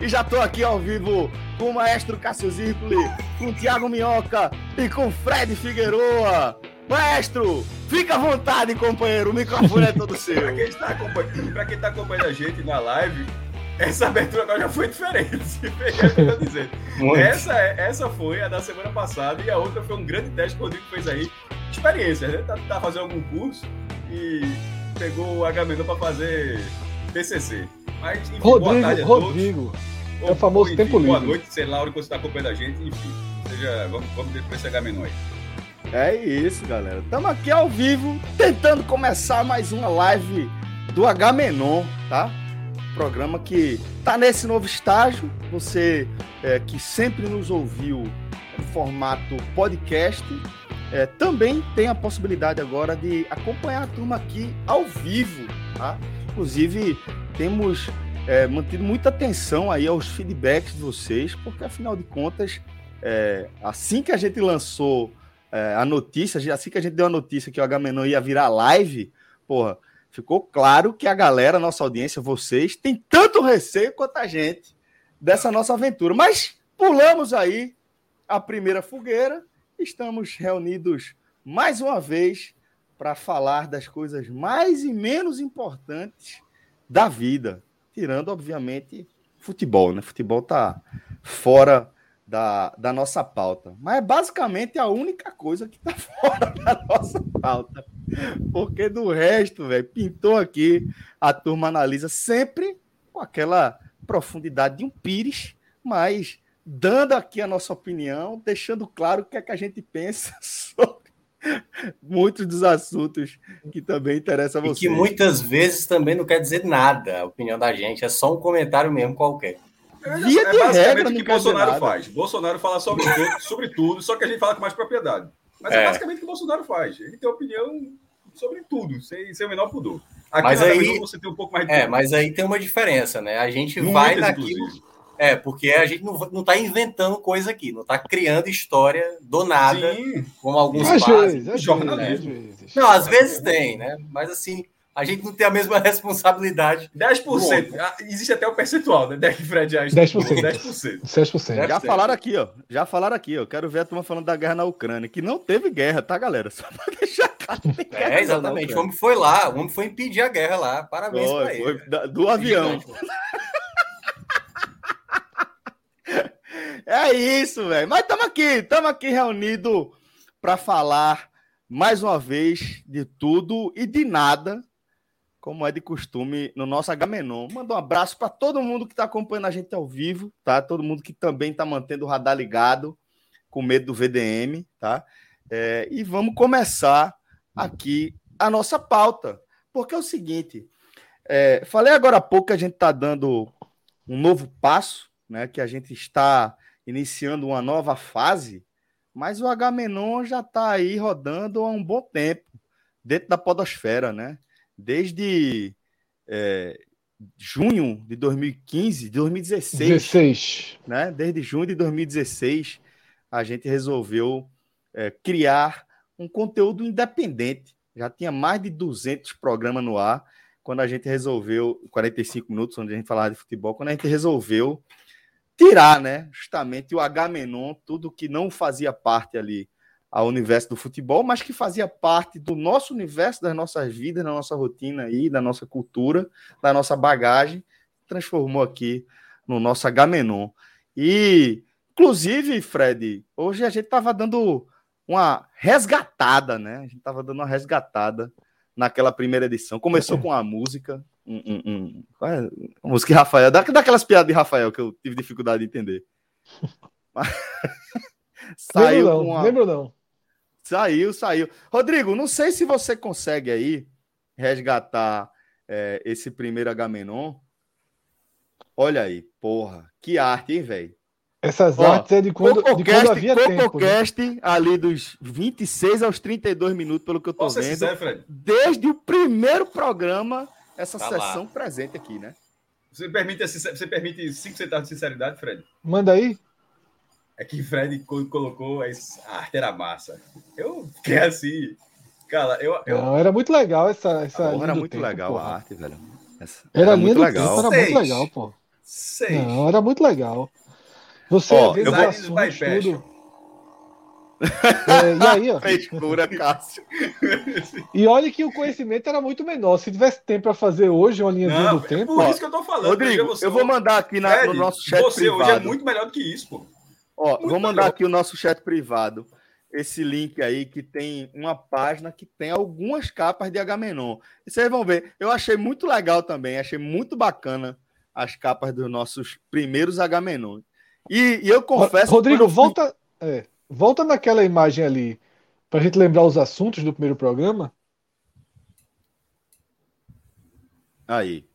E já tô aqui ao vivo com o maestro Cássio Zirpoli, com o Thiago Minhoca e com o Fred Figueroa. Maestro, fica à vontade, companheiro, o microfone é todo seu. quem, está acompanhando, pra quem tá acompanhando a gente na live, essa abertura agora já foi diferente. Essa, é- essa foi a da semana passada e a outra foi um grande teste que o Rodrigo fez aí. Experiência, né? Tá, tá fazendo algum curso e pegou o H-Menon pra fazer TCC. Mas, enfim, boa Rodrigo, tarde a todos. Rodrigo. Ou- é o famoso tempo Boa livre. noite, sei lá, que você tá acompanhando a gente, enfim. Seja, vamos, vamos pra esse H-Menon aí. É isso, galera. Estamos aqui ao vivo, tentando começar mais uma live do H-Menon, tá? Programa que tá nesse novo estágio. Você é, que sempre nos ouviu no formato podcast, é, também tem a possibilidade agora de acompanhar a turma aqui ao vivo, tá? Inclusive, temos é, mantido muita atenção aí aos feedbacks de vocês, porque afinal de contas, é, assim que a gente lançou é, a notícia, assim que a gente deu a notícia que o H-Menon ia virar live, porra, ficou claro que a galera, a nossa audiência, vocês, tem tanto receio quanto a gente dessa nossa aventura. Mas pulamos aí a primeira fogueira, estamos reunidos mais uma vez para falar das coisas mais e menos importantes da vida, tirando, obviamente, futebol, né? Futebol tá fora da, da nossa pauta. Mas é basicamente a única coisa que tá fora da nossa pauta. Porque do resto, velho, pintou aqui, a turma analisa sempre com aquela profundidade de um pires, mas dando aqui a nossa opinião, deixando claro o que é que a gente pensa sobre muitos dos assuntos que também interessam a E vocês. que muitas vezes também não quer dizer nada a opinião da gente, é só um comentário mesmo qualquer. É, Via é de basicamente regra, o que Bolsonaro faz. Bolsonaro fala sobre tudo, sobre tudo, só que a gente fala com mais propriedade. Mas é, É. basicamente o que Bolsonaro faz. Ele tem opinião sobre tudo, sem, sem o menor pudor. Aqui Mas aí- você tem um pouco mais de É, mas aí tem uma diferença, né? A gente Muitas, vai naquilo. inclusive. É, porque a gente não, não tá inventando coisa aqui, não tá criando história do nada, Sim, como alguns Às fazem. vezes, jornalismo. às vezes. Não, às vezes tem, né? Mas assim, a gente não tem a mesma responsabilidade. 10%. Ah, Existe até o percentual, né? Deck Fred Ash. 10%. 10%. 6%. É. Já falaram aqui, ó. Já falaram aqui, ó. Quero ver a turma falando da guerra na Ucrânia, que não teve guerra, tá, galera? Só pra deixar claro. É, exatamente. O homem foi lá, o homem foi impedir a guerra lá. Parabéns Foi, pra ele. foi do avião. É isso, velho. Mas estamos aqui, estamos aqui reunidos para falar mais uma vez de tudo e de nada, como é de costume no nosso H-Menon. Manda um abraço para todo mundo que está acompanhando a gente ao vivo, tá? Todo mundo que também está mantendo o radar ligado, com medo do VDM, tá? É, e vamos começar aqui a nossa pauta, porque é o seguinte. é, falei agora há pouco que a gente está dando um novo passo, né? Que a gente está iniciando uma nova fase, mas o H-Menon já está aí rodando há um bom tempo dentro da podosfera, né? Desde é, junho de 2015, 2016, 16. né? Desde junho de 2016, a gente resolveu é, criar um conteúdo independente. Já tinha mais de 200 programas no ar quando a gente resolveu 45 minutos onde a gente falava de futebol, quando a gente resolveu tirar, né, justamente o H-Menon, tudo que não fazia parte ali ao universo do futebol, mas que fazia parte do nosso universo, das nossas vidas, da nossa rotina aí, da nossa cultura, da nossa bagagem, transformou aqui no nosso H-Menon. E, inclusive, Fred, hoje a gente tava dando uma resgatada, né? A gente tava dando uma resgatada naquela primeira edição. Começou com a música, um, um, um, é? música de Rafael, daquelas piadas de Rafael que eu tive dificuldade de entender. saiu lembro não, uma... lembro não. Saiu, saiu. Rodrigo, não sei se você consegue aí resgatar é, esse primeiro Agamenon. Olha aí, porra, que arte, hein, velho? Essas Ó, artes é de quando, Cococast, de quando havia Cococast, tempo. Né? ali dos 26 aos 32 minutos, pelo que eu tô Posso vendo. Sincero, desde o primeiro programa, essa tá sessão lá. presente aqui, né? Você permite, você permite cinco centavos de sinceridade, Fred? Manda aí. É que Fred colocou a arte era massa. Eu fiquei assim. Cara, eu. eu... Não, era muito legal essa. essa ah, era muito tempo, legal porra. a arte, velho. Essa, era, era muito legal. Tempo, era muito legal, pô. Seis. Não, era muito legal. Você ó, eu vou... tudo. É, e aí, ó. Frescura, Cássio. e olha que o conhecimento era muito menor. Se tivesse tempo para fazer hoje uma linha do é tempo. Por ó, isso que eu tô falando. Rodrigo, você, eu vou mandar aqui na, Fred, no nosso chat você privado. Você hoje é muito melhor do que isso, pô. Ó, muito vou mandar melhor. aqui o nosso chat privado. Esse link aí que tem uma página que tem algumas capas de Agamenon. E vocês vão ver. Eu achei muito legal também. Achei muito bacana as capas dos nossos primeiros Agamenon. E, e eu confesso. Rodrigo, volta, é, volta naquela imagem ali para a gente lembrar os assuntos do primeiro programa. Aí.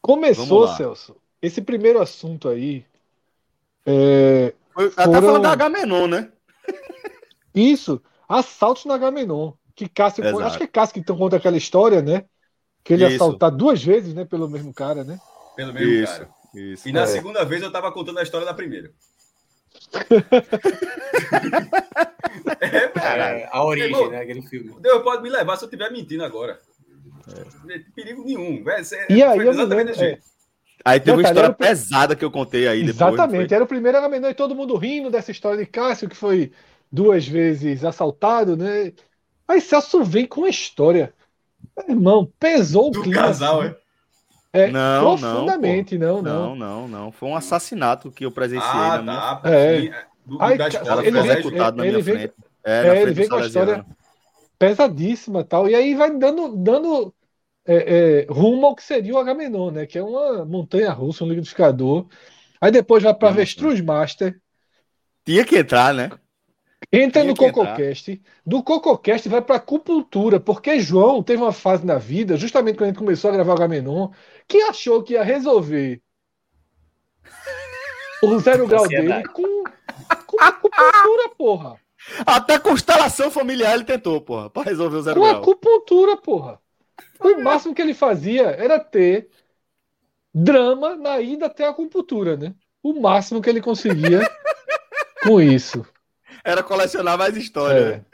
Começou, Celso. Esse primeiro assunto aí. É, Foi, foram... Tá falando da Agamenon, né? Isso, assaltos na Agamenon. Que Cássio, Exato. acho que é Cássio que conta aquela história, né? Que ele Isso. assaltar duas vezes, né? Pelo mesmo cara, né? Pelo mesmo Isso. cara. Isso, e na é. segunda vez eu estava contando a história da primeira. É, cara. É, a origem, Irmão, né? Aquele filme. Deus pode me levar se eu estiver mentindo agora. É. Perigo nenhum. Véio, e aí, eu lembro, é. Aí teve uma história pesada que eu contei aí depois. Exatamente, era o primeiro Agamenon e todo mundo rindo dessa história de Cássio, que foi duas vezes assaltado, né? Aí Celso vem com a história. Irmão, pesou Do o clima. casal, assim. é? É, não, profundamente, não, não, não, não, não. Foi um assassinato que eu presenciei ah, na minha... é. Do, Aí, da escola, ele, executado na minha vem, frente. É, é ele vem com a história pesadíssima tal. E aí vai dando, dando é, é, rumo ao que seria o Agamenon, né? Que é uma montanha russa, um liquidificador. Aí depois vai para Avestruz Master. Tinha que entrar, né? Entra no CocoCast. Do CocoCast vai para acupuntura, porque João teve uma fase na vida, justamente quando a gente começou a gravar o Gamenon, que achou que ia resolver o zero grau dele com, com acupuntura, porra. Até constelação familiar ele tentou, porra, para resolver o zero com grau. Com acupuntura, porra. O máximo que ele fazia era ter drama na ida até a acupuntura, né? O máximo que ele conseguia com isso. Era colecionar mais história. É. Né?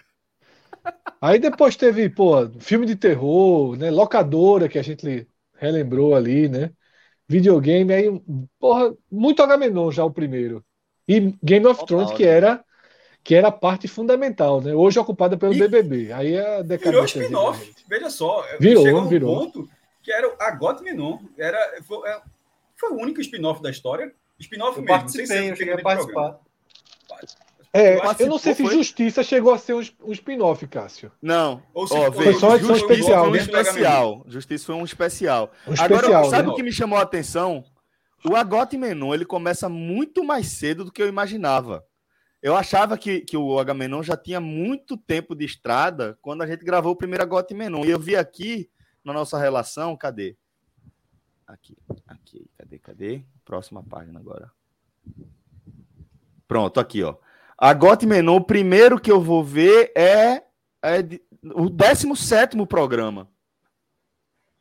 Aí depois teve, pô, filme de terror, né? Locadora que a gente relembrou ali, né? Videogame, aí, porra, muito Agamenon já o primeiro. E Game of Thrones, que era que era a parte fundamental, né? Hoje ocupada pelo e BBB. Aí a decadência. Virou spin-off, veja só. Virou, chegou num virou. ponto que era a Got Menon. Era, foi, é, foi o único spin-off da história. Spin-off mesmo. Participei, eu cheguei a participar. É, eu não sei se foi? Justiça chegou a ser um, um spin-off, Cássio. Não. Ou se oh, foi só uma edição especial. Foi um especial. Justiça foi um especial. Um Agora, especial, sabe né? o que me chamou a atenção? O Agote Menon, ele começa muito mais cedo do que eu imaginava. Eu achava que, que o Agamenon já tinha muito tempo de estrada quando a gente gravou o primeiro Agote Menon. E eu vi aqui na nossa relação, cadê? Aqui, aqui, cadê, cadê? Próxima página agora. Pronto, aqui, ó. A Got Menon, o primeiro que eu vou ver é, é o 17 programa.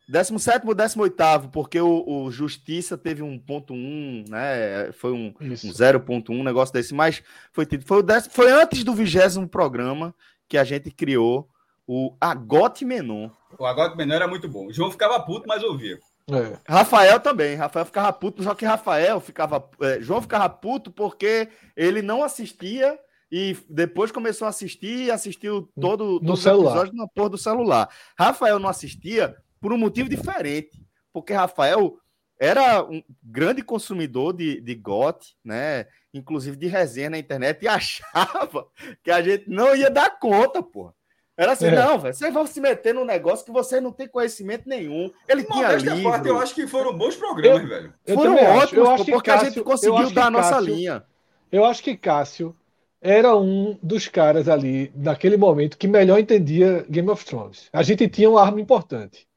17 ou 18, porque o, o, Justiça teve um ponto um, né? Foi um, um 0.1, um negócio desse, mas foi, foi, o décimo, foi antes do vigésimo programa que a gente criou o Agote Menon. O Agote Menon era muito bom. O João ficava puto, mas ouvia. É. Rafael também. Rafael ficava puto, só que Rafael ficava. É, João ficava puto porque ele não assistia e depois começou a assistir e assistiu todo, no celular. episódios na porra do celular. Rafael não assistia por um motivo diferente. Porque Rafael era um grande consumidor de, de GOT, né? Inclusive de resenha na internet, e achava que a gente não ia dar conta, pô. Era assim, É. não, velho, vocês vão se meter num negócio que você não tem conhecimento nenhum. Ele tinha Modéstia à livro. parte, eu acho que foram bons programas, velho. Eu Foram acho. ótimos, Eu acho que porque a gente Cássio- eu conseguiu dar a nossa Cássio- linha. Eu acho que Cássio era um dos caras ali, naquele momento, que melhor entendia Game of Thrones. A gente tinha uma arma importante.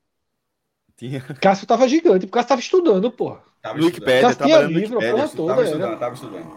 Tinha. Cássio tava gigante, porque Cássio tava estudando, porra. Tava. Wikipedia, Cássio tinha livro, Wikipedia. porra toda. Tava era. estudando, tava estudando.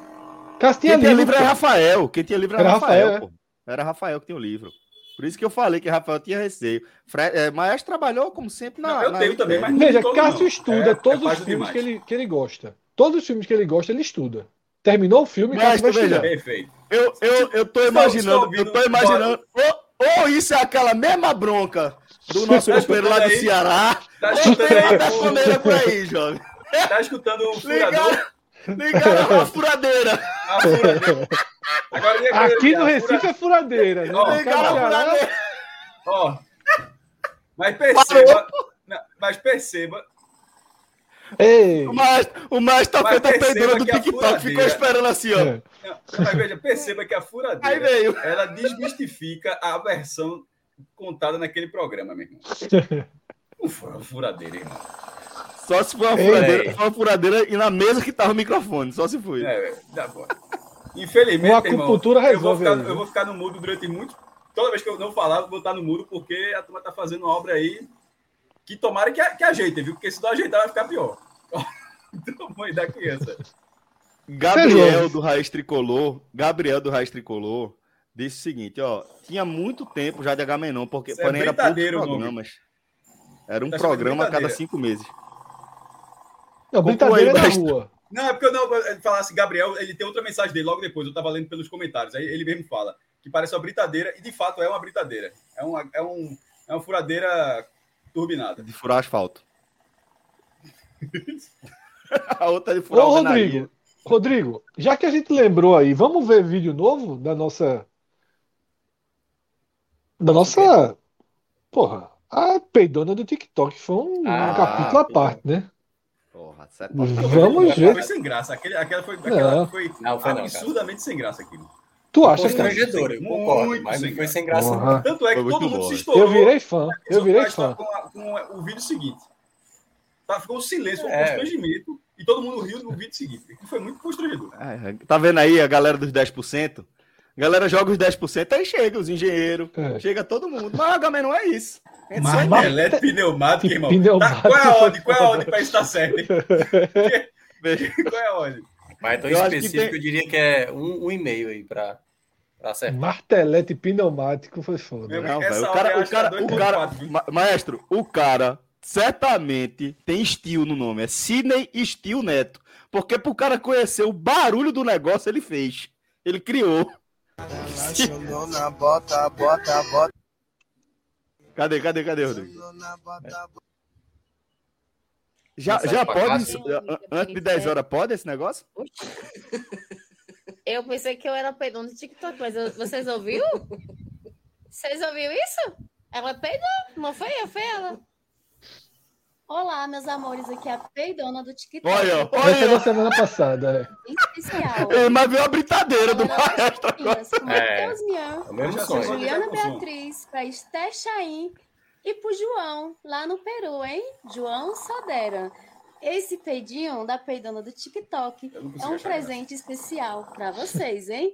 Cássio tinha Quem tinha livro, livro era pô. Rafael. Quem tinha livro era, Era Rafael, Rafael, é. pô. Era Rafael que tinha o livro. Por isso que eu falei que Rafael tinha receio. Fre é, Maestro trabalhou, como sempre, na. Não, eu na tenho também, mas- Veja, todo Cássio não. estuda É- todos é os filmes que ele, que ele gosta. Todos os filmes que ele gosta, ele estuda. Terminou o filme, Mas, Cássio vai veja, estudar. Perfeito. Eu, eu, eu tô Estou- imaginando, estou eu tô imaginando. Ou, ou isso é aquela mesma bronca do nosso Tá companheiro lá do? Ceará. Tá Ou escutando tem aí, outra por aí, jovem. Tá escutando o furador? Ligaram, ligaram a furadeira. A. Agora, Aqui a no fura- Recife é furadeira. Né? Ligaram a furadeira. Ó. Mas perceba. Não, mas perceba. Ei, O maestro, o maestro tá feito a perceba peidona do a TikTok, ficou esperando assim, ó. é. Não, mas veja, perceba que a Aí furadeira veio. ela desmistifica a versão contada naquele programa, meu irmão. Não foi uma furadeira, irmão. Só se for uma Ei, furadeira, uma furadeira e na mesa que tava o microfone, só se foi. É. Dá bom. Infelizmente, Uma irmão, acupuntura eu vou, resolve ficar, eu vou ficar no mudo durante muito. Toda vez que eu não falar, eu vou estar no mudo, porque a turma tá fazendo uma obra aí que tomara que, que ajeite, viu? Porque se não ajeitar, vai ficar pior. Mãe da criança. Gabriel do Raiz Tricolor, Gabriel do Raiz Tricolor, disse o seguinte, ó, tinha muito tempo já de Agamenon, porque Isso é porém era poucos nome. programas. Era um Tá programa a cada cinco meses. Não, brincadeira aí, é na mestre. rua. Não, é porque eu não ele falasse Gabriel, ele tem outra mensagem dele logo depois, eu tava lendo pelos comentários. Aí ele mesmo fala que parece uma britadeira, e de fato é uma britadeira. É uma, é um, é uma furadeira turbinada. De furar asfalto. a outra de Ô, furar alvenaria. Rodrigo, Rodrigo, já que a gente lembrou aí, vamos ver vídeo novo da nossa. Da nossa. Porra, a peidona do TikTok foi um, Ah, capítulo à parte, né? Porra, sete Vamos Foi ver. sem graça. Aquele, aquela foi, aquela Não. foi Não, foi não, cara. absurdamente sem graça aquilo. Tu acha, cara? Constrangedor, eu Muito concordo, mas não foi sem graça. não. Porra. Tanto é que Foi todo mundo bom, se estourou. Eu virei fã, eu virei fã. Com, a- com a- o vídeo seguinte. Tá, ficou um silêncio, um É. constrangimento, e todo mundo riu no vídeo seguinte. Foi muito constrangedor. É, Tá vendo aí a galera dos 10%? A galera joga os 10%, aí chega os engenheiros, É. chega todo mundo. Mas o Agamenon é isso. Só Mas entende. elétrico pneumático, irmão. Pneumático. Tá, qual é a ordem? Qual é a ordem pra isso estar certo? Qual é a ordem? Mas tão Eu específico, tem- eu diria que é um, um e-mail aí pra, pra acertar. Martelete pneumático foi foda. Não, velho. O cara, o é cara, o cara, maestro, o cara certamente tem Steel no nome. É Sidney Steel Neto. Porque pro cara conhecer o barulho do negócio, ele fez. Ele criou. Na bota, bota, bota. Cadê, cadê, cadê, Rodrigo? Já, já pode, an- antes de 10 horas, pode esse negócio? Eu pensei que eu era peidão do TikTok, mas eu- vocês ouviram? Vocês ouviram isso? Ela peidou, não foi eu, foi ela. Olá, meus amores, aqui é a peidona do TikTok. Olha, Essa é da olha. semana passada. é. Especial. Ele mas viu a britadeira do maestro É. É Já sonho. sei. Juliana com som. Beatriz, pra Esther Chaim e pro João, lá no Peru, hein? João Sodera. Esse peidinho da peidona do TikTok é um presente especial pra vocês, hein?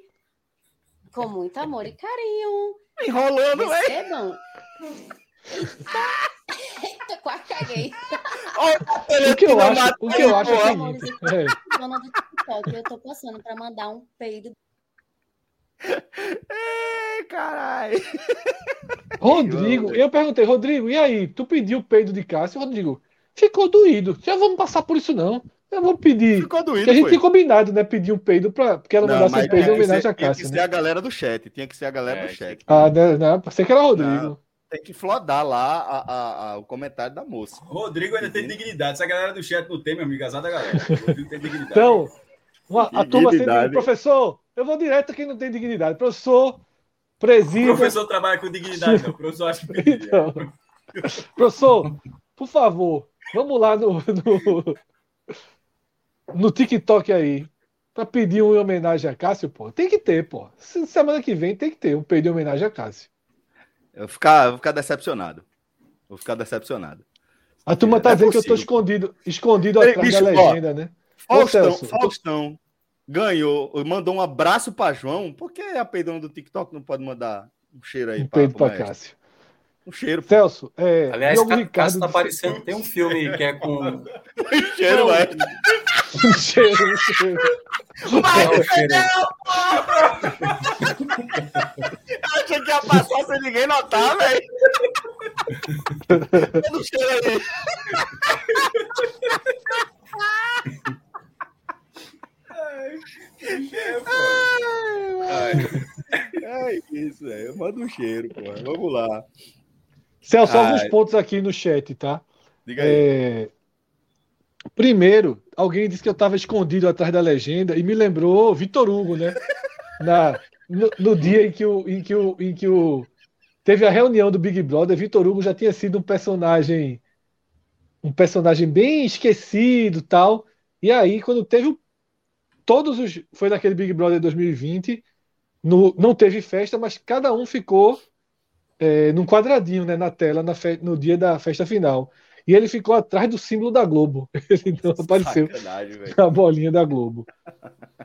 Com muito amor e carinho. Enrolando, hein? Recebam. Eita, Eita, quase caguei. O que eu acho, o que eu acho é o seguinte. é, é. Eu tô passando pra mandar um peido. Ei, caralho. Rodrigo, eu perguntei, Rodrigo, e aí? Tu pediu o peido de Cássio? Rodrigo, ficou doído. Já vamos passar por isso, não. Eu vou pedir. Ficou doído, Porque a gente foi. tinha combinado, né? Pedir um peido pra. Porque ela Não, mandasse um peido em homenagem a Tinha que Cássio, ser né? a galera do chat. Tinha que ser a galera É, do chat. Ah, né? não, pensei que era Rodrigo. Não. Tem que flodar lá a- a- a- o comentário da moça. Rodrigo ainda tem dignidade. Se a galera do chat não tem, meu amigo, azar da galera. O Rodrigo tem dignidade. Então, uma- a turma sempre Dignidade. professor, eu vou direto a quem não tem dignidade. Professor, presida. o professor trabalha com dignidade, não. O professor acha que tem. Então, professor, por favor, vamos lá no, no, no TikTok aí, pra pedir uma homenagem a Cássio, pô. Tem que ter, pô. Se- Semana que vem tem que ter um pedido de homenagem a Cássio. Eu vou ficar, eu vou ficar decepcionado. Vou ficar decepcionado. A turma tá É dizendo que eu tô possível. escondido, escondido Ei, atrás bicho, da ó, legenda, né? Faustão, Faustão ganhou, mandou um abraço pra João. Por que a peidona do TikTok não pode mandar um cheiro aí Um maestro? Cássio. Um cheiro. Celso, é. Aliás, Diogo Ca- Ricardo tá disse- aparecendo. Tem um filme que é com. Um cheiro, maestro. Um cheiro, um cheiro. Não, cheiro. Eu achei que ia passar sem ninguém notar, velho. Manda um cheiro aí. É isso, velho. Manda um cheiro, pô. Vamos lá. Celso, Ai. alguns pontos aqui no chat, tá? Diga aí. É, Primeiro, alguém disse que eu estava escondido atrás da legenda e me lembrou Vitor Hugo, né? Na, no, no dia em que, o, em, que o, em que o teve a reunião do Big Brother, Vitor Hugo já tinha sido um personagem um personagem bem esquecido, tal. E aí, quando teve o- todos os foi naquele Big Brother 2020, no, não teve festa, mas cada um ficou é, num quadradinho, né, na tela, na fe- no dia da festa final. E ele ficou atrás do símbolo da Globo. Ele não apareceu Sacanagem, na bolinha da Globo.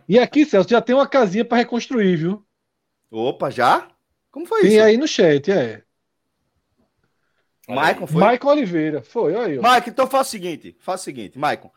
E aqui, Celso, já tem uma casinha para reconstruir, viu? Opa, já? Como foi Tem isso? aí no chat, é. Maicon foi? Maicon Oliveira, foi, olha aí. Maicon, então faz o seguinte, faz o seguinte, Maicon.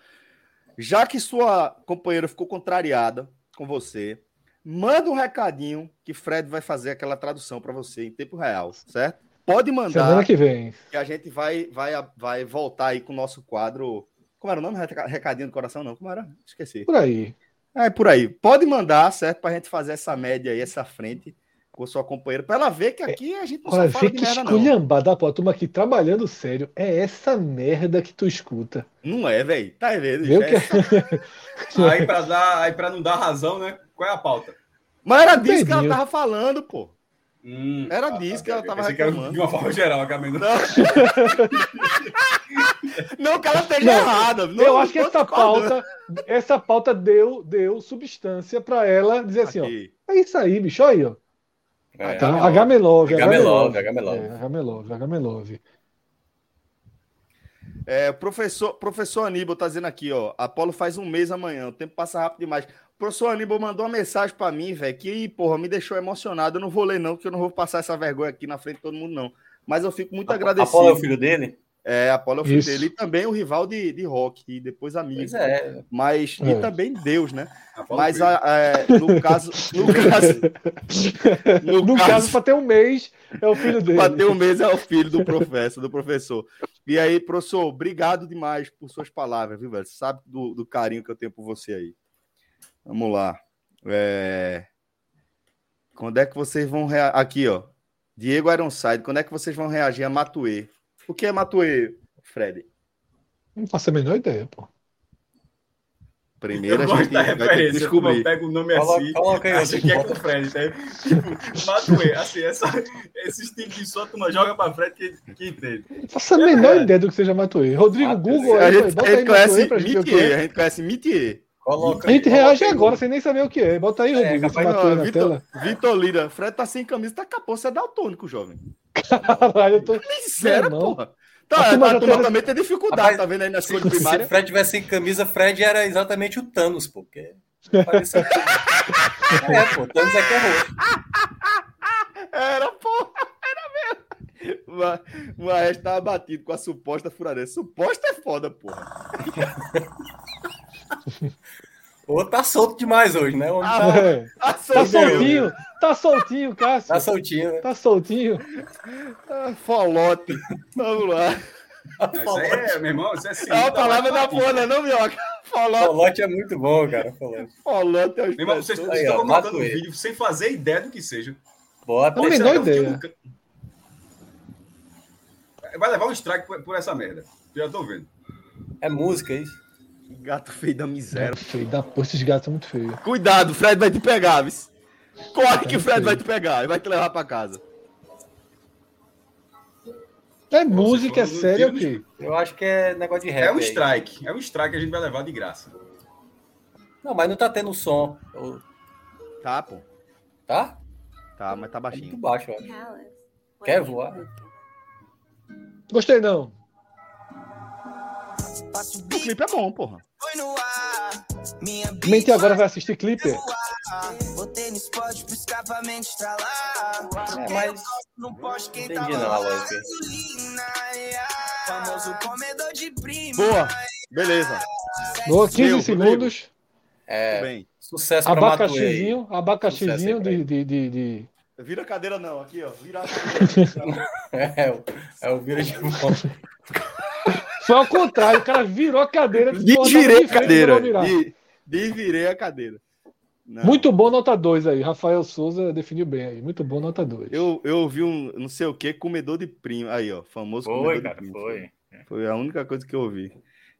Já que sua companheira ficou contrariada com você, manda um recadinho que Fred vai fazer aquela tradução para você em tempo real, certo? Pode mandar Semana que vem. que a gente vai, vai, vai voltar aí com o nosso quadro. Como era o nome? Reca- Recadinho do coração, não? Como era? Esqueci. Por aí. É por aí. Pode mandar, certo? Pra gente fazer essa média aí, essa frente com sua companheira, pra ela ver que aqui a gente não Olha, só fala de que merda, não. esculhambada, pô. A turma aqui trabalhando sério. É essa merda que tu escuta. Não é, velho. Tá vendo? Viu É- que... Aí pra, dar, aí pra não dar razão, né? Qual é a pauta? Mas era disso que ela tava falando, pô. Hum, Era disso que ela tava pensei que era reclamando. De uma forma geral, acabei não. Que ela esteja errada. Não, eu acho que essa pauta, essa pauta deu, deu substância para ela dizer assim, ó. Aqui. É isso aí, bicho, aí, ó. É. Tá? H-Melove, H-Melove. É, H-Melove, H-Melove. É, professor, professor Aníbal tá dizendo aqui, ó. Apolo faz um mês amanhã. O tempo passa rápido demais. O professor Aníbal mandou uma mensagem pra mim, velho, que, porra, me deixou emocionado. Eu não vou ler, não, porque eu não vou passar essa vergonha aqui na frente de todo mundo, não. Mas eu fico muito agradecido. Apolo é o filho dele? É, Apolo é o filho Isso. dele. E também o rival de, de rock, e depois amigo. Pois é. Mas, É. e também Deus, né? Apolo Mas Filho. a- é, no caso. No caso, no No caso, caso para ter um mês, é o filho dele. Bateu um mês é o filho do professor, do professor. E aí, professor, obrigado demais por suas palavras, viu, velho? Você sabe do, do carinho que eu tenho por você aí. Vamos lá. É... Quando é que vocês vão reagir? Aqui, ó. Diego Ironside, quando é que vocês vão reagir a Matuê? O que é Matuê, Fred? Não faço a menor ideia, pô. Primeiro a eu gosto gente da vai ter que referência, como eu descobrir. pego o nome Coloca- assim, coloca aí, acha que é com o Fred, tá? Tipo, Matuê, assim, essa, esses tipos de som, a turma joga pra Fred que, que entende. Não faço a menor ideia do que seja Matuê. Rodrigo, Google A gente, bota a aí gente conhece pra gente que Mitier, é. a gente conhece Mitier. Coloca A gente coloca reage aí, agora sem nem saber o que é. Bota aí, Rodrigo, esse capaz- na Vitor, tela. Vitor Lira, Fred tá sem camisa, tá capô, você é daltônico, jovem. Caralho, eu tô... Sério, Não, não. porra. A Tá, turma a turma também tem dificuldade, Rapaz, tá vendo aí na escola Se primária? Fred tivesse sem camisa, Fred era exatamente o Thanos, pô. Porque parecia... é, pô, Thanos é que é roxo. Era, porra, era mesmo. O O Maestro tava batido com a suposta furadeira. Suposta é foda, porra. Ou tá solto demais hoje, né? Homem Ah, tá, É. Tá Tá soltinho. soltinho, tá soltinho, Cássio. tá soltinho, né? Tá soltinho. Ah, Folote. Vamos lá. Isso aí é, meu irmão, isso é sim. É uma palavra da porra, não é não, Minhoca? Folote. Folote é muito bom, cara. Folote. Folote é o Meu irmão, vocês. Aí, estão ó, colocando o Matuê. vídeo sem fazer ideia do que seja. Bota. Não, é o que ideia. Vai levar um strike por, por essa merda. Já tô vendo. É música isso. Gato feio da miséria. Gato feio da porra, esses gatos são muito feios. Cuidado, o Fred vai te pegar, viu? Corre que o Fred vai te pegar e vai te levar pra casa. É música, é é o quê? Eu acho que é negócio de rap. É um aí. strike. É um strike que a gente vai levar de graça. Não, mas não tá tendo som. Eu- Tá, pô. Tá? Tá, mas tá Tá muito baixinho. baixo, eu acho. Quer voar? Gostei não. O clipe é bom, porra. Mente agora vai assistir clipe. Estralar. É, mas No poste quem Entendi não lá. a lógica. gasolina, yeah. Famoso comedor de prima. Boa. Beleza. Boa, 15 Meu, segundos. Tudo é bem. sucesso. Abacaxizinho, abacaxizinho de, de, de, de- Vira a cadeira não, aqui, ó. Vira a cadeira. É, o- é o vira de volta. Foi ao contrário, o cara virou a cadeira. disse, "Porra, tava Desvirei de a cadeira. eu vou virar." De- Desvirei a cadeira. Não. Muito bom, nota 2 aí. Rafael Souza definiu bem aí. Muito bom, nota 2. Eu, eu ouvi um não sei o que, comedor de primo. Aí, ó. Famoso Foi, comedor cara, de primo. foi. Foi a única coisa que eu ouvi.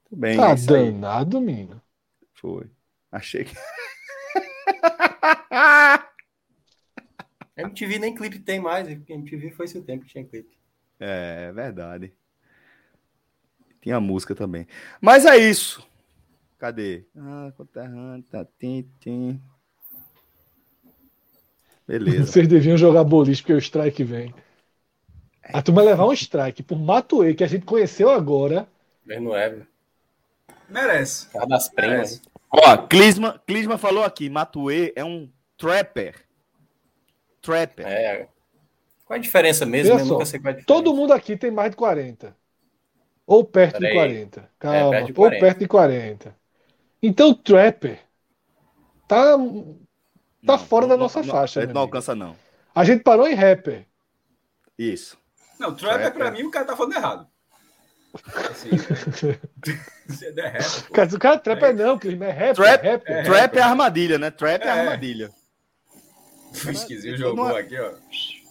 Tudo bem, Tá danado, menino. Foi. Achei que. MTV nem clipe tem mais. MTV foi esse o tempo que tinha clipe. É, é verdade. Tinha música também. Mas é isso. Cadê? Ah, conterrâneo, tá, tim, tim. Beleza. Vocês deviam jogar boliche, porque o strike vem. A turma levar um strike por Matuê, que a gente conheceu agora. Mas não é, velho. Merece. Cara das. Merece. Ó, Clisma, Clisma falou aqui, Matuê é um trapper. Trapper. É. Qual a diferença mesmo? Eu só, nunca sei qual é a diferença. Todo mundo aqui tem mais de 40. Ou perto de Peraí. 40. Calma, perto de ou 40. perto de 40. Então, Trapper tá, tá fora da nossa faixa. Ele meu não amigo. alcança, não. A gente parou em rapper. Isso. Não, trap é Trap, pra é. mim o cara tá falando errado. Assim, você é rap, pô. Cara, o cara trapper não, Clisma, é rapper. Trap- é. Trap é armadilha, né? Trap é, É. armadilha. O esquisinho Não jogou é- aqui, ó.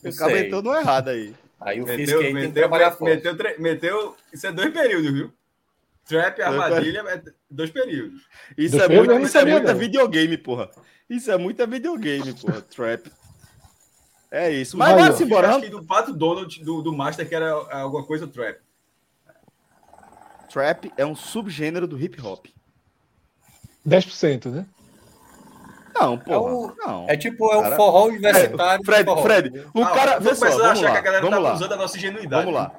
Eu O cara entrou no errado aí. Aí o Meteu, Fisk aí tem que meteu, trabalhar forte. meteu, tre- meteu. Isso é dois períodos, viu? Trap e armadilha é dois períodos. Isso é muito, isso é muita videogame, porra. Isso é muita videogame, porra. Trap. É isso. Mas vamos embora. Acho que do Pato Donald, do, do Master, que era alguma coisa trap. Trap é um subgênero do hip hop. 10%, né? Não, porra. o- Não. É tipo, é o Cara- forró universitário. Fred, forró. Fred, o Ah, cara. só, vamos achar lá. que a galera Vamos tá lá. usando a nossa ingenuidade. Vamos lá.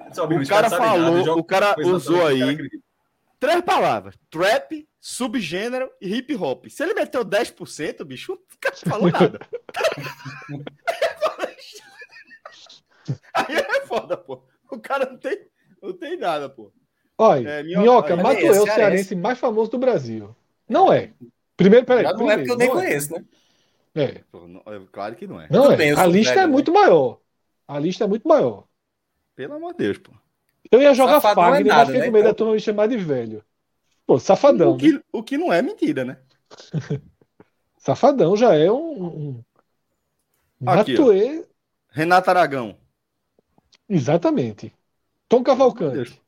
O cara falou- nada, o cara usou cara aí- acredita. Três palavras: trap, subgênero e hip hop. Se ele meteu 10%, bicho, o cara não falou nada. Aí é foda, pô. O cara não tem, não tem nada, pô. Olha, É, Minhoca, Matuê é é o cearense mais famoso do Brasil. Não é. Primeiro, peraí. Já não é porque eu nem primeiro, não conheço, né? É. Não- é claro que não é. Não é. a lista velho, é né? muito maior. A lista é muito maior. Pelo amor de Deus, pô. Eu ia jogar Safadão é Fagner, nada, mas fiquei né? com medo da turma me chamar de velho. Pô, safadão. O né? que, o que não é mentira, né? Safadão já é um. um... Aqui. Matuê, Renato Aragão. exatamente. Tom Cavalcante.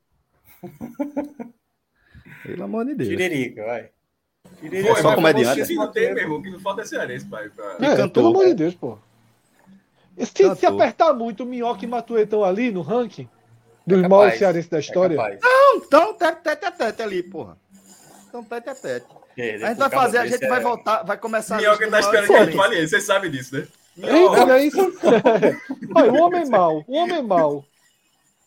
Pelo amor de Deus. Tiririca, vai. É só comediante, O que não tem, meu irmão, que não falta é cearense, pai. pra- É, cantor, pelo amor né? de Deus, pô. Se, se apertar muito, o Minhoca e Matuê estão ali no ranking dos É maiores cearenses da É história. capaz. Então, tete, tete a tete ali, porra. Então, tete a tete. Perder A gente vai fazer, a gente vai é- voltar, vai começar a Minhoca tá esperando que a gente fale isso, vocês sabem disso, né? Eita, não é isso? Olha, o homem mau, o homem mau.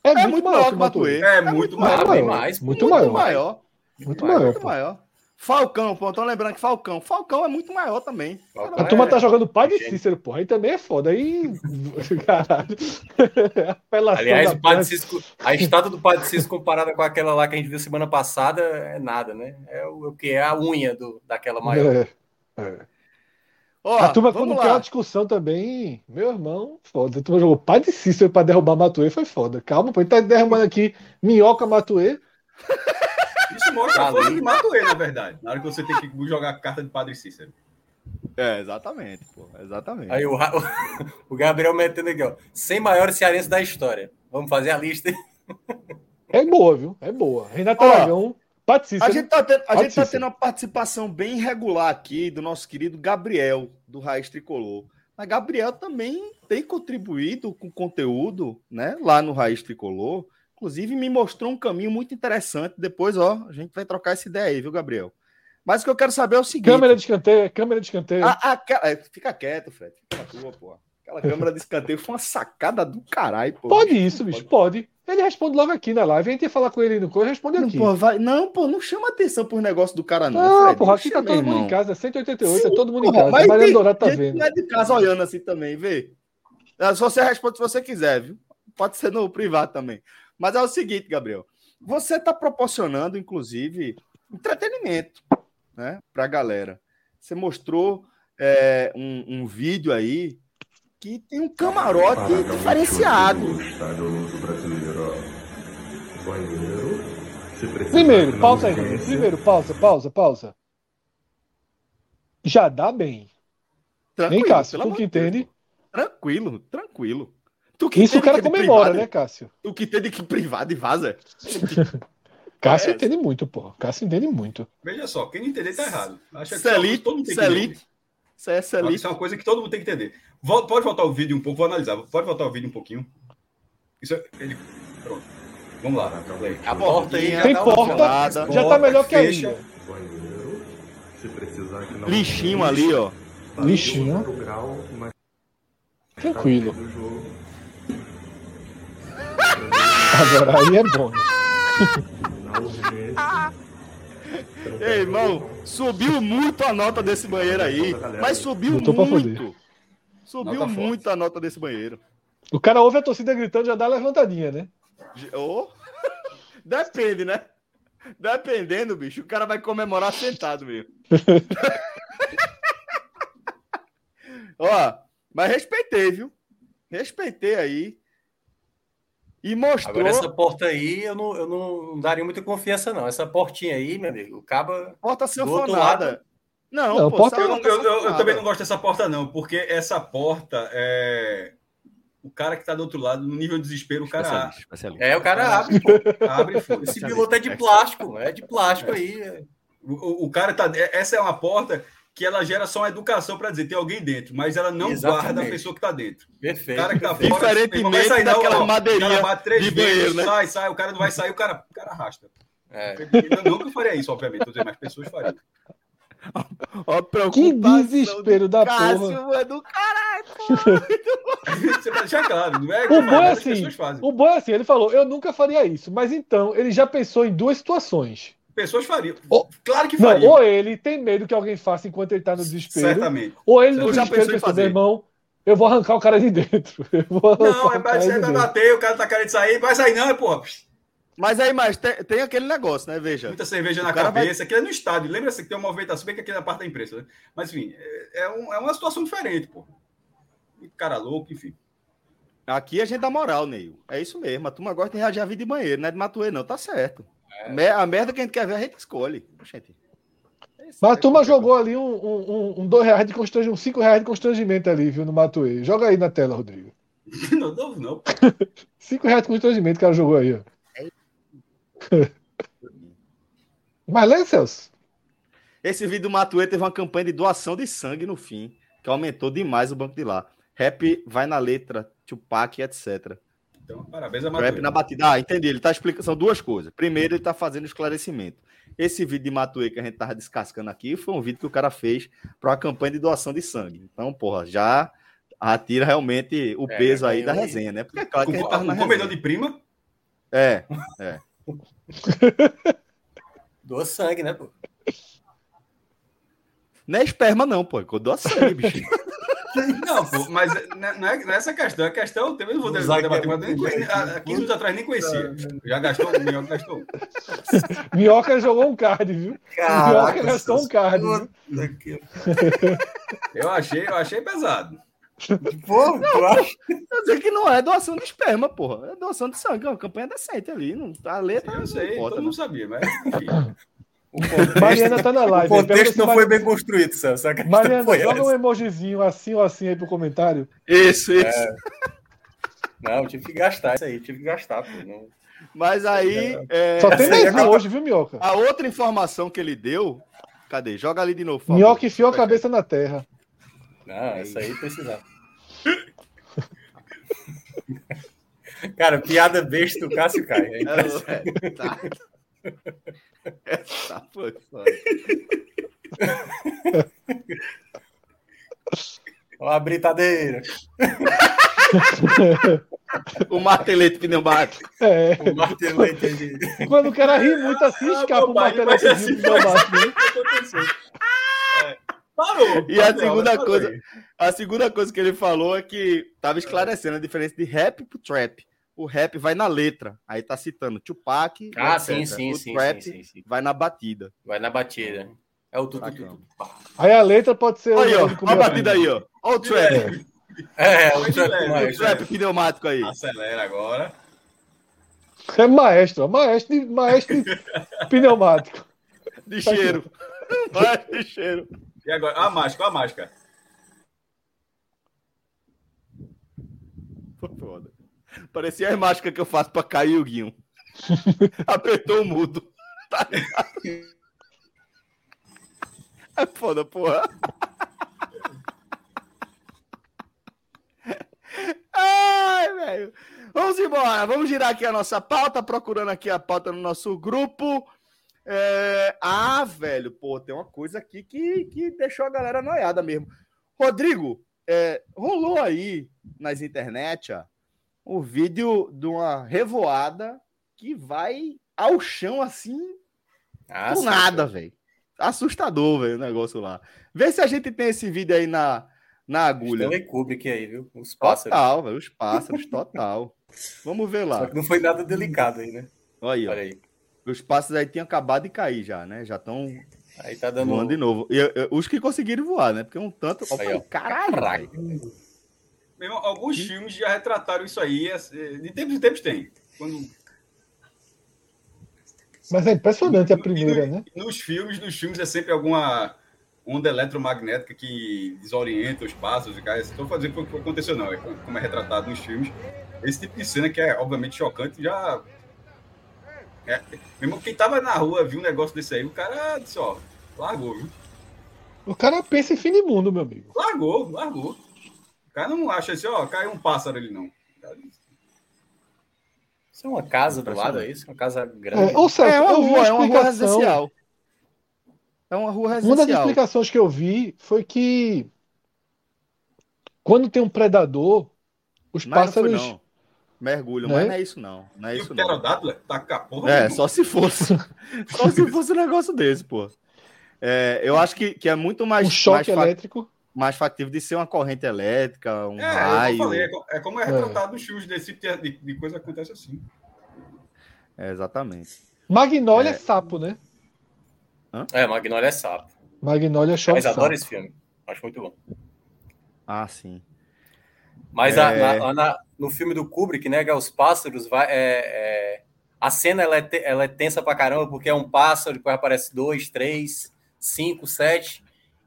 É, É muito, muito maior que o Matuê. É muito maior. maior. bem mais. Muito Muito maior. maior. Muito maior. Muito pô. maior. Falcão, pô, tô lembrando que Falcão. Falcão é muito maior também. Falcão A turma é- tá jogando pai de. Cícero, porra. Aí também é foda. Aí. Caralho. Aliás, da o Padre França. Cisco, a estátua do Padre Cisco comparada com aquela lá que a gente viu semana passada é nada, né? É o, o que é a unha do, daquela maior. É, é. Ó, a turma, quando lá. quer uma discussão também, meu irmão, foda. A turma jogou pai de Cícero pra derrubar Matuê, foi foda. Calma, pô. Ele tá derrubando aqui Minhoca Matuê. Isso mostra a Ali. força de Matuê, na verdade. Na hora que você tem que jogar a carta de Padre Cícero. É, exatamente, pô. Exatamente. Aí o, o Gabriel metendo aqui, ó. 100 maiores cearenses da história. Vamos fazer a lista. É boa, viu? É boa. Renato Aragão, de A Cícero. gente, tá tendo, a gente tá tendo uma participação bem irregular aqui do nosso querido Gabriel, do Raiz Tricolor. Mas Gabriel também tem contribuído com conteúdo, né? Lá no Raiz Tricolor. Inclusive, me mostrou um caminho muito interessante. Depois, ó, a gente vai trocar essa ideia aí, viu, Gabriel? Mas o que eu quero saber é o seguinte. Câmera de escanteio, câmera de escanteio. A- a- é, fica quieto, Fred. Fica na tua, pô. Aquela câmera de escanteio foi uma sacada do caralho, pô. pode isso, bicho, pode. Ele responde logo aqui na live. A gente ia falar com ele no coisa, responde Não, aqui. pô, vai- não, pô, não chama atenção por negócio do cara, não. Não, Fred. porra, aqui tá todo mundo irmão. em casa, 188, é Sim, todo mundo em porra, casa. mas Dourado tá vendo. não é de casa olhando assim também, vê. É, Só você responde se você quiser, viu? Pode ser no privado também. Mas é o seguinte, Gabriel. Você está proporcionando, inclusive, entretenimento, né, pra galera. Você mostrou é, um, um vídeo aí que tem um camarote diferenciado. Primeiro, pausa aí. Primeiro, pausa, pausa, pausa. Já dá bem. Tranquilo, Nem Cássio, pelo tu que entende. Tranquilo, tranquilo. Tu que Isso o cara de comemora, privado, né, Cássio? Tu que entende que privado e vaza. Cássio É. entende muito, pô. Cássio entende muito. Veja só, quem não entender tá errado. Acha que é todo mundo tem que entender. Celite. Isso é. Isso é uma coisa que todo mundo tem que entender. Vol- Pode voltar o vídeo um pouco, vou analisar. Pode voltar o vídeo um pouquinho. Isso é... ele- Pronto. Vamos lá. Play. A Porta aí, Tem porta, gelada. Já tá melhor que a fecha. ilha. Lixinho ali, ó. Lixinho. Tranquilo. Agora aí é bom. Ei, irmão, subiu muito a nota desse banheiro aí. Mas subiu muito. Subiu Nota forte. muito a nota desse banheiro. O cara ouve a torcida gritando, já dá levantadinha, né? Ô, Depende, né? Dependendo, bicho, o cara vai comemorar sentado mesmo. Ó, mas respeitei, viu? Respeitei aí. E mostrou. Agora, essa porta aí, eu não, eu não daria muita confiança, não. Essa portinha aí, meu amigo, o caba. Porta sanfonada. Não, Não, pô, porta- Eu, eu- eu- eu também não gosto dessa porta, não, porque essa porta é. O cara que tá do outro lado, no nível de desespero, o cara especialista. É, o cara abre, pô. abre e. Esse piloto é de plástico, é de plástico aí. O, o- o cara tá. Essa é uma porta que ela gera só uma educação para dizer tem alguém dentro, mas ela não Exatamente. guarda a pessoa que tá dentro. O Perfeito. cara que tá perfeito. fora. Diferentemente vai sair, não, daquela ó, madeirinha O cara bate três de vezes, banheiro, né? sai, sai, o cara não vai sair, o cara, o cara arrasta. É. Eu nunca faria isso, obviamente, mas pessoas fariam. Ó, Que desespero da Cássio porra. é do caralho. Você vai deixar claro, não é O bom é assim, pessoas fazem. o bom é assim, ele falou, eu nunca faria isso. Mas então, ele já pensou em duas situações. Pessoas fariam. Ou- claro que Não, fariam. ou ele tem medo que alguém faça enquanto ele tá no desespero. Certamente. Ou ele no Eu já em pensou, meu fazer. irmão, eu vou arrancar o cara de dentro. Eu vou arrancar Não, é de você vai bater, o cara tá querendo sair, vai sair não, é porra. Mas aí, mas tem, tem aquele negócio, né? Veja. Muita cerveja O na cara vai- cabeça, aqui é no estádio. Lembra-se que tem uma movimentação, bem que aqui é na parte da imprensa, né? Mas enfim, é, é um- é uma situação diferente, pô. Cara louco, enfim. Aqui a gente dá moral, Neil. É isso mesmo. A turma gosta de reagir a vida de banheiro, não é de matuê, não. Tá certo. Me- A merda que a gente quer ver, a gente escolhe. Gente. Mas a turma jogou ali um, um, um, um dois reais de constrangimento, um cinco reais de constrangimento ali, viu, no Matuê. Joga aí na tela, Rodrigo. Não, não, não. Cinco reais de constrangimento que cara jogou aí, ó. Mas lê, Celso. Esse vídeo do Matuê teve uma campanha de doação de sangue no fim, que aumentou demais o banco de lá. Rap vai na letra, Tupac, etc. Então, parabéns a Rap Matuê. na batida. Ah, entendi. Ele tá explicando. São duas coisas. Primeiro, ele tá fazendo esclarecimento. Esse vídeo de Matuê que a gente tava descascando aqui foi um vídeo que o cara fez para uma campanha de doação de sangue. Então, porra, já atira realmente o É, peso aí da aí. resenha, né? Porque é claro que a gente tava na com comedor resenha. de prima, É. Doa sangue, né, pô? Não é esperma, não, pô. Dou sangue, bicho. Não, pô, mas não é, não é essa questão. A questão, eu não vou debater, que é mas há 15 anos atrás nem conhecia. Já gastou, o melhor gastou. Minhoca jogou um card, viu? Minhoca gastou um card. Eu achei, eu achei pesado. Pô, acha? Quer dizer que não é doação de esperma, porra. É doação de sangue. É uma campanha decente ali. Não, a letra Eu não sei, importa, todo né? mundo sabia, mas enfim. O contexto, Mariana tá na o live. Pergunta contexto não Mar- foi bem construído, Celso. Mariana, foi joga um essa. emojizinho assim ou assim aí pro comentário. Isso, isso. Não, eu tive que gastar isso aí, tive que gastar, pô. Não... Mas aí. é, Só tem mais um acaba- hoje, viu, Minhoca? A outra informação que ele deu. Cadê? Joga ali de novo. Minhoca enfiou a cabeça na terra. Não, essa aí precisava. Cara, piada besta do Cássio Caio. É É, é, tá. Essa foi foda. Ó, a britadeira. O martelete pneumático. É. O martelete de... Quando o cara ri muito assim, Ah, escapa o martelete assim, pneumático. né? aconteceu. É. Parou. E a segunda coisa-. A segunda coisa que ele falou é que tava esclarecendo a diferença de rap pro trap. O rap vai na letra. Aí tá citando Tupac. Ah, sim, sim, o sim, trap sim, sim, sim. vai na batida. Vai na batida. É o tudo, Bacana. tudo, tudo. Aí a letra pode ser. Aí, ó. a batida aí, ó. Ó o trap. É, o Muito trap leve, O mais. trap pneumático aí. Acelera agora. É maestro, ó, maestro de, maestro de pneumático. De cheiro. Vai de cheiro. E agora? A máscara, a máscara. Foi foda. Parecia as máscaras que eu faço pra cair o guinho. Apertou o mudo. Tá? É foda, porra. Ai, velho. Vamos embora. Vamos girar aqui a nossa pauta, procurando aqui a pauta no nosso grupo. É, Ah, velho, pô, tem uma coisa aqui que, que deixou a galera noiada mesmo. Rodrigo, é, rolou aí nas internet ó, o vídeo de uma revoada que vai ao chão assim, Ah, do nada, velho. Assustador, velho, o negócio lá. Vê se a gente tem esse vídeo aí na, na agulha. Stanley Kubrick aí, viu? Os pássaros. Total, velho, os pássaros, total. Vamos ver Só lá. que não foi nada delicado aí, né? Olha aí. Olha aí. Os pássaros aí tinham acabado de cair já, né? Já estão Aí tá dando. voando de novo. E, e, os que conseguiram voar, né? Porque um tanto. Ó, Aí, ó. caralho. Mesmo, alguns filmes já retrataram isso aí. é, De tempos em tempos tem. Quando, Mas é impressionante a primeira, né? nos filmes, nos filmes é sempre alguma onda eletromagnética que desorienta os pássaros e cara. Estou fazendo o que aconteceu, não. É como é retratado nos filmes. Esse tipo de cena que é obviamente chocante já. É, mesmo quem tava na rua viu um negócio desse aí, o cara disse, ó, largou, viu? O cara pensa em fim de mundo, meu amigo. Largou, largou. O cara não acha assim, ó, caiu um pássaro ali, não. Isso é uma casa do lado, é isso? Uma casa grande. É, ou seja, É uma rua, é uma rua residencial. É uma rua Uma das residencial. explicações que eu vi foi que quando tem um predador, os Mas não foi, pássaros. não. Mergulho, Né? mas não é isso, não. Não é E isso, o não. tá com a porra É, só se fosse. só se fosse um negócio desse, pô. É, eu acho que, que é muito mais, um choque mais, fa- elétrico. Mais factível de ser uma corrente elétrica, um É, é, raio. eu falei, é, é como é retratado nos filmes desse tipo de, de coisa acontece assim. É, exatamente. Magnólia é. É. sapo, né? É, Magnolia é sapo. Magnolia é Mas adoro esse filme. Acho muito bom. Ah, sim. Mas a- É. na- na- no filme do Kubrick, né, que é os pássaros, vai, é, é- a cena ela é, te- ela é tensa pra caramba, porque é um pássaro, depois aparece dois, três, cinco, sete,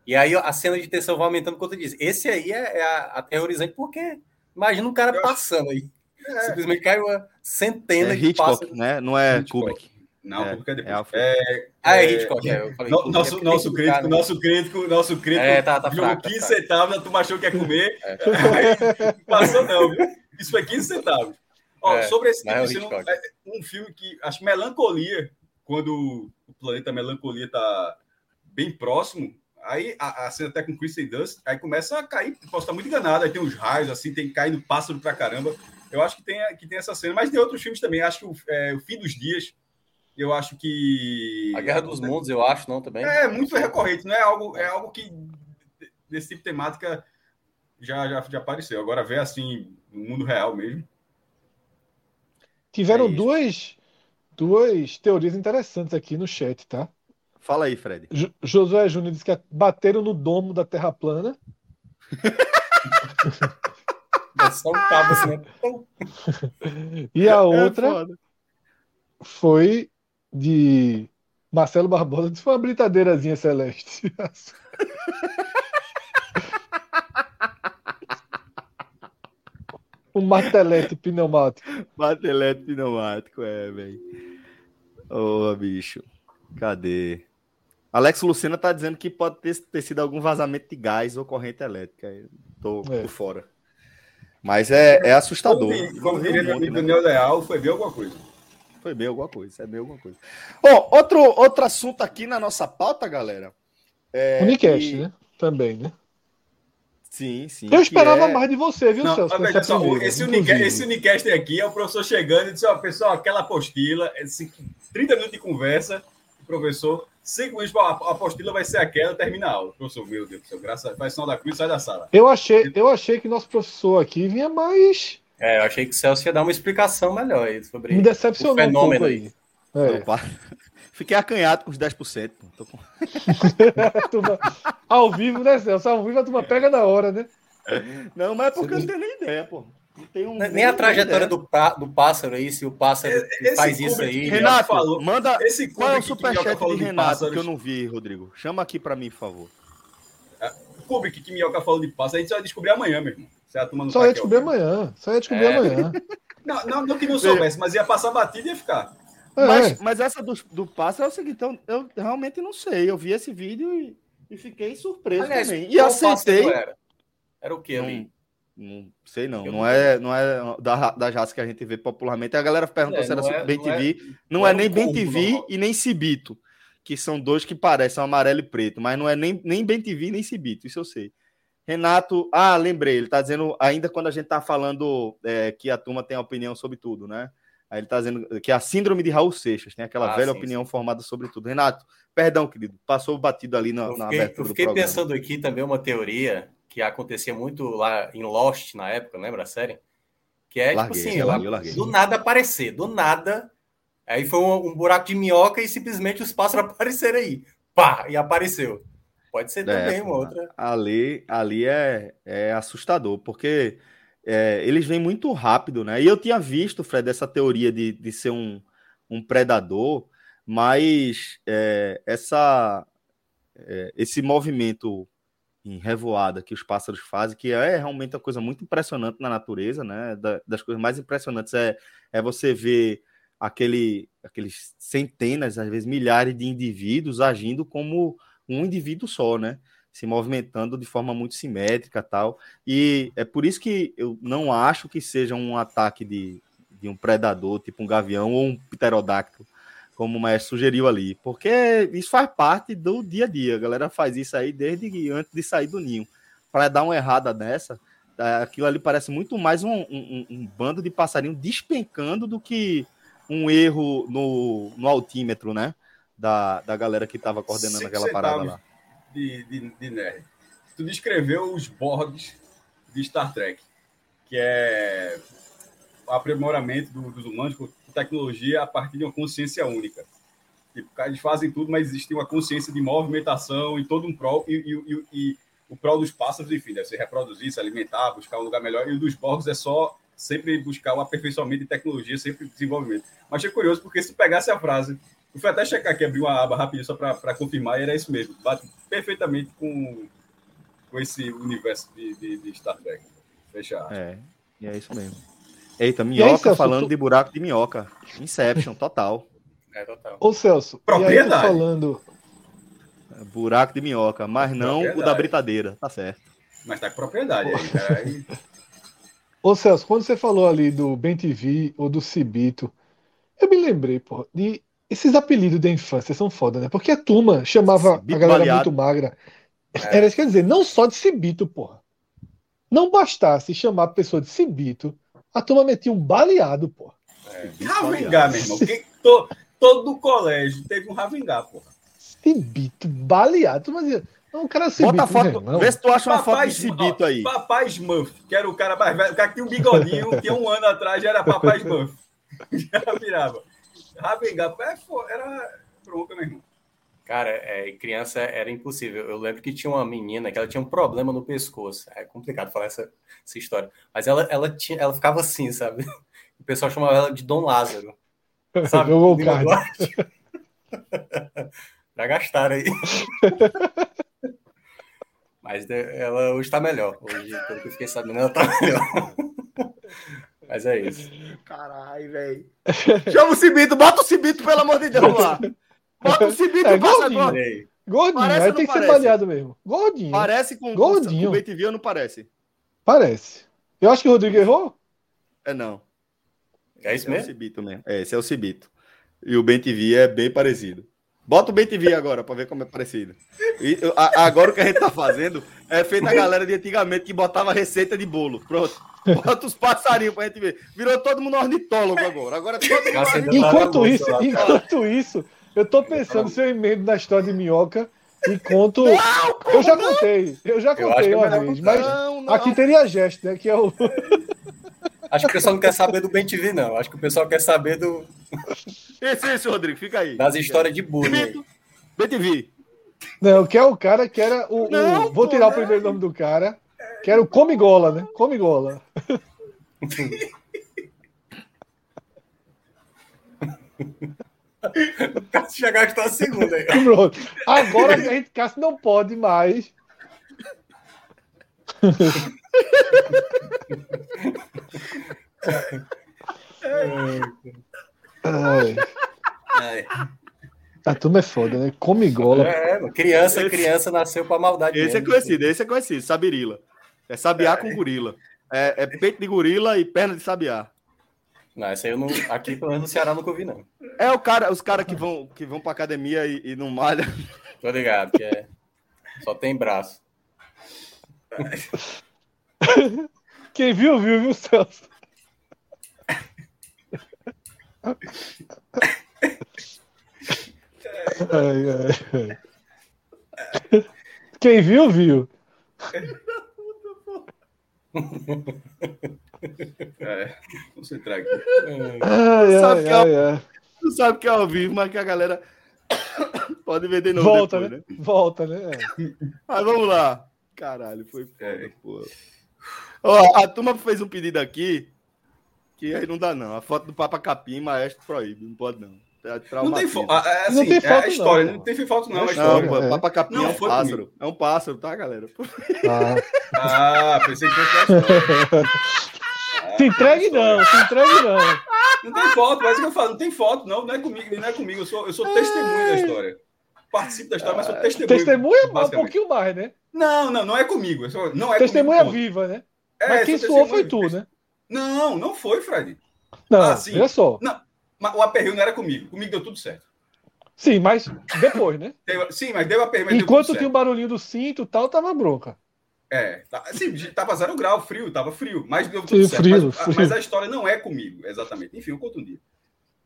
e aí a cena de tensão vai aumentando quanto diz. Esse aí é, é a- aterrorizante, porque imagina um cara passando aí. Simplesmente cai uma centena É de Hitchcock, né? Não é Hitchcock. Kubrick. Não, É, porque é é depois. É, Ah, é é, Hitchcock, é. Eu falei, no- Kubrick, nosso, é nosso crítico, né? nosso crítico, nosso crítico, É, tá, tá jogou fraco, tá 15 fraco. centavos, a turma achou que ia comer. Aí, passou não, viu? Isso foi 15 centavos. Ó, É, sobre esse é tipo cena, Hitchcock. é um filme que acho que melancolia, quando o planeta melancolia tá bem próximo, aí a, a cena até com Kristen Dunst, aí começa a cair, posso estar muito enganado, aí tem uns raios assim, tem caindo pássaro pra caramba. Eu acho que tem, que tem essa cena, mas tem outros filmes também. Acho que o, é, o Fim dos Dias, eu acho que. A Guerra dos Mundos, eu acho, não, também. É muito recorrente, não é algo, é algo que desse tipo de temática já, já, já apareceu. Agora ver assim, no mundo real mesmo. Tiveram É duas, duas teorias interessantes aqui no chat, tá? Fala aí, Fred. Jo- Josué Júnior disse que bateram no domo da Terra plana. É só um cabo assim, né? E a É outra foda. foi de Marcelo Barbosa, disse foi uma britadeirazinha celeste. um martelete pneumático. Batelete pneumático, é, velho. Ô, bicho. Cadê? Alex Lucena tá dizendo que pode ter, ter sido algum vazamento de gás ou corrente elétrica. Eu Tô É. por fora. Mas é, é assustador. Como, diria um meu amigo né? Daniel Leal, foi bem alguma coisa. Foi bem alguma coisa, é bem alguma coisa. Bom, outro, outro assunto aqui na nossa pauta, galera. É, Unicast, que- né? Também, né? Sim, sim. Eu esperava é- mais de você, viu, Não, Celso? veja só, o- primeira, esse. Unicast, esse Unicast aqui é o professor chegando e disse: Ó, pessoal, aquela apostila, esse 30 minutos de conversa, o professor, 5 minutos para a apostila vai ser aquela, termina a aula. Professor, meu Deus do céu, graças a faz sinal da cruz sai da sala. Eu achei, eu achei que nosso professor aqui vinha mais. É, eu achei que o Celso ia dar uma explicação melhor aí sobre Me decepcionou o fenômeno um pouco aí. É. Opa. Fiquei acanhado com os 10%. pô. Tô com- turma- ao vivo, né, Celso? Ao vivo a turma pega na hora, né? Não, mas é porque eu não tenho nem ideia, pô. Um- Nem a trajetória do, pá- do pássaro aí, se o pássaro Esse faz isso aí. que Renato, falou- manda. Esse Qual é o Minhoca superchat de de Renato pássaros, que eu não vi, Rodrigo? Chama aqui pra mim, por favor. Kubrick que Minhoca falou de pássaros, a gente só vai descobrir amanhã turma não Só tá ia descobrir amanhã. Só ia descobrir É. amanhã. Não, não, não que não soubesse, mas ia passar batida e ia ficar. É. Mas, mas essa do, do pássaro é o seguinte, eu, eu realmente não sei. Eu vi esse vídeo e, e fiquei surpreso Aliás, também. E aceitei. pássaro Era? Era o que ali? Não sei não. Eu Não não é, não é da, das raças que a gente vê popularmente. A galera perguntou É, se era é- Bem não é- TV. Não, é nem Bem TV e nem Cibito. Que são dois que parecem amarelo e preto. Mas não é nem, nem Bem TV nem Cibito. Isso eu sei. Renato, ah, lembrei, ele tá dizendo, ainda quando a gente tá falando é, que a turma tem opinião sobre tudo, né? Aí ele tá dizendo que é a síndrome de Raul Seixas, tem aquela Ah, velha sim, opinião formada sobre tudo. Renato, perdão, querido, passou batido ali na, Eu na fiquei, abertura eu fiquei pensando aqui também uma teoria que acontecia muito lá em Lost na época, lembra a série? Que é Larguei, tipo assim, eu larguei, eu larguei. do nada aparecer, do nada. Aí foi um, um buraco de minhoca e simplesmente os pássaros apareceram aí. Pá! E apareceu. Pode ser também É, uma outra. Ali, ali é, é assustador, porque é, eles vêm muito rápido, né? E eu tinha visto, Fred, essa teoria de, de ser um, um predador, mas é, essa, é, esse movimento em revoada que os pássaros fazem, que é realmente uma coisa muito impressionante na natureza, né? Da- das coisas mais impressionantes é, é você ver aquele, aqueles centenas, às vezes milhares de indivíduos agindo como um indivíduo só, né? Se movimentando de forma muito simétrica tal. E é por isso que eu não acho que seja um ataque de, de um predador, tipo um gavião ou um pterodáctilo, como o Maestro sugeriu ali. Porque isso faz parte do dia a dia. A galera faz isso aí desde antes de sair do ninho. Para dar uma errada dessa, eh, aquilo ali parece muito mais um, um- um bando de passarinho despencando do que um erro no, no altímetro, né? Da, da galera que estava coordenando Cinco aquela parada lá. de, de, de nerd. Tu descreveu os Borgs de Star Trek, que é o aprimoramento do- dos humanos tecnologia a partir de uma consciência única. Tipo, eles fazem tudo, mas existe uma consciência de movimentação e todo um prol, e, e- e- e o prol dos pássaros, enfim, deve se reproduzir, se alimentar, buscar um lugar melhor, e o dos Borgs é só sempre buscar o aperfeiçoamento de tecnologia, sempre desenvolvimento. Mas achei curioso, porque se pegasse a frase eu fui até checar aqui, abrir uma aba rapidinho só para confirmar, e era isso mesmo. Bate perfeitamente com, com esse universo de, de, de Star Trek. Fechado. É, e é isso mesmo. Eita, aí, minhoca Celso, falando tu- de buraco de minhoca. Inception, total. É, total. Ô, Celso, e aí Propriedade. falando. Buraco de minhoca, mas não o da Propriedade. britadeira, tá certo. Mas tá com propriedade aí, cara. Aí, Ô, Celso, quando você falou ali do Ben TV ou do Cibito, eu me lembrei, pô, de. Esses apelidos da infância são foda, né? Porque a turma chamava Cibito a galera baleado. muito magra. É. Era isso que quer dizer, não só de Cibito, porra. Não bastasse chamar a pessoa de Cibito, a turma metia um baleado, porra. Ravengá, meu irmão. Quem, to, todo o colégio teve um Ravengá, porra. Cibito, baleado. Mas não, o cara é Cibito, Bota a foto, não. vê se tu acha uma foto Papai de Cibito aí. Papai Smurf, que era o cara mais velho. O cara que tinha um bigodinho, que um ano atrás já era Papai Smurf. Já virava. Ravengá, é, era bronca, meu irmão. Cara, é, criança era impossível. Eu lembro que tinha uma menina que ela tinha um problema no pescoço. É complicado falar essa, essa história. Mas ela, ela, tinha, ela ficava assim, sabe? O pessoal chamava ela de Dom Lázaro. Sabe? Duarte. Já gastaram aí. Mas de- ela hoje tá melhor. Hoje, pelo que eu fiquei sabendo, ela tá melhor. Mas é isso. Caralho, velho. Chama o Cibito, bota o Cibito, pelo amor de Deus, lá. Bota o Cibito É, e passa gordinho. Gordinho, Parece tem que ser parece? baleado mesmo. Gordinho. Parece com Gordinho. com o BTV ou não parece? Parece. Eu acho que o Rodrigo errou. É não. É isso Esse é o mesmo? Cibito mesmo. É, esse é o Cibito. E o Ben TV é bem parecido. Bota o Ben TV agora pra ver como é parecido. E, a- agora o que a gente tá fazendo é feito a galera de antigamente que botava receita de bolo. Pronto. Bota os passarinhos pra gente ver. Virou todo mundo ornitólogo agora. Agora todo mundo Enquanto isso, enquanto isso, eu tô pensando se eu emendo na história de minhoca e conto. eu já contei, eu já Eu contei é uma vez, contar. mas Não, não. aqui teria gesto, né? Que é o. Acho que o pessoal não quer saber do Ben TV, não. Acho que o pessoal quer saber do, Esse, esse, Rodrigo, fica aí. das histórias de bullying. Ben TV. Não, que é o cara que era o. o- Não, vou pô, tirar o não. primeiro nome do cara, que era o Comigola, né? Comigola. O Cássio já gastou a segunda aí. Pronto. Agora a gente Cássio não pode mais. Ai, É, a turma é foda, né? Comigola. é, mano, criança, criança nasceu pra maldade. Esse é mesmo. conhecido, esse é conhecido, sabirila. É sabiá com gorila. É, é peito de gorila e perna de sabiá. Não, esse aí eu não. Aqui, pelo menos no Ceará, nunca ouvi, não. É o cara, os caras que vão, que vão pra academia e, e não malham. Tô ligado, que é. Só tem braço. Quem viu, viu, viu, Celso? Ai, ai, ai. Quem viu, viu. É, concentrar aqui. Ai, Sabe ai, que é o- ai, ai. Tu sabe que é ao vivo, mas que a galera pode ver de novo Volta, depois, né? né? Volta, né? É. Mas vamos lá. Caralho, foi foda, É. porra. Ó, a turma fez um pedido aqui que aí não dá, não. A foto do Papa Capim, maestro proíbe. Não pode, não. É Não tem traumatismo. foto. É, Não assim, tem é foto, a história, não, não, tem foto, não. É Não, Não, história. pô, É. Papa Capim Não, é um pássaro. É um pássaro, tá, galera? Ah. Ah, pensei que fosse história. Se entregue não, se entregue não. Não tem foto, mas é o que eu falo, não tem foto, não, não é comigo, não é comigo. Eu sou, eu sou testemunha da história. Participo da história, mas sou testemunha. Testemunha é um pouquinho mais, né? Não, não, não é comigo. eu sou- não é Testemunha comigo, viva, né? É, Mas quem sou suou foi testemunha. tu, né? Não, não foi, Fred. Não, Ah, sim. olha só. Mas o aperreio não era comigo. Comigo deu tudo certo. Sim, mas depois, né? Sim, mas deu aperreio, mas Enquanto deu tudo tinha o barulhinho do cinto e tal, tava bronca. É, tá, sim, tava zero grau, frio, tava frio, mas deu Sim, tudo certo. frio, mas, frio. mas a história não é comigo, exatamente. Enfim, eu conto um dia.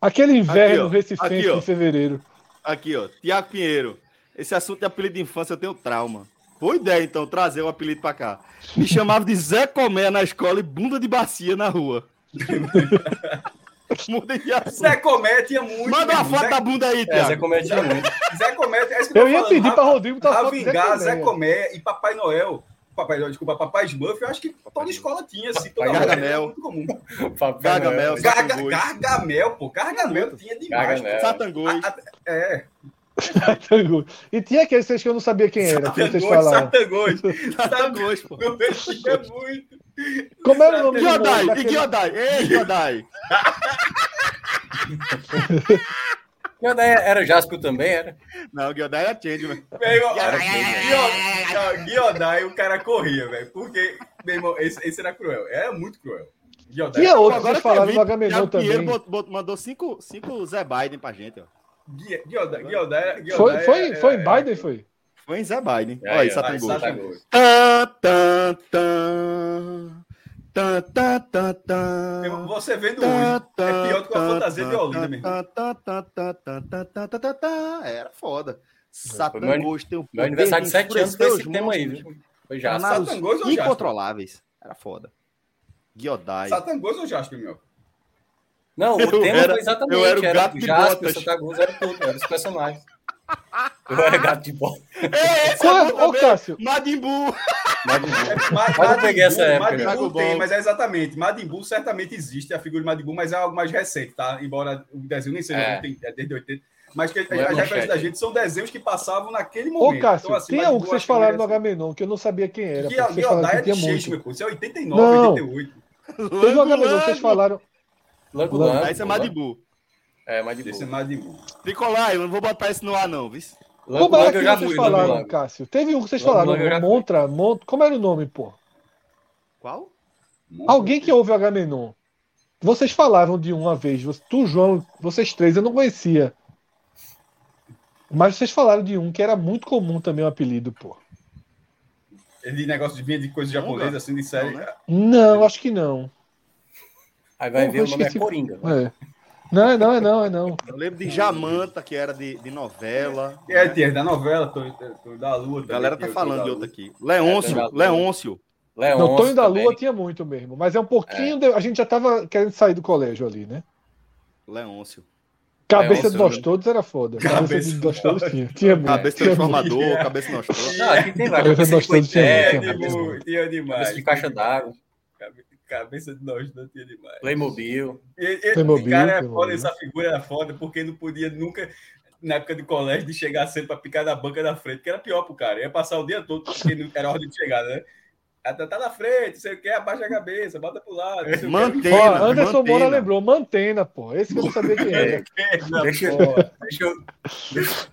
Aquele inverno Aqui, recifense em fevereiro. Aqui, ó. Tiago Pinheiro. Esse assunto de apelido de infância eu tenho trauma. Boa ideia, então, trazer o apelido pra cá. Me chamava de Zé Comé na escola e bunda de bacia na rua. Muda de assunto. Zé Comé tinha muito. Manda uma foto Zé, da bunda aí, É, Zé Tiago. Comédia muito. Zé Comé, é isso que eu, Eu ia falando, pedir Ra- pra Rodrigo foto do Zé vingar Zé Comé. Comé e Papai Noel. Papai Noel, desculpa, Papai Smurf, eu acho que toda escola tinha, assim, toda Gargamel. comum. Gargamel. Gargamel, pô, Gargamel tinha demais. Gargamel. Satangos. pô. É, E tinha aqueles que eu não sabia quem era, que vocês Satangos, falaram. Satangos. Satangos, pô. Satangos tinha muito. Como era o nome do Giodai, e daquele- Giodai. Ei, Giodai. Giodai Era Jaspio também, era? Não, Giodai era change, Meu irmão, Cara, Guio- Guiodai, o cara corria, velho. Porque, meu irmão, esse, esse era cruel. Era muito cruel. Guiodai. Tinha outro que Agora falaram eu Thiago Pinheiro também. bot- bot- mandou cinco, cinco Zé Biden pra gente, ó. Guiodá, Guiodá, foi, foi, é, foi em Biden, foi? Foi em Zé Biden. Olha, aí, Satan Gol. Você vendo hoje, é pior do que uma fantasia de Olinda, meu irmão. Era foda. Satan Ghost tem um Meu aniversário de 7 anos foi esse tema aí, viu? Foi já. Satan Ghost ou Incontroláveis. Era foda. Guiodai. Satan Ghost ou Jasper, meu? Não, o Eu tema era- foi exatamente. eu era o gato de Jasper, botas. Santa Cruz, era tudo, era os personagens. Eu era gato de bola. É, esse Qual é é- bom Ô. Cássio. Madimbu. Mas, Ma- Mas eu peguei essa época, Madimbu Dragon tem, mas é exatamente. Madimbu certamente existe, a figura de Madimbu, mas é algo mais recente, tá? Embora o desenho nem seja É. tem- é desde 80. Mas que as é referências da gente são desenhos que passavam naquele Ô, momento. Cássio, Então, assim, tem Madimbu um que vocês falaram no merece- Agamenon, que eu não sabia quem era. Que pô, a Vocês falaram que é de tinha Shakespeare, muito. pô. Isso é 89, Não. 88. Teve um Agamenon que vocês falaram. Lango Lango. Lango. Esse é Madibu. É, de Esse é boa. Madimbu. Tricolar, eu não vou botar esse no ar, não, viu? Lango Lango eu que já vocês fui, falaram, Lango. Cássio? Teve um que vocês falaram, Lango. Montra, Montra. Como era o nome, pô? Qual? Alguém que ouve o Agamenon. Vocês falaram de uma vez, tu, João, vocês três, eu não conhecia. Mas vocês falaram de um que era muito comum também o apelido, pô. De negócio de vinha de coisa japonesa, assim, de série. Não, né? Não, acho que não. Aí vai ver o nome é esqueci. Coringa. É. Não, é não, é não, é não. Eu lembro de Jamanta, que era de, de novela. É, né? tinha da novela, Tonho Tonho da Lua. A galera tá falando de outra aqui. Leôncio, É, Leôncio. Leôncio Não, Tonho da também. Lua tinha muito mesmo, mas é um pouquinho. de- A gente já tava querendo sair do colégio ali, né? Leôncio. Cabeça Leôncio, de nós né? todos era foda. Cabeça, Cabeça de de nós todos nós tinha. Tinha muito. Cabeça transformador, cabeça nostrosa. Não, aqui tem Cabeça vários. Cabeça de gostosa coiteiro, tinha É, muito, tinha demais. cabeça de caixa d'água, Cabe- Cabeça de nós não tinha demais. Playmobil. E, e, Playmobil, cara, é Playmobil. foda, essa figura era foda, porque não podia nunca, na época de colégio, de chegar cedo pra picar na banca da frente, que era pior pro cara. Ia passar o dia todo, porque não era ordem de chegada, né? Ah, Tá tá na frente, você quer, abaixa a cabeça, bota pro lado. Mantena, Ó, Anderson mantena. Moura lembrou, Mantena, pô. Esse que eu não sabia quem era. Não, Deixa. Deixa eu, deixa,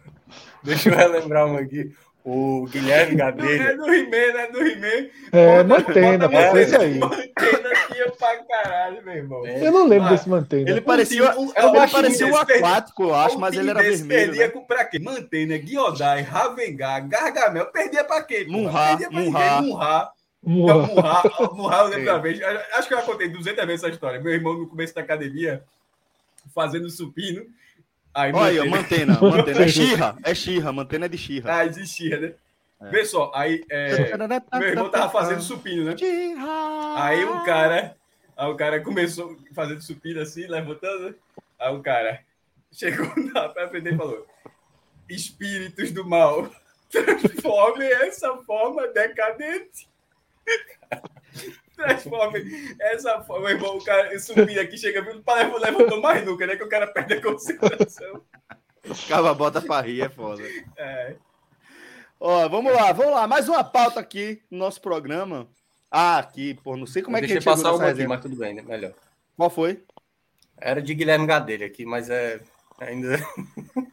deixa eu relembrar uma aqui. O Guilherme Não, Gadelha. é do He-Man, né? Do He-Man. É, Mantena, bota esse aí. Mantena tinha pra caralho, meu irmão. Eu não lembro desse Mantena. Ele parecia, time- ele o time parecia um aquático, eu acho, mas ele era desse vermelho. Perdia Né? com, pra quê? Mantena, Guiodai, Ravengar, Gargamel. Perdia pra quê? Munhá, Perdia pra Munhá. ninguém. Munhá. Munhá. Munhá, eu lembro uma vez. Acho que eu já contei 200 vezes essa história. Meu irmão, no começo da academia, fazendo supino. Aí, Olha aí, ó, Mantena- mantena, mantena. É xirra, é xirra, mantena é de xirra. Ah, existia, né? É. Vê só, aí é, meu irmão tava fazendo supino, né? Aí o cara, aí o cara começou fazendo supino assim, levantando. Aí o cara chegou na pra frente e falou: Espíritos do mal, transformem essa forma decadente. Transformem essa forma. Meu irmão, o cara subir aqui, chega vindo para levantou mais nunca, né? Que o cara perde a concentração. Cava bota pra rir, é foda. É. Ó, vamos lá, vamos lá. Mais uma pauta aqui no nosso programa. Ah, aqui, pô, não sei como é que a Deixa eu gente passar uma aqui, mas tudo bem, né? Melhor. Qual foi? Era de Guilherme Gadelha aqui, mas é. Ainda.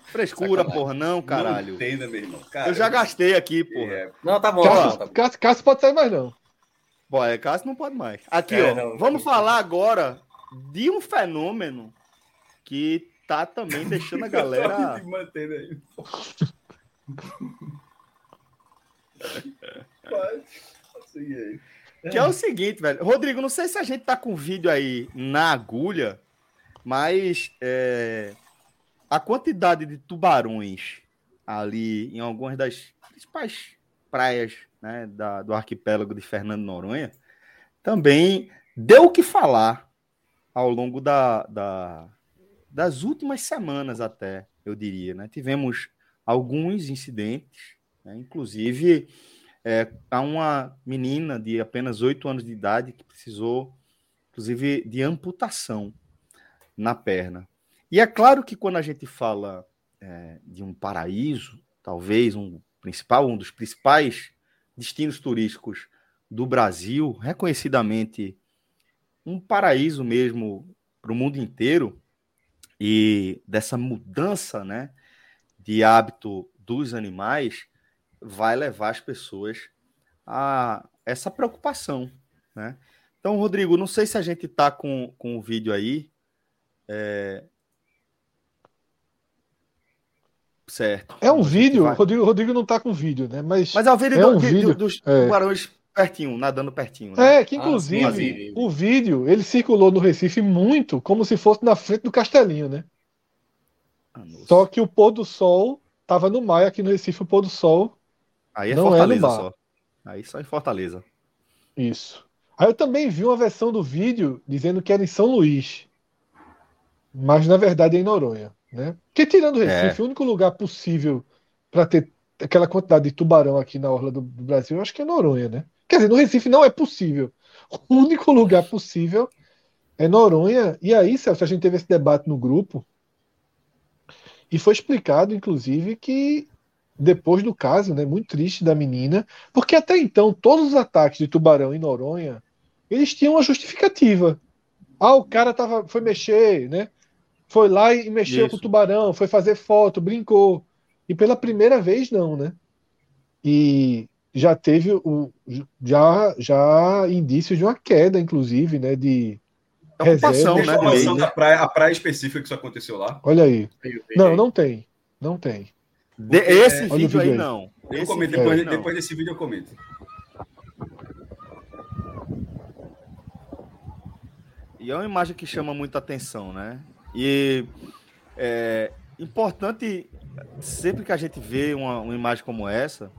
Frescura, Sacanagem. porra, não, caralho. Não entenda, meu irmão. Cara, Eu já gastei aqui, porra. É, Não, tá bom, tá bom, Cássio, tá bom. Cássio, Cássio pode sair mais não. Pô, é Cássio não pode mais. Aqui, É, ó, não, vamos não. falar agora de um fenômeno que tá também deixando a galera... aí. Que é o seguinte, velho. Rodrigo, não sei se a gente tá com o vídeo aí na agulha, mas é, a quantidade de tubarões ali em algumas das principais praias né, da- do arquipélago de Fernando Noronha também deu o que falar ao longo da, da- das últimas semanas até, eu diria. Né? Tivemos alguns incidentes, né? inclusive é, há uma menina de apenas 8 anos de idade que precisou, inclusive, de amputação na perna. E é claro que quando a gente fala é, de um paraíso, talvez um principal, um dos principais destinos turísticos do Brasil, reconhecidamente um paraíso mesmo para o mundo inteiro, e dessa mudança né, de hábito dos animais, vai levar as pessoas a essa preocupação, né? Então, Rodrigo, não sei se a gente tá com, com o vídeo aí. É... Certo. É um vídeo, vai- Rodrigo, Rodrigo não tá com vídeo, né? Mas, Mas é o vídeo, É do- um de- vídeo, dos é. tubarões pertinho, nadando pertinho. Né? é que Ah, inclusive sim. o vídeo ele circulou no Recife muito como se fosse na frente do Castelinho, né? Ah. Só que o pôr do sol tava no mar e aqui no Recife o pôr do sol Aí é não é no Fortaleza mar. só. Aí só em Fortaleza. Isso. Aí eu também vi uma versão do vídeo dizendo que era em São Luís. Mas na verdade é em Noronha, né? Porque tirando o Recife, o único lugar possível para ter aquela quantidade de tubarão aqui na orla do, do Brasil, eu acho que é Noronha, né? Quer dizer, no Recife não é possível. O único lugar possível é Noronha. E aí, Celso, a gente teve esse debate no grupo e foi explicado, inclusive, que depois do caso, né, muito triste da menina, porque até então todos os ataques de tubarão em Noronha, eles tinham uma justificativa. Ah, o cara tava, foi mexer, né? Foi lá e mexeu Isso. com o tubarão, foi fazer foto, brincou. E pela primeira vez não, né? E já teve o já já indícios de uma queda, inclusive, né? De Ocupação, reservas. né? Informação de lei, da praia, a praia específica que isso aconteceu lá. Olha aí. Não, não tem. Não tem. De- esse o vídeo vídeo aí aí. não. Eu Esse comento, depois, aí não. depois desse vídeo eu comento. E é uma imagem que chama muita atenção, né? E é importante, sempre que a gente vê uma, uma imagem como essa,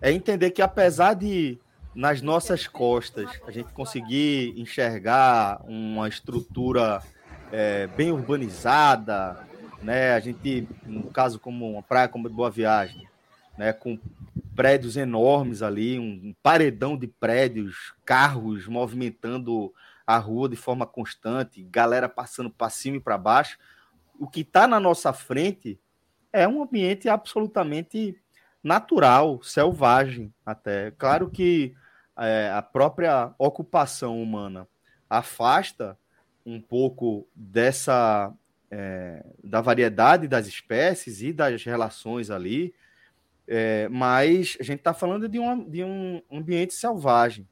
é entender que apesar de nas nossas costas a gente conseguir enxergar uma estrutura é, bem urbanizada, né? A gente, no caso como uma praia como Boa Viagem, né? Com prédios enormes ali, um paredão de prédios, carros movimentando a rua de forma constante, galera passando para cima e para baixo. O que está na nossa frente é um ambiente absolutamente natural, selvagem até. Claro que é, a própria ocupação humana afasta um pouco dessa é, da variedade das espécies e das relações ali, é, mas a gente está falando de, uma, de um ambiente selvagem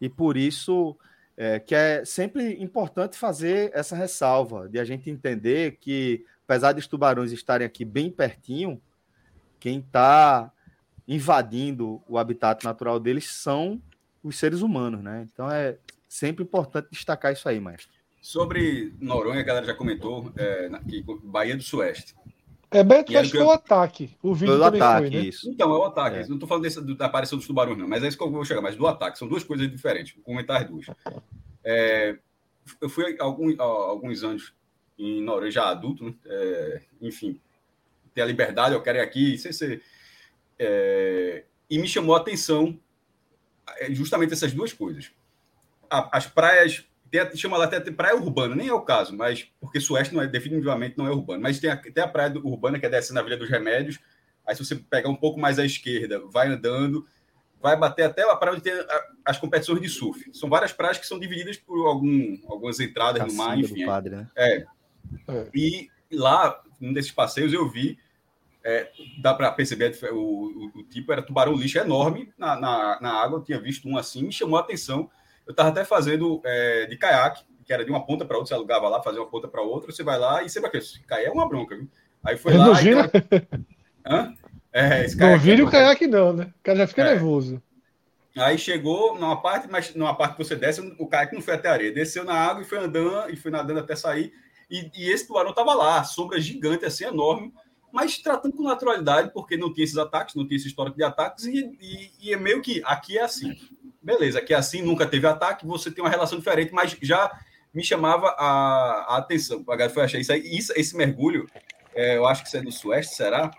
e por isso é, que é sempre importante fazer essa ressalva, de a gente entender que, apesar dos tubarões estarem aqui bem pertinho, quem está invadindo o habitat natural deles são os seres humanos, né? Então é sempre importante destacar isso aí, mestre. Sobre Noronha, a galera já comentou, é, que Bahia do Sueste. É Beto que foi o ataque. O vídeo também ataque, foi, né? isso. Então, é o ataque. É. Não estou falando desse, do- da aparição dos tubarões, não, mas é isso que eu vou chegar. Mas do ataque, são duas coisas diferentes. Vou comentar as duas. É, eu fui alguns, alguns anos em Noronha, já adulto, né? É, enfim, ter a liberdade, eu quero ir aqui, sem ser. é, e me chamou a atenção é, justamente essas duas coisas. A- as praias, tem, a- chama lá até praia urbana, nem é o caso, mas porque Sueste não é, definitivamente não é urbano, mas tem a, tem a praia urbana que é descendo na Vila dos Remédios, aí se você pegar um pouco mais à esquerda, vai andando, vai bater até a praia onde tem a- as competições de surf. São várias praias que são divididas por algum, algumas entradas no mar, enfim. do padre, né? É. É. E lá, num desses passeios, eu vi, é, dá para perceber o, o- o tipo, era tubarão lixo enorme na, na, na água, eu tinha visto um assim, me chamou a atenção. Eu estava até fazendo é, de caiaque, que era de uma ponta para outra, você alugava lá, fazia uma ponta para outra, você vai lá e sempre aquele, esse cair é uma bronca, viu? Aí foi Não lá... e tem uma- Hã? É, esse Não é vira o bronca. caiaque, não, né? O cara já fica É. nervoso. Aí chegou numa parte, mas numa parte que você desce, o caiaque não foi até a areia. Desceu na água e foi andando, e foi nadando até sair. E, e esse tubarão estava lá, sombra gigante, assim, enorme, mas tratando com naturalidade, porque não tinha esses ataques, não tinha esse histórico de ataques, e, e- e é meio que aqui é assim. Beleza, é assim, nunca teve ataque, você tem uma relação diferente, mas já me chamava a, a atenção. Foi achar isso aí. Isso, esse mergulho, é, eu acho que isso é no Sueste, será?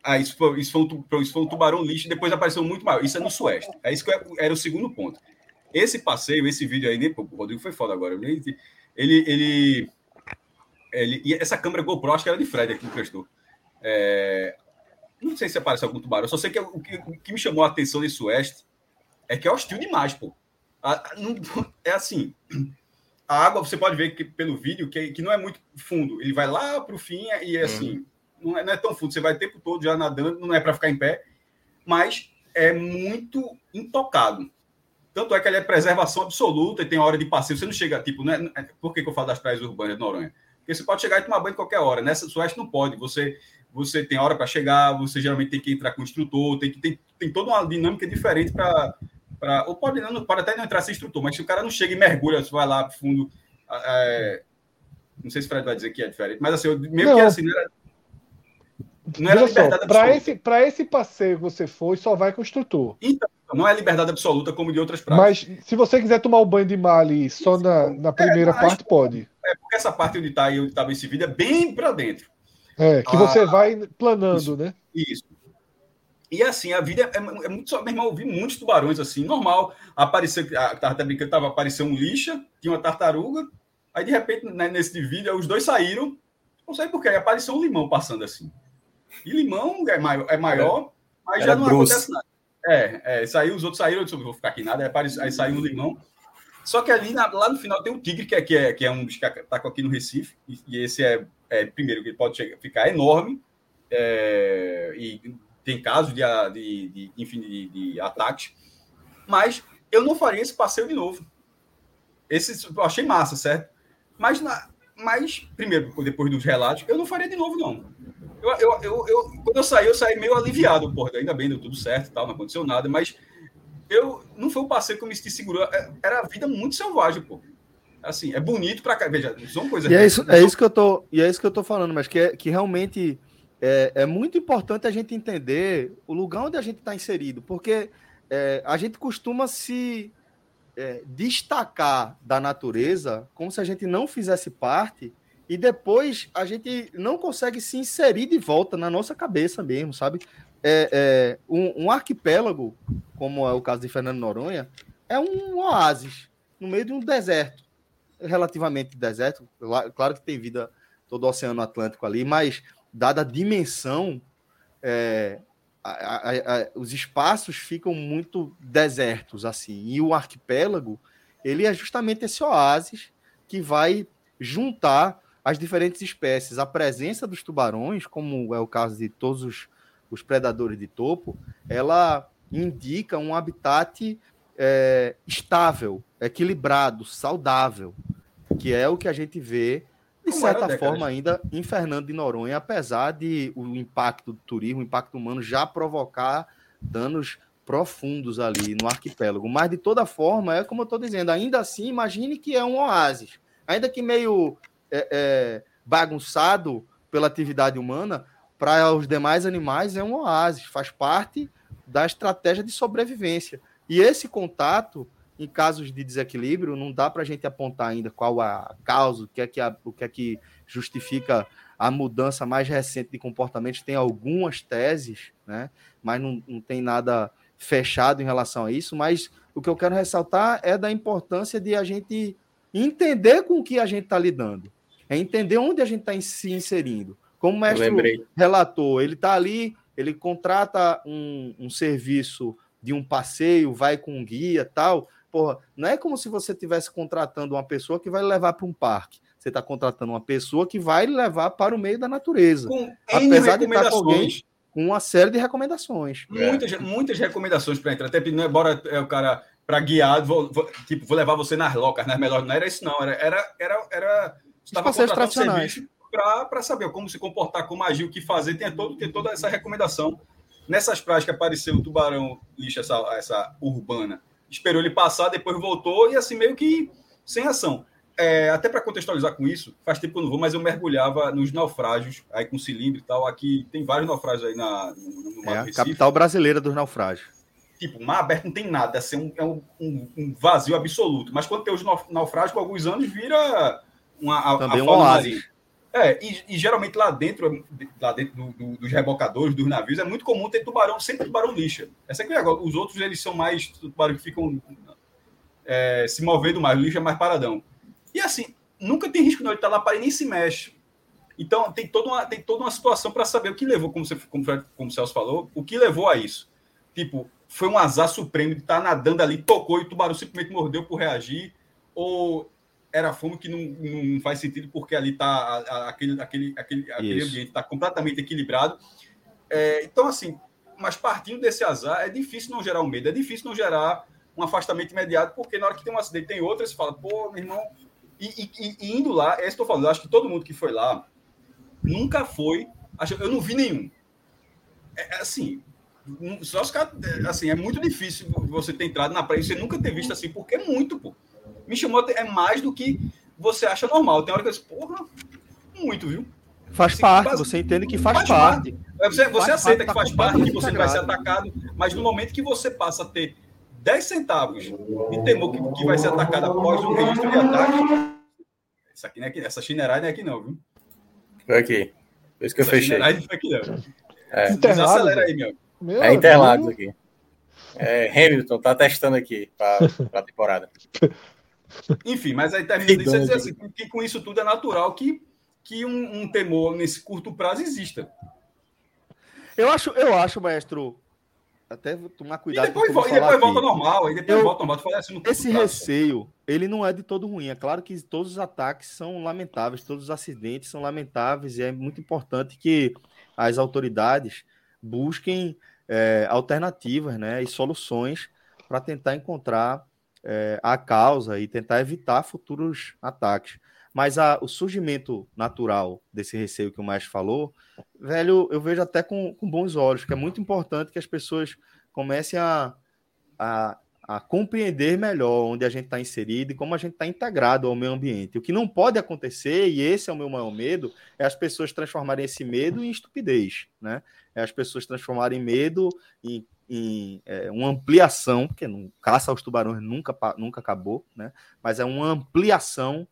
Ah, isso foi, isso, foi um, isso foi um tubarão lixo, depois apareceu muito maior. Isso é no Sueste. É isso que eu- era o segundo ponto. Esse passeio, esse vídeo aí, né, pô, o Rodrigo foi foda agora. Ele, ele, ele, ele- e essa câmera GoPro, acho que era de Fred aqui que prestou. É, não sei se apareceu algum tubarão, só sei que o que, que me chamou a atenção nesse Sueste é que é hostil demais, pô. A- não- é assim, a água, você pode ver que pelo vídeo que, que não é muito fundo. Ele vai lá para o fim e assim, não, é, não é tão fundo. Você vai o tempo todo já nadando, não é para ficar em pé, mas é muito intocado. Tanto é que ele é preservação absoluta e tem hora de passeio. Você não chega, tipo, né? Por que, que eu falo das praias urbanas de Noronha? Porque você pode chegar e tomar banho em qualquer hora. Nessa Sueste não pode. Você, você tem hora para chegar, você geralmente tem que entrar com o instrutor, tem, que, tem, tem toda uma dinâmica diferente para. Ou pode, não, pode até não entrar sem instrutor, mas se o cara não chega e mergulha, você vai lá pro fundo. é, não sei se o Fred vai dizer que é diferente, mas assim, eu, meio Não. que assim, não era, não era liberdade para absoluta. esse, pra esse passeio que você foi, só vai com o instrutor. Não é liberdade absoluta como de outras praias. Mas se você quiser tomar o banho de mar ali só na, na primeira mas- parte, pode. É porque essa parte onde está aí, onde estava esse vídeo, é bem para dentro. É, que Ah, você vai planando, isso. né? Isso. E assim, a vida é, é muito só, meu irmão, eu vi muitos tubarões assim, normal. Apareceu, tava até brincando, tava apareceu um lixa, tinha uma tartaruga, aí de repente, né, nesse vídeo, os dois saíram, não sei porquê, apareceu um limão passando assim. E limão é maior, é maior mas era já não acontece nada. É, é, saiu, os outros saíram, eu disse, não vou ficar aqui nada, aí, apareceu, aí saiu um limão. Só que ali na- lá no final tem um tigre, que é, que é, que é um dos que está aqui no Recife, e, e esse é, é, primeiro, que pode chegar, ficar enorme, é, e tem casos de, de, enfim, de, de ataques, mas eu não faria esse passeio de novo. Esse eu achei massa, certo? Mas, na, mas primeiro, depois dos relatos, eu não faria de novo, não. Eu, eu, eu, eu quando eu saí, eu saí meio aliviado, porra, ainda bem, deu tudo certo tal, não aconteceu nada, mas eu não foi um passeio que eu me senti seguro, é, era a vida muito selvagem, pô. Assim, é bonito pra cá, veja, são coisas. E é isso, é isso que eu tô, e é isso que eu tô falando, mas que, é, que realmente é, é muito importante a gente entender o lugar onde a gente está inserido, porque é, a gente costuma se é, destacar da natureza como se a gente não fizesse parte e depois a gente não consegue se inserir de volta na nossa cabeça mesmo, sabe? É, é, um, um, arquipélago, como é o caso de Fernando Noronha, é um oásis no meio de um deserto, relativamente deserto. Claro que tem vida todo o Oceano Atlântico ali, mas dada a dimensão, é, a, a, a, os espaços ficam muito desertos assim. E o arquipélago, ele é justamente esse oásis que vai juntar as diferentes espécies. A presença dos tubarões, como é o caso de todos os, os predadores de topo, ela indica um habitat é, estável, equilibrado, saudável, que é o que a gente vê de certa forma, ainda em Fernando de Noronha, apesar de o impacto do turismo, o impacto humano já provocar danos profundos ali no arquipélago. Mas, de toda forma, é como eu estou dizendo, ainda assim, imagine que é um oásis. Ainda que meio é, é, bagunçado pela atividade humana, para os demais animais é um oásis, faz parte da estratégia de sobrevivência. E esse contato em casos de desequilíbrio, não dá para a gente apontar ainda qual a causa, o que é que, a, o que, é que justifica a mudança mais recente de comportamento. Tem algumas teses, né? mas não, não tem nada fechado em relação a isso. Mas o que eu quero ressaltar é da importância de a gente entender com o que a gente está lidando, é entender onde a gente está se inserindo. Como o mestre relatou, ele está ali, ele contrata um, um serviço de um passeio, vai com um guia tal, porra, não é como se você estivesse contratando uma pessoa que vai levar para um parque. Você está contratando uma pessoa que vai levar para o meio da natureza. Com apesar de estar com alguém com uma série de recomendações. Muitas, é. muitas recomendações para entrar. Até não é bora é o cara para guiar, vou, vou, tipo, vou levar você nas locas, né? Melhor não era isso, não. Era, era, era, era estava contratando serviço para saber como se comportar, como agir, o que fazer. Tem, todo, tem toda essa recomendação. Nessas que apareceu o tubarão lixo, essa, essa urbana, esperou ele passar, depois voltou e assim meio que sem ação. É, até para contextualizar com isso, faz tempo que eu não vou, mas eu mergulhava nos naufrágios, aí com cilindro e tal. Aqui tem vários naufrágios aí na, no, no é a capital brasileira dos naufrágios. Tipo, mar aberto não tem nada, assim, um, é um, um, um vazio absoluto. Mas quando tem os naufrágios, com alguns anos vira uma, a, Também a um oásis. É, e, e, geralmente lá dentro, lá dentro do, do, dos rebocadores, dos navios, é muito comum ter tubarão, sempre tubarão lixa. Essa aqui agora, os outros eles são mais tubarão que ficam é, se movendo mais, o lixo é mais paradão. E assim, nunca tem risco não, ele tá lá para nem se mexe. Então tem toda uma, tem toda uma situação para saber o que levou, como, você, como, como o Celso falou, o que levou a isso. Tipo, foi um azar supremo de estar tá nadando ali, tocou e o tubarão simplesmente mordeu por reagir, ou era fumo que não, não faz sentido porque ali está aquele, aquele, aquele, aquele ambiente está completamente equilibrado. É, então, assim, mas partindo desse azar, é difícil não gerar um medo, é difícil não gerar um afastamento imediato, porque na hora que tem um acidente, tem outro, você fala, pô, meu irmão. E, e, e indo lá, é isso que estou falando, acho que todo mundo que foi lá nunca foi. Eu não vi nenhum. É, é assim, só os caras, é, assim, é muito difícil você ter entrado na praia e você nunca ter visto assim, porque é muito, pô me chamou é mais do que você acha normal. Tem hora que eu disse, porra, muito, viu? Faz assim, parte, você entende que faz, faz parte. parte. É, você, você faz aceita parte, que faz tá parte, que você vai ser atacado, mas no momento que você passa a ter 10 centavos de temor que, que vai ser atacado após um registro de ataque, isso aqui não é aqui, essa chineirada não é aqui não, viu? Foi aqui. Por isso que eu essa fechei. Não foi aqui não. É. Desacelera aí, meu. meu é Interlagos aqui. É, Hamilton tá testando aqui para a temporada. Enfim, mas aí termina de dizer assim, que com isso tudo é natural que, que um, um, temor nesse curto prazo exista. Eu acho, eu acho, maestro, até tomar cuidado. E depois, volta, e depois volta normal, e depois eu, volta normal. Assim, esse receio, ele não é de todo ruim. É claro que todos os ataques são lamentáveis, todos os acidentes são lamentáveis, e é muito importante que as autoridades busquem é, alternativas né, e soluções para tentar encontrar é, a causa e tentar evitar futuros ataques. Mas a, o surgimento natural desse receio que o Maestro falou, velho, eu vejo até com, com bons olhos, que é muito importante que as pessoas comecem a, a, a compreender melhor onde a gente está inserido e como a gente está integrado ao meio ambiente. O que não pode acontecer, e esse é o meu maior medo, é as pessoas transformarem esse medo em estupidez, né? É as pessoas transformarem medo em em é, uma ampliação, porque não, caça aos tubarões nunca, nunca acabou, né? Mas é uma ampliação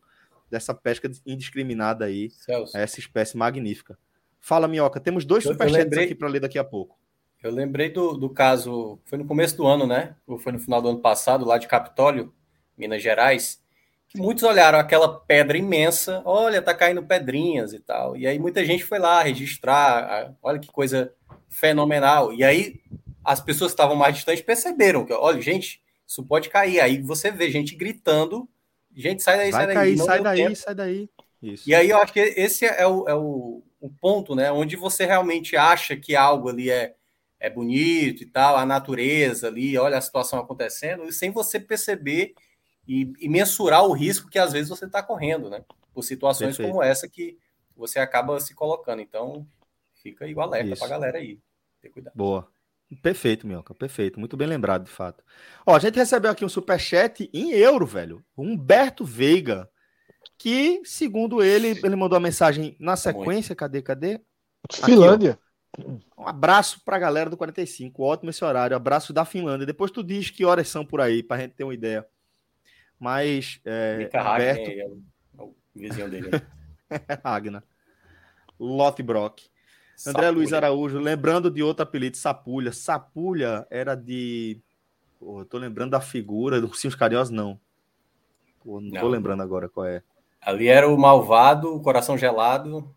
dessa pesca indiscriminada aí, Celso. essa espécie magnífica. Fala, Minhoca, temos dois superchats aqui para ler daqui a pouco. Eu lembrei do, do caso, foi no começo do ano, né? Ou foi no final do ano passado, lá de Capitólio, Minas Gerais, que muitos olharam aquela pedra imensa, olha, tá caindo pedrinhas e tal. E aí muita gente foi lá registrar, olha que coisa fenomenal. E aí as pessoas que estavam mais distantes perceberam que, olha, gente, isso pode cair. Aí você vê gente gritando, gente, sai daí, Vai sai daí. Cair, sai daí, tempo. sai daí. Isso. E aí eu acho que esse é o, é o, o ponto, né? Onde você realmente acha que algo ali é, é bonito e tal, a natureza ali, olha a situação acontecendo, e sem você perceber e, e mensurar o risco que às vezes você está correndo, né? Por situações Perfeito. como essa que você acaba se colocando. Então, fica aí o alerta para a galera aí. Ter cuidado. Boa. Perfeito, Minhoca, perfeito. Muito bem lembrado, de fato. Ó, a gente recebeu aqui um superchat em euro, velho. Humberto Veiga, que, segundo ele, ele mandou a mensagem na sequência. Cadê, cadê? Finlândia. Um abraço pra galera do 45. Ótimo esse horário. Abraço da Finlândia. Depois tu diz que horas são por aí, pra gente ter uma ideia. Mas. É, Humberto... é o vizinho dele. Ragnar. Brock. André Luiz Araújo, lembrando de outro apelido, Sapulha. Sapulha era de. Pô, eu tô lembrando da figura do Ursinhos Carinhosos, não. Pô, não, não tô lembrando agora qual é. Ali era o malvado, o coração gelado.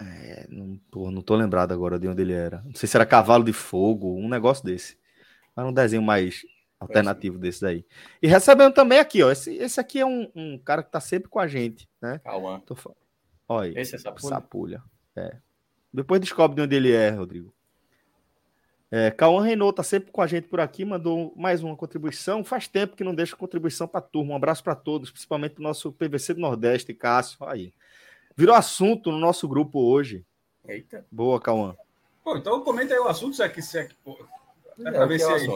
É, não, pô, não tô lembrado agora de onde ele era. Não sei se era cavalo de fogo, um negócio desse. Era um desenho mais alternativo desse daí. E recebendo também aqui, ó. Esse, esse aqui é um, um cara que tá sempre com a gente, né? Calma. Tô... Olha, esse é Sapulha. Sapulha. É. Depois descobre de onde ele é, Rodrigo. É, Cauã Renault tá sempre com a gente por aqui, mandou mais uma contribuição. Faz tempo que não deixa contribuição para a turma. Um abraço para todos, principalmente o nosso PVC do Nordeste, Cássio. Aí. Virou assunto no nosso grupo hoje. Eita. Boa, Cauã. Pô, então comenta aí o assunto, se é que. Se é, que pô, é para ver se é, aí.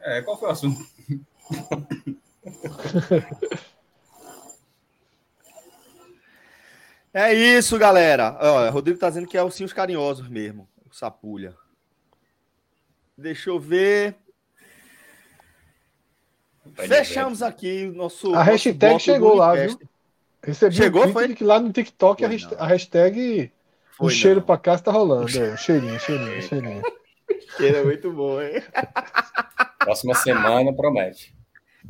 É, qual foi o assunto? É isso, galera. Ó, Rodrigo tá dizendo que é ursinhos carinhosos mesmo, o sapulha. Deixa eu ver. Fechamos aqui o nosso. A hashtag chegou lá, viu? Recebi chegou, um foi? que lá no TikTok foi, a hashtag foi, o cheiro para casa tá rolando. É, cheirinho, cheirinho, cheirinho. cheiro é muito bom, hein? Próxima semana promete.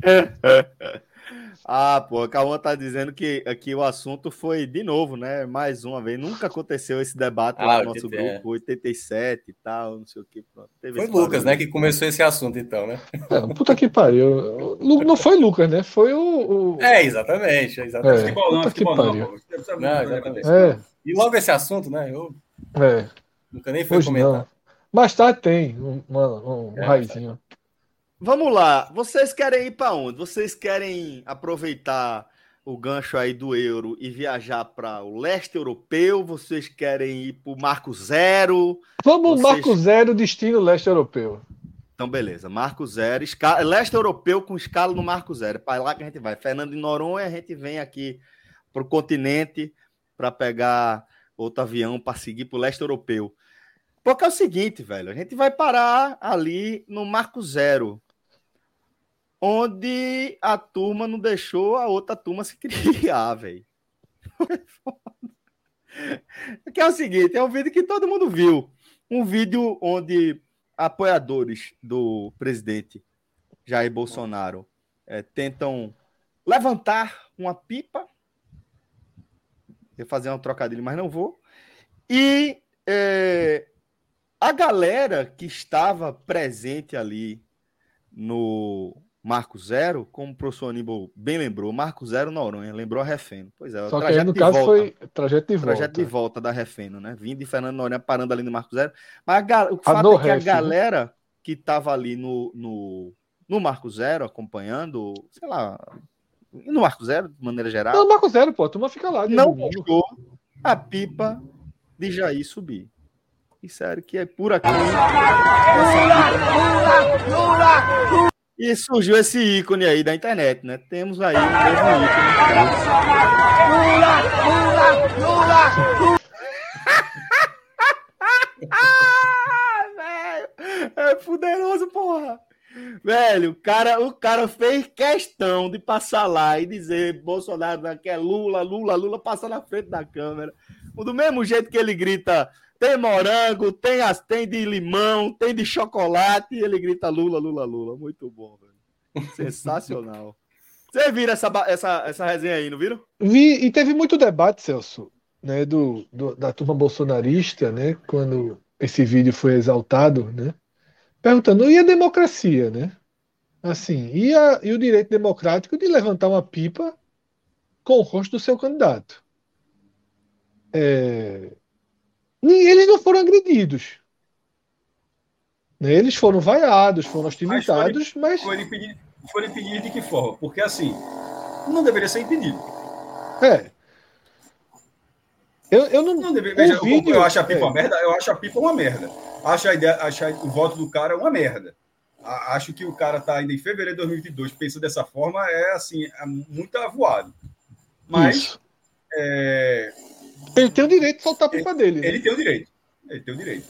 Ah, pô, a Cauã tá dizendo que aqui o assunto foi de novo, né? Mais uma vez. Nunca aconteceu esse debate ah, lá no nosso grupo, 87 e tal, não sei o que. Pronto. Teve foi Lucas, né, que começou esse assunto, então, né? É, puta que pariu. Não foi Lucas, né? Foi o. o... É, exatamente. exatamente. É, futebol não, futebol não, não, exatamente. É. E logo esse assunto, né? Eu é. nunca nem fui comentar. Não. Mais tarde tem um, um, um é, raizinho. Vamos lá. Vocês querem ir para onde? Vocês querem aproveitar o gancho aí do euro e viajar para o leste europeu? Vocês querem ir para o Marco Zero? Vamos Vocês... Marco Zero, destino leste europeu. Então, beleza. Marco Zero, escala... leste europeu com escala no Marco Zero. Para lá que a gente vai. Fernando de Noronha, a gente vem aqui para o continente para pegar outro avião para seguir para o leste europeu. Porque é o seguinte, velho, a gente vai parar ali no Marco Zero, onde a turma não deixou a outra turma se criar, velho. que é o seguinte, é um vídeo que todo mundo viu. Um vídeo onde apoiadores do presidente Jair Bolsonaro é, tentam levantar uma pipa. Eu fazer um trocadilho, mas não vou. E é, a galera que estava presente ali no Marco Zero, como o professor Aníbal bem lembrou, Marco Zero Noronha, lembrou a Refeno. Pois é, Só que aí, no caso volta, foi trajeto de volta. Trajeto de volta da Refeno, né? Vindo de Fernando Noronha parando ali no Marco Zero. Mas a, o fato a é que ref, a né? galera né? que tava ali no, no, no Marco Zero acompanhando, sei lá, no Marco Zero, de maneira geral. Não, Marco Zero, pô, a turma fica lá. Não gostou a pipa de Jair subir. E sério que é por aqui. Lula, Lula, Lula, e surgiu esse ícone aí da internet, né? Temos aí o mesmo ícone. Lula, Lula, Lula! ah, velho! É poderoso, porra! Velho, o cara, o cara fez questão de passar lá e dizer Bolsonaro que é Lula, Lula, Lula, passa na frente da câmera. Do mesmo jeito que ele grita tem morango, tem, as, tem de limão, tem de chocolate, e ele grita Lula, Lula, Lula. Muito bom, velho. Sensacional. Vocês viram essa, essa, essa resenha aí, não viram? Vi, e teve muito debate, Celso, né, do, do, da turma bolsonarista, né, quando esse vídeo foi exaltado, né, perguntando, e a democracia, né? Assim, e, a, e o direito democrático de levantar uma pipa com o rosto do seu candidato? É, eles não foram agredidos. Eles foram vaiados, foram hostilizados, mas. Foram, impedidos, foram impedidos de que forma? Porque assim, não deveria ser impedido. É. Eu, eu não. não deveria, veja, vídeo, eu, acho a pipa é. uma merda, eu acho a pipa uma merda. Acho a ideia, acho o voto do cara uma merda. Acho que o cara tá ainda em fevereiro de 2022 pensando dessa forma é assim, é muito avoado. Mas é, ele tem o direito de soltar a pipa ele, dele. Né? Ele tem o direito. Ele tem o direito.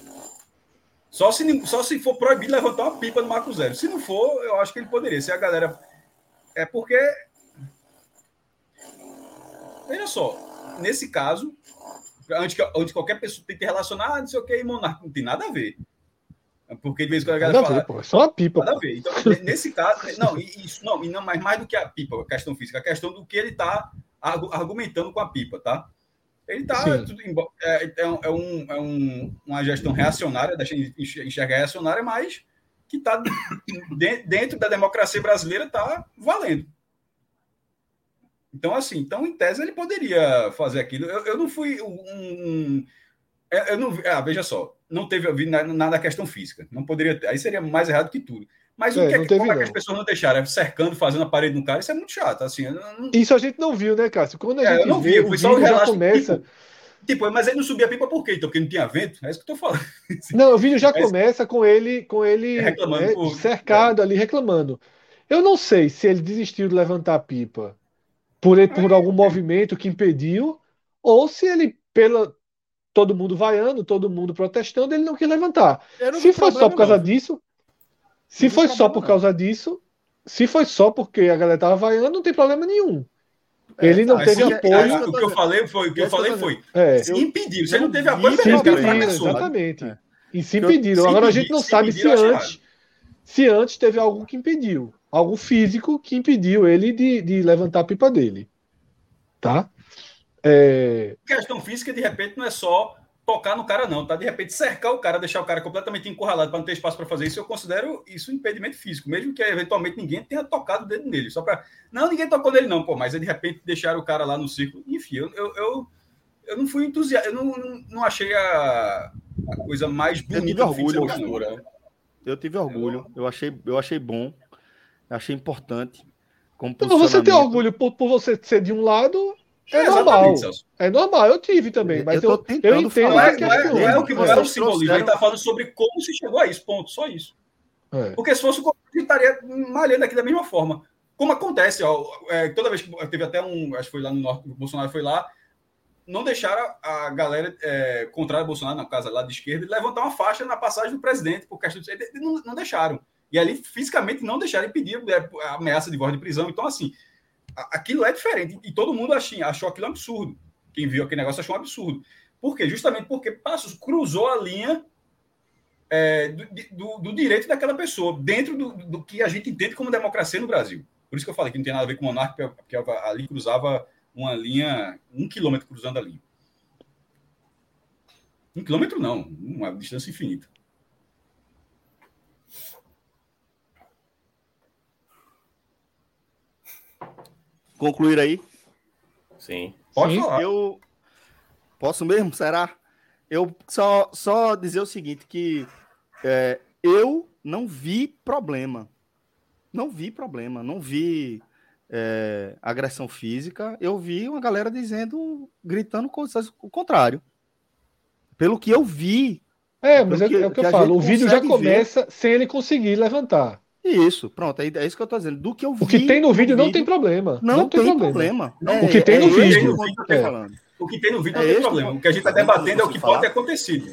Só se, só se for proibido levantar uma pipa do Marco Zero. Se não for, eu acho que ele poderia. Se a galera. É porque. Veja só, nesse caso, onde, onde qualquer pessoa tem que relacionar, ah, não sei o que, monarca, não tem nada a ver. Porque de vez em quando a galera nada fala. Ver, é só uma pipa. Nada pô. a ver. Então, nesse caso, não, isso não, e não, mas mais do que a pipa, a questão física, a questão do que ele está argumentando com a pipa, tá? Ele está. É, é, é, um, é um, uma gestão reacionária, deixa enxergar reacionária, mas que está dentro da democracia brasileira está valendo. Então, assim, então, em tese, ele poderia fazer aquilo. Eu, eu não fui um. um eu não, ah, veja só, não teve nada da questão física. Não poderia ter. Aí seria mais errado que tudo. Mas é, o que, é, como é que as pessoas não deixaram? É cercando, fazendo a parede no cara, isso é muito chato. Assim, não... Isso a gente não viu, né, Cássio? Quando a é, gente não vê, vi, o vídeo já começa. Tipo, tipo, mas ele não subia a pipa por quê? Então, porque não tinha vento? É isso que eu tô falando. Não, o vídeo já começa com ele, com ele reclamando né, por... cercado ali, reclamando. Eu não sei se ele desistiu de levantar a pipa por, por algum movimento que impediu, ou se ele, pela todo mundo vaiando, todo mundo protestando, ele não quis levantar. Se foi só por causa não. disso, se foi só por causa disso, se foi só porque a galera tava vaiando, não tem problema nenhum. É, ele não teve apoio. É, o que eu falei foi, o que eu falei foi, é. se impediu. Se ele não teve apoio, se impediram, exatamente. É. E se impediram. Agora a gente não se sabe se antes, se antes teve algo que impediu, algo físico que impediu ele de, de levantar a pipa dele, tá? É... Questão física de repente não é só tocar no cara, não, tá? De repente, cercar o cara, deixar o cara completamente encurralado para não ter espaço para fazer isso, eu considero isso um impedimento físico, mesmo que eventualmente ninguém tenha tocado o dedo nele, só para. Não, ninguém tocou nele, não, pô, mas de repente deixar o cara lá no círculo. Enfim, eu, eu, eu, eu não fui entusiasta, eu não, não, não achei a, a, coisa mais bonita. Eu tive orgulho, postura. Eu tive orgulho, eu achei, eu achei bom, achei importante. Como você tem orgulho por, por você ser de um lado é, é normal. É normal, eu tive também, mas eu, eu, eu entendo falar, que é, é, é, o que é o simbolismo. Ele está falando sobre como se chegou a isso, ponto, só isso. É. Porque se fosse o gente estaria malhando aqui da mesma forma. Como acontece, ó, é, toda vez que teve até um, acho que foi lá no norte, o Bolsonaro foi lá, não deixaram a galera é, contrária ao Bolsonaro, na casa lá de esquerda, levantar uma faixa na passagem do presidente, por questão de, não, não deixaram. E ali, fisicamente, não deixaram impedir a ameaça de voz de prisão. Então, assim, aquilo é diferente. E todo mundo achou, achou aquilo absurdo. Quem viu aquele negócio achou um absurdo. Por quê? Justamente porque Passos cruzou a linha é, do, do, do, direito daquela pessoa, dentro do, do, que a gente entende como democracia no Brasil. Por isso que eu falei que não tem nada a ver com monarca, porque ali cruzava uma linha, um quilômetro cruzando a linha. Um quilômetro não, uma distância infinita. Concluir aí? Sim. Pode Sim. falar. Eu posso mesmo? Será? Eu só, só dizer o seguinte: que é, eu não vi problema. Não vi problema. Não vi é, agressão física. Eu vi uma galera dizendo, gritando coisas o contrário. Pelo que eu vi. É, mas é, Porque- é o que que eu falo. O vídeo já começa sem ele conseguir levantar. Isso, pronto. É, é isso que eu tô dizendo. Do que eu vi. O que tem no vídeo não tem problema. Não, tem, problema. O que tem no vídeo. o que É. tem no vídeo É não tem problema. o- que a gente está Tá debatendo é o que você pode ter acontecido.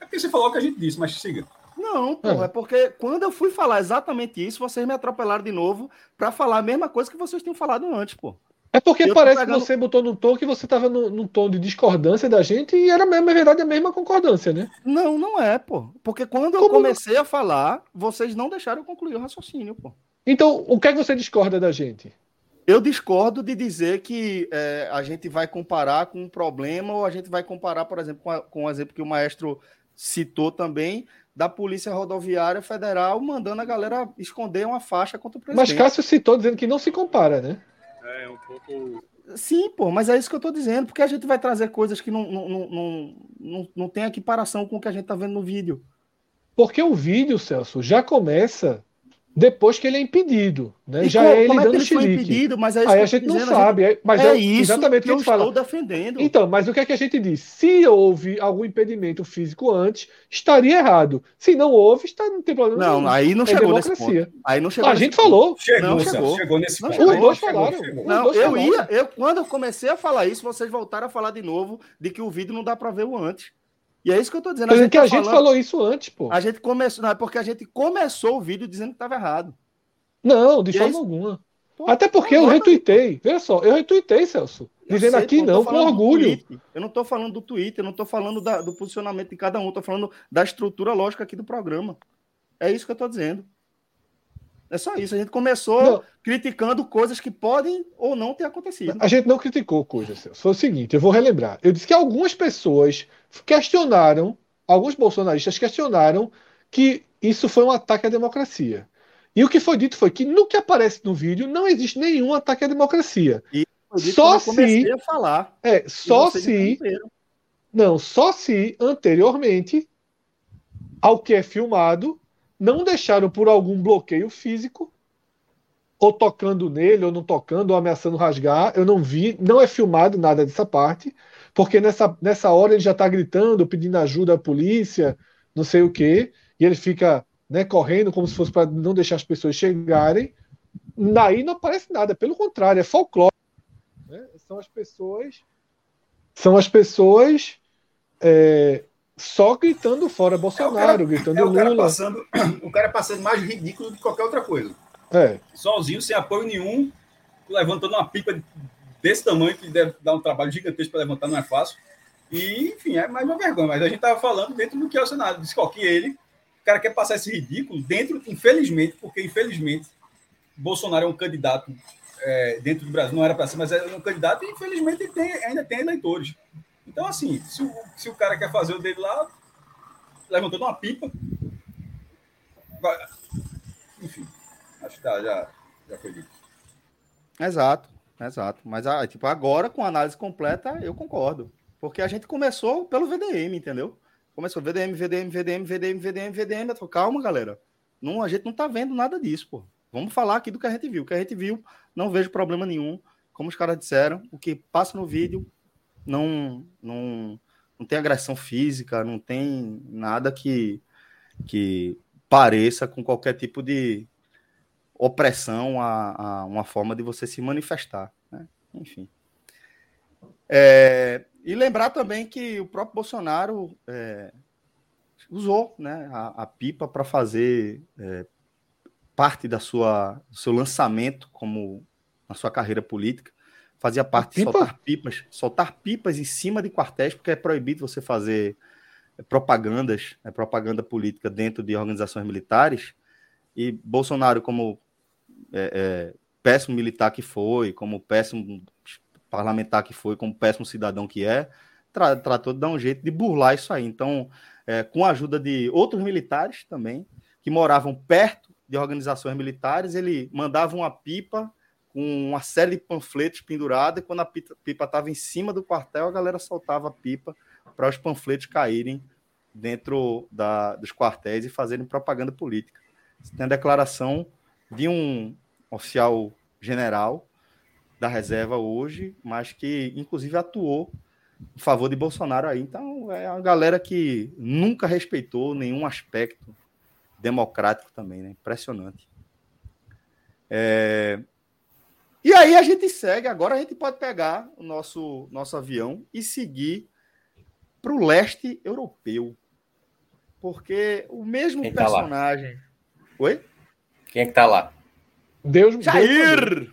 É porque você falou o que a gente disse, mas siga. Não, pô, é. porque quando eu fui falar exatamente isso, vocês me atropelaram de novo pra falar a mesma coisa que vocês tinham falado antes, pô. É porque Eu parece pegando- que você botou num tom que você estava num tom de discordância da gente e era mesmo, na verdade, a mesma concordância, né? Não, não é, pô. Porque quando eu Como comecei a falar, vocês não deixaram eu concluir o raciocínio, pô. Então, o que é que você discorda da gente? Eu discordo de dizer que é, a gente vai comparar com um problema ou a gente vai comparar, por exemplo, com, a- com o exemplo que o maestro citou também, da Polícia Rodoviária Federal mandando a galera esconder uma faixa contra o Mas presidente. Cássio citou dizendo que não se compara, né? É um pouco. Sim, pô, mas é isso que eu tô dizendo, porque a gente vai trazer coisas que não, não, não, não, não, não tem equiparação com o que a gente tá vendo no vídeo. Porque o vídeo, Celso, já começa depois que ele é impedido, né? E já co- é ele como é que dando ele impedido, mas é isso Aí que a gente não dizendo, sabe, é- mas é, é, isso exatamente o que que a eu gente fala. estou defendendo. Então, mas o que é que a gente diz? Se houve algum impedimento físico antes, estaria errado. Se não houve, está, não tem problema não, nenhum. aí não É chegou nesse ponto. Aí não chegou A nesse gente ponto. falou. Chegou, Não, chegou. chegou nesse Não, ponto. chegou. Os dois Chegou, falaram. chegou. Não, dois eu falaram. ia, eu, quando eu comecei a falar isso, vocês voltaram a falar de novo de que o vídeo não dá para ver o antes. E é isso que eu tô dizendo. Tô dizendo que tá a gente falando- falou isso antes, pô. A gente começou, não, é porque a gente começou o vídeo dizendo que estava errado. Não, de E é forma isso- alguma. Pô, Até porque eu retuitei. Veja só, eu retuitei, Celso. Eu Dizendo sei, aqui eu tô não, com orgulho. Eu não estou falando do Twitter, eu não estou falando da- do posicionamento de cada um, estou falando da estrutura lógica aqui do programa. É isso que eu estou dizendo. É só isso. A gente começou Não. criticando coisas que podem ou não ter acontecido. A gente não criticou coisas. Foi o seguinte, eu vou relembrar. Eu disse que algumas pessoas questionaram, alguns bolsonaristas questionaram que isso foi um ataque à democracia. E o que foi dito foi que no que aparece no vídeo não existe nenhum ataque à democracia. Dito só se- a falar. É, E só se interromperam. Não, só se anteriormente ao que é filmado não deixaram por algum bloqueio físico ou tocando nele ou não tocando ou ameaçando rasgar. Eu não vi, não é filmado nada dessa parte, porque nessa, nessa hora ele já está gritando, pedindo ajuda à polícia, não sei o quê, e ele fica né, correndo como se fosse para não deixar as pessoas chegarem. Daí não aparece nada, pelo contrário, é folclore. né? São as pessoas são as pessoas é, só gritando fora Bolsonaro, gritando É o cara Lula. passando, o cara passando mais ridículo do que qualquer outra coisa. É, Sozinho, sem apoio nenhum, levantando uma pipa desse tamanho que deve dar um trabalho gigantesco para levantar, não é fácil. E, enfim, é mais uma vergonha. Mas a gente estava falando dentro do que é o Senado. Diz que ele, o cara quer passar esse ridículo dentro, infelizmente, porque infelizmente Bolsonaro é um candidato é, dentro do Brasil, não era para ser, mas é um candidato e infelizmente ele tem, ainda tem eleitores. Então, assim, se o, se o cara quer fazer o dele lá, levantando uma pipa. vai- Enfim, acho que tá, já, já foi dito. Exato, exato. Mas ah, tipo, agora, com a análise completa, eu concordo. Porque a gente começou pelo VDM, entendeu? Começou VDM, VDM, VDM, VDM, VDM, VDM. Tô, Calma, galera. Não, a gente não tá vendo nada disso, pô. Vamos falar aqui do que a gente viu. O que a gente viu, não vejo problema nenhum. Como os caras disseram, o que passa no vídeo não, não, não tem agressão física, não tem nada que, que pareça com qualquer tipo de opressão a, a uma forma de você se manifestar. Né? Enfim. É, e lembrar também que o próprio Bolsonaro é, usou né, a, a pipa para fazer é, parte da sua, do seu lançamento como na sua carreira política. Fazia parte de pipa? soltar pipas, soltar pipas em cima de quartéis, porque é proibido você fazer propagandas, né, propaganda política dentro de organizações militares. E Bolsonaro, como é, é, péssimo militar que foi, como péssimo parlamentar que foi, como péssimo cidadão que é, tra tratou de dar um jeito de burlar isso aí. Então, é, com a ajuda de outros militares também, que moravam perto de organizações militares, ele mandava uma pipa com uma série de panfletos pendurados, e quando a pipa estava em cima do quartel, a galera soltava a pipa para os panfletos caírem dentro da, dos quartéis e fazerem propaganda política. Tem a declaração de um oficial general da reserva hoje, mas que inclusive atuou em favor de Bolsonaro aí. Então é uma galera que nunca respeitou nenhum aspecto democrático também, né? Impressionante. É... E aí a gente segue, agora a gente pode pegar o nosso, nosso avião e seguir para o leste europeu. Porque o mesmo Quem tá personagem. Oi? Quem é que tá lá? Deus, Deus Jair!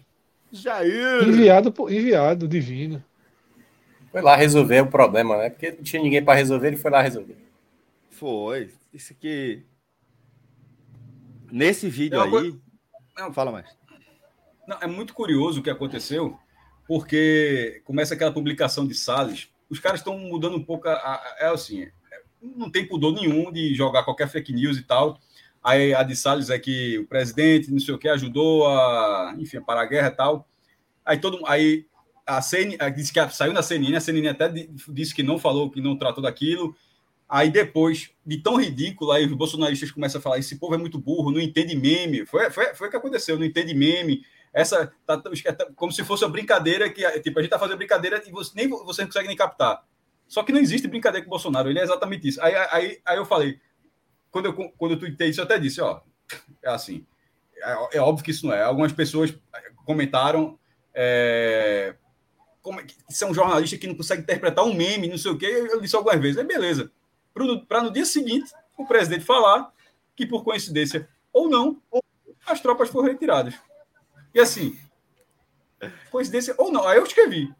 Jair! enviado, por- enviado divino. Foi lá resolver o problema, né? Porque não tinha ninguém para resolver, ele foi lá resolver. Foi. Isso aqui. Nesse vídeo É uma aí. Não. Fala mais. Não, é muito curioso o que aconteceu, porque começa aquela publicação de Salles. Os caras estão mudando um pouco. A, a- é assim, não tem pudor nenhum de jogar qualquer fake news e tal. Aí a de Salles é que o presidente, não sei o que, ajudou a, enfim, a parar a guerra e tal. Aí todo aí a CNN a- disse que saiu na CNN, a CNN até di- disse que não falou, que não tratou daquilo. Aí depois, de tão ridículo, aí os bolsonaristas começam a falar: esse povo é muito burro, não entende meme. Foi, foi, foi o que aconteceu, não entende meme. Essa tá, como se fosse uma brincadeira que tipo, a gente tá fazendo brincadeira e você, nem você não consegue nem captar. Só que não existe brincadeira com o Bolsonaro, ele é exatamente isso. Aí, aí, aí eu falei, quando eu, quando eu tuitei isso, eu até disse: ó, é assim, é, é óbvio que isso não é. Algumas pessoas comentaram. É, como é que são jornalistas que não conseguem interpretar um meme, não sei o quê. Eu disse algumas vezes, é beleza. Para no dia seguinte o presidente falar que, por coincidência ou não, as tropas foram retiradas. E assim, coincidência ou não, aí eu escrevi.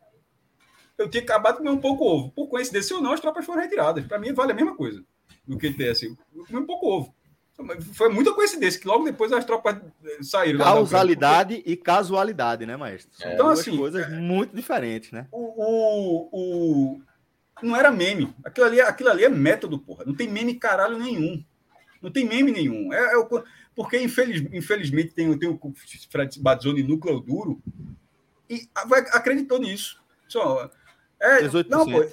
Eu tinha acabado de comer um pouco ovo. Por coincidência ou não, as tropas foram retiradas. Para mim, vale a mesma coisa do que ter assim. Eu comi um pouco ovo. Foi muita coincidência que logo depois as tropas eh, saíram. Causalidade e casualidade, né, maestro? São É. Então, duas assim, coisas muito diferentes, né? o, o, o- não era meme. Aquilo ali, aquilo ali é método, porra. Não tem meme caralho nenhum. Não tem meme nenhum. É, é o- porque, infeliz, infelizmente, tem, tem o Fred Bazzoni núcleo duro e acreditou nisso. Só, é, 18%. não, pô,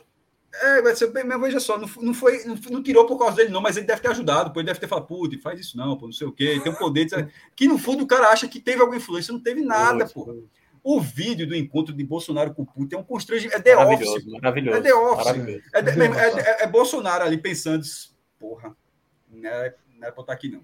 é, vai ser bem, mas veja só, não, não foi, não, não tirou por causa dele, não, mas ele deve ter ajudado, pô, ele deve ter falado, putz, faz isso não, pô, não sei o quê, tem um poder. de- Que no fundo o cara acha que teve alguma influência, não teve nada, pô. O vídeo do encontro de Bolsonaro com o Putin é um constrangimento. É The Office. Maravilhoso, maravilhoso. É The Office. Maravilhoso. É, é- é- é Bolsonaro ali pensando, porra, não era, não era pra eu estar aqui, não.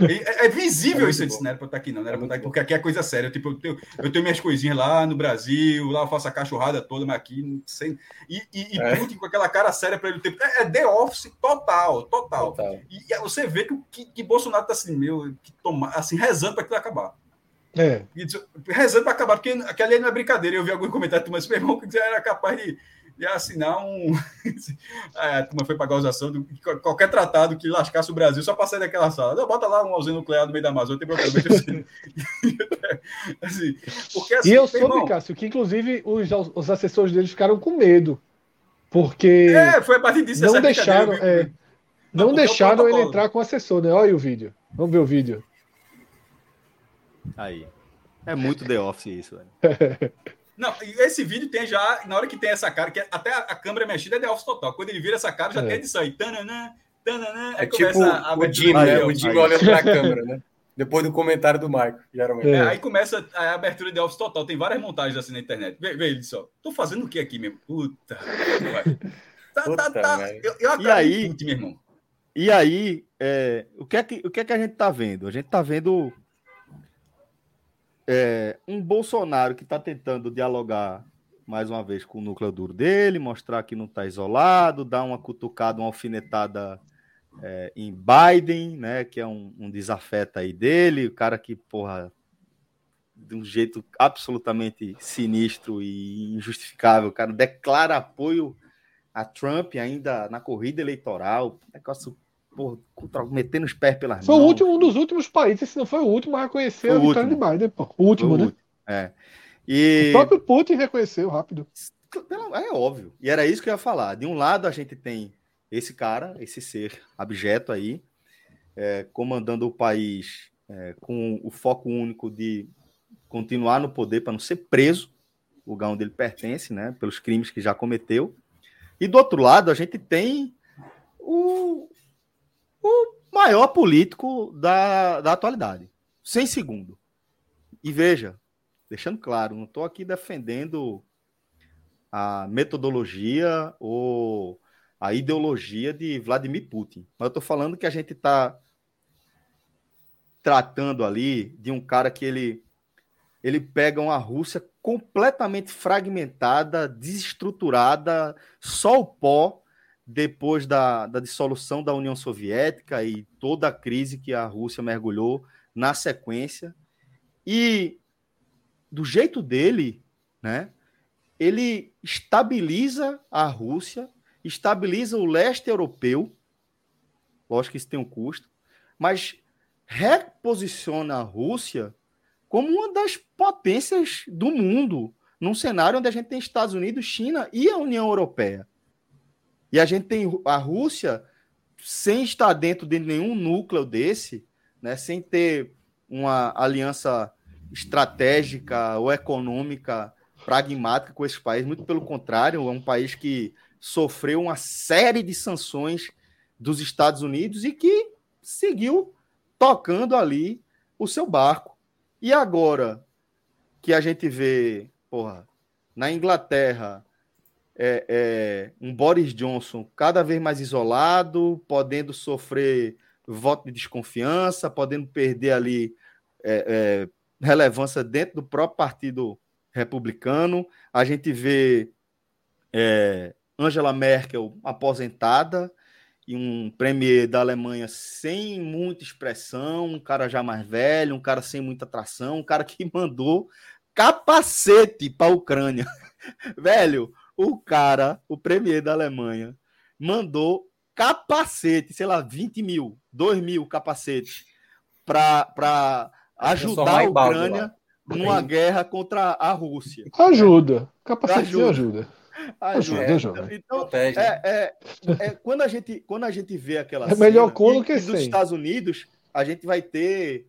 É, é visível É isso, muito disse, não era pra eu estar aqui, não. não era É pra eu estar aqui, porque aqui é coisa séria. Eu, tipo, eu, tenho, eu tenho minhas coisinhas lá no Brasil, lá eu faço a cachorrada toda, mas aqui sem. E, e, e É. Putin com aquela cara séria para ele o tempo. É, é The Office total, total. Total. E, e você vê que, o- que, que Bolsonaro tá assim, meu, que toma, assim, rezando para aquilo acabar. É. E rezando para acabar, porque aquele ali não é brincadeira. Eu vi algum comentário do meu irmão que era capaz de, de assinar um. É, a turma foi pagar a usação de qualquer tratado que lascasse o Brasil só para sair daquela sala. Não, bota lá um usina nuclear no meio da Amazônia, tem problema. assim, porque assim, E eu soube, irmão, Cássio, que inclusive os, os assessores deles ficaram com medo. Porque É, foi a partir disso não essa deixaram, é, não, porque é o deixaram ele entrar com o assessor, né? Olha o vídeo. Vamos ver o vídeo. Aí. É muito The Office isso, velho. Não, esse vídeo tem já, na hora que tem essa cara, que até a, câmera mexida é The Office total. Quando ele vira essa cara, já É. tem edição aí. Tananã, tananã, É aí tipo começa a o de né? O Aí. olhando para a câmera, né? Depois do comentário do Marco, geralmente. É. É, aí começa a abertura de Office total. Tem várias montagens assim na internet. Vê, vê ele só. Tô fazendo o que aqui mesmo? Puta. vai. Tá, Puta tá, tá. Eu, eu E aí- acredito, meu irmão. E aí, é, o, que é que, o que é que a gente tá vendo? A gente tá vendo é, um Bolsonaro que tá tentando dialogar mais uma vez com o núcleo duro dele, mostrar que não tá isolado, dar uma cutucada, uma alfinetada é, em Biden, né? Que é um, um desafeto aí dele, o cara que, porra, de um jeito absolutamente sinistro e injustificável, o cara declara apoio a Trump ainda na corrida eleitoral, negócio, porra, metendo os pés pelas Foi o mãos. último, um dos últimos países, se não foi o último, a reconhecer Foi a vitória último. de Biden, pô. O último, Foi o né? último, É. E O próprio Putin reconheceu rápido. É óbvio. E era isso que eu ia falar. De um lado, a gente tem esse cara, esse ser abjeto aí, é, comandando o país é, com o foco único de continuar no poder para não ser preso, lugar onde ele pertence, né, pelos crimes que já cometeu. E do outro lado, a gente tem o, o maior político da, da atualidade, sem segundo. E veja, deixando claro, não estou aqui defendendo a metodologia ou a ideologia de Vladimir Putin, mas eu estou falando que a gente está tratando ali de um cara que ele ele pega uma Rússia completamente fragmentada, desestruturada, só o pó depois da, da dissolução da União Soviética e toda a crise que a Rússia mergulhou na sequência. E do jeito dele, né, ele estabiliza a Rússia, estabiliza o leste europeu, lógico que isso tem um custo, mas reposiciona a Rússia como uma das potências do mundo, num cenário onde a gente tem Estados Unidos, China e a União Europeia. E a gente tem a Rússia sem estar dentro de nenhum núcleo desse, né, sem ter uma aliança estratégica ou econômica pragmática com esses países, muito pelo contrário, é um país que sofreu uma série de sanções dos Estados Unidos e que seguiu tocando ali o seu barco. E agora que a gente vê, porra, na Inglaterra, é, é, um Boris Johnson cada vez mais isolado, podendo sofrer voto de desconfiança, podendo perder ali é, é relevância dentro do próprio partido republicano. A gente vê é, Angela Merkel aposentada, e um premier da Alemanha sem muita expressão, um cara já mais velho, um cara sem muita atração, um cara que mandou capacete para a Ucrânia. velho, o cara, o premier da Alemanha, mandou capacete, sei lá, 20 mil, 2 mil capacetes para ajudar a Ucrânia numa guerra contra a Rússia. Ajuda. Capacete ajuda. ajuda. Ajuda, é, ajuda. Então, é, é, é, quando, a gente, quando a gente vê aquela. É melhor que sem. Nos Estados Unidos, a gente vai ter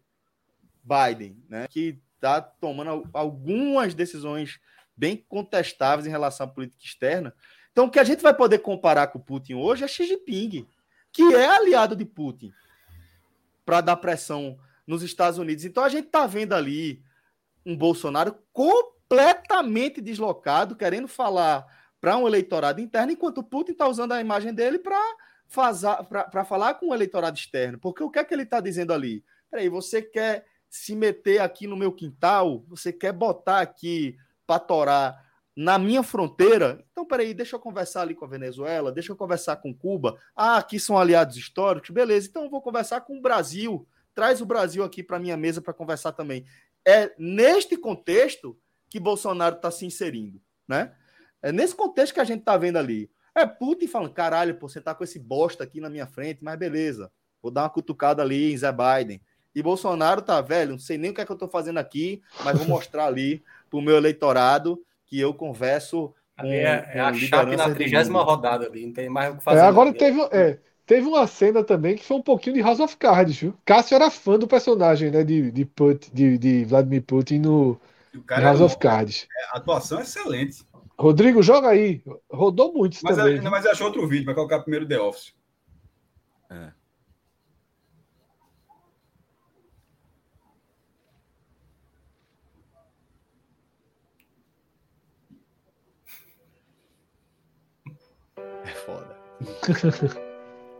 Biden, né, que está tomando algumas decisões bem contestáveis em relação à política externa. Então, o que a gente vai poder comparar com o Putin hoje é Xi Jinping, que é aliado de Putin, para dar pressão nos Estados Unidos. Então, a gente está vendo ali um Bolsonaro completamente deslocado, querendo falar para um eleitorado interno, enquanto Putin está usando a imagem dele para falar com o eleitorado externo. Porque o que é que ele está dizendo ali? Peraí, você quer se meter aqui no meu quintal? Você quer botar aqui para torar na minha fronteira? Então, peraí, deixa eu conversar ali com a Venezuela, deixa eu conversar com Cuba. Ah, aqui são aliados históricos, beleza. Então, eu vou conversar com o Brasil. Traz o Brasil aqui para minha mesa para conversar também. É neste contexto que Bolsonaro está se inserindo, né? É nesse contexto que a gente tá vendo ali. É Putin falando, caralho, pô, você tá com esse bosta aqui na minha frente, mas beleza. Vou dar uma cutucada ali em Zé Biden. E Bolsonaro tá, velho, não sei nem o que é que eu tô fazendo aqui, mas vou mostrar ali pro meu eleitorado que eu converso com. É, é a chave na trigésima rodada ali, não tem mais o que fazer. É, agora teve, é, teve uma cena também que foi um pouquinho de House of Cards, viu? Cássio era fã do personagem, né, de, de, Putin, de, de Vladimir Putin no House of Cards. É, a atuação é excelente. Rodrigo, joga aí. Rodou muito mas também. Ainda mais achou outro vídeo, vai colocar primeiro The Office. É. É foda.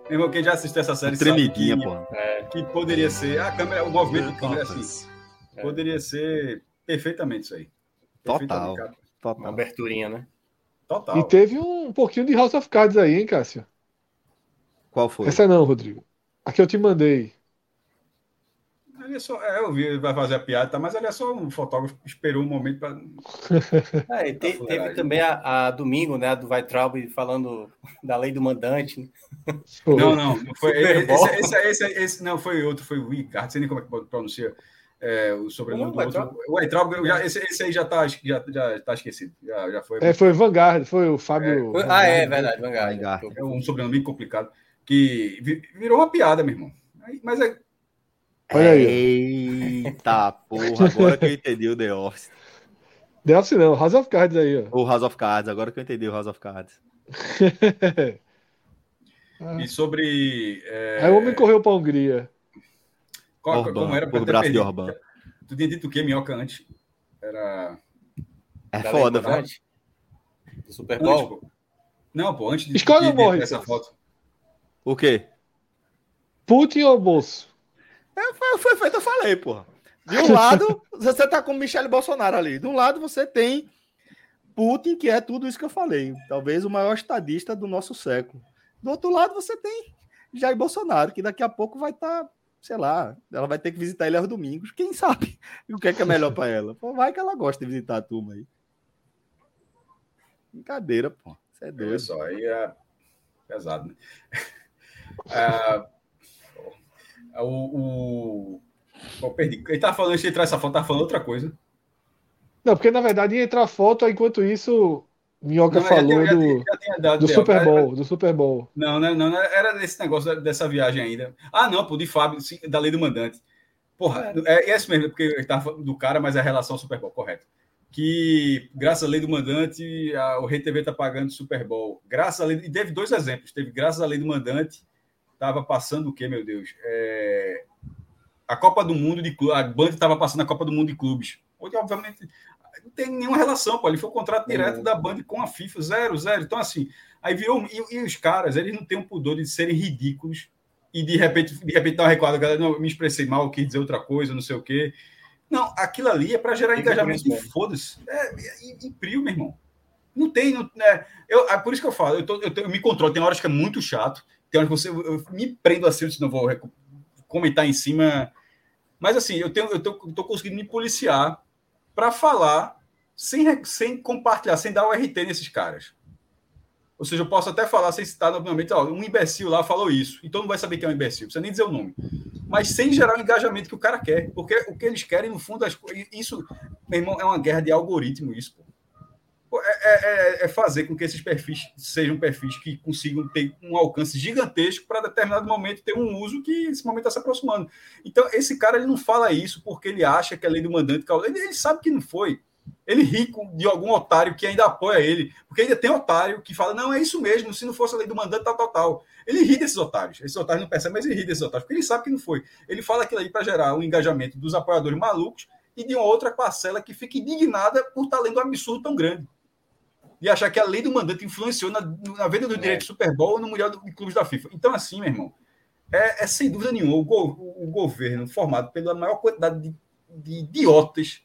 Meu irmão, quem já assistiu essa série Tremidinha, que, pô. É, que poderia ser. A câmera, o movimento do câmera assim. É. Poderia ser perfeitamente isso aí. Total. Total. Uma aberturinha, né? Total. E teve um pouquinho de House of Cards aí, hein, Cássio? Qual foi? Essa não, Rodrigo. A que eu te mandei. Ali é só, é, eu vi, ele vai fazer a piada, tá, mas ali é só um fotógrafo que esperou um momento para. É, te, teve também a, a, domingo, né, a do Weitraub falando da lei do mandante. Né? Não, não, não foi. Esse, esse, esse, esse, não, foi outro, foi o Ricardo, não sei nem como é que pronuncia é, o sobrenome do outro. O Eitraub, já, esse, esse, aí já está já, já tá esquecido. Já, já foi. É, foi Vanguard, foi o Fábio. É, ah, é verdade, Vanguard. É um sobrenome bem complicado. Que virou uma piada, meu irmão. Mas é. Olha aí. Eita porra, agora que eu entendi o The Office. The Office não, House of Cards aí, ó. O House of Cards, agora que eu entendi o House of Cards. E sobre. É... Aí o homem correu pra Hungria. Qual, Orban, como era por pra ter braço de perdido? Orban. Tu tinha dito o que, Minhoca, antes? Era. É Da foda, velho. Do Super Bowl. Não, pô, antes de, Escolhe de, o de Morris. essa foto. O quê? Putin ou bolso? É, foi, foi feito, eu falei, porra. De um lado, você tá com Michele Bolsonaro ali. De um lado, você tem Putin, que é tudo isso que eu falei. Talvez o maior estadista do nosso século. Do outro lado, você tem Jair Bolsonaro, que daqui a pouco vai estar, sei lá, ela vai ter que visitar ele aos domingos. Quem sabe o que é, que é melhor para ela? Pô, vai que ela gosta de visitar a turma aí. Brincadeira, pô. Você é Olha doido. só, aí é pesado, né? Ah, o, o... Pô, perdi. Ele tava falando, antes de entrar essa foto, tava falando outra coisa. Não, porque na verdade ia entrar foto, enquanto isso, Minhoca Não, falou já do, já do. Super Era- Bowl, do Super Bowl. Não, não, não, não, era desse negócio da- dessa viagem ainda. Ah, não, pô, de Fábio, sim, da lei do mandante. Porra, é, é isso mesmo, porque ele tava falando do cara, mas é a relação ao Super Bowl, correto. Que, graças à lei do mandante, a- o Rei TV tá pagando Super Bowl. Graças à lei. E teve dois exemplos. Teve, graças à lei do mandante, tava passando o quê, meu Deus? É, a Copa do Mundo de clubes. A Band estava passando a Copa do Mundo de clubes. Onde, obviamente, não tem nenhuma relação, pô. Ali foi o contrato direto da Band com a FIFA, zero, zero. Então, assim, aí virou. E, e os caras, eles não têm o pudor de serem ridículos e de repente, de repente dar uma recuada, galera, não, me expressei mal, quis dizer outra coisa, não sei o quê. Não, aquilo ali é para gerar engajamento e foda-se. É, e, e prio, meu irmão. Não tem. Não, é, eu, é por isso que eu falo, eu, tô- eu tô- eu me controlo. Tem horas que é muito chato, tem você, eu, me prendo assim, eu não vou comentar em cima. Mas assim, eu, tenho, eu, tô, tô conseguindo me policiar para falar sem, sem compartilhar, sem dar o RT nesses caras. Ou seja, eu posso até falar sem citar novamente, ó, um imbecil lá falou isso, então não vai saber quem é um imbecil, precisa nem dizer o nome. Mas sem gerar o engajamento que o cara quer, porque o que eles querem, no fundo, isso, meu irmão, é uma guerra de algoritmo, isso, pô. É, é- é- é fazer com que esses perfis sejam perfis que consigam ter um alcance gigantesco para determinado momento ter um uso que esse momento está se aproximando. Então, esse cara ele não fala isso porque ele acha que a lei do mandante. Ele, ele sabe que não foi. Ele ri com- de algum otário que ainda apoia ele, porque ainda tem otário que fala: não, é isso mesmo, se não fosse a lei do mandante, tal, tal, tal. Ele ri desses otários. Esses otários não percebem, mas ele ri desses otários, porque ele sabe que não foi. Ele fala aquilo aí para gerar um engajamento dos apoiadores malucos e de uma outra parcela que fica indignada por estar lendo um absurdo tão grande. E achar que a lei do mandante influenciou na, na venda do direito do Super Bowl ou no Mundial de Clubes da FIFA. Então, assim, meu irmão, é, é sem dúvida nenhuma o, go- o governo formado pela maior quantidade de, de idiotas.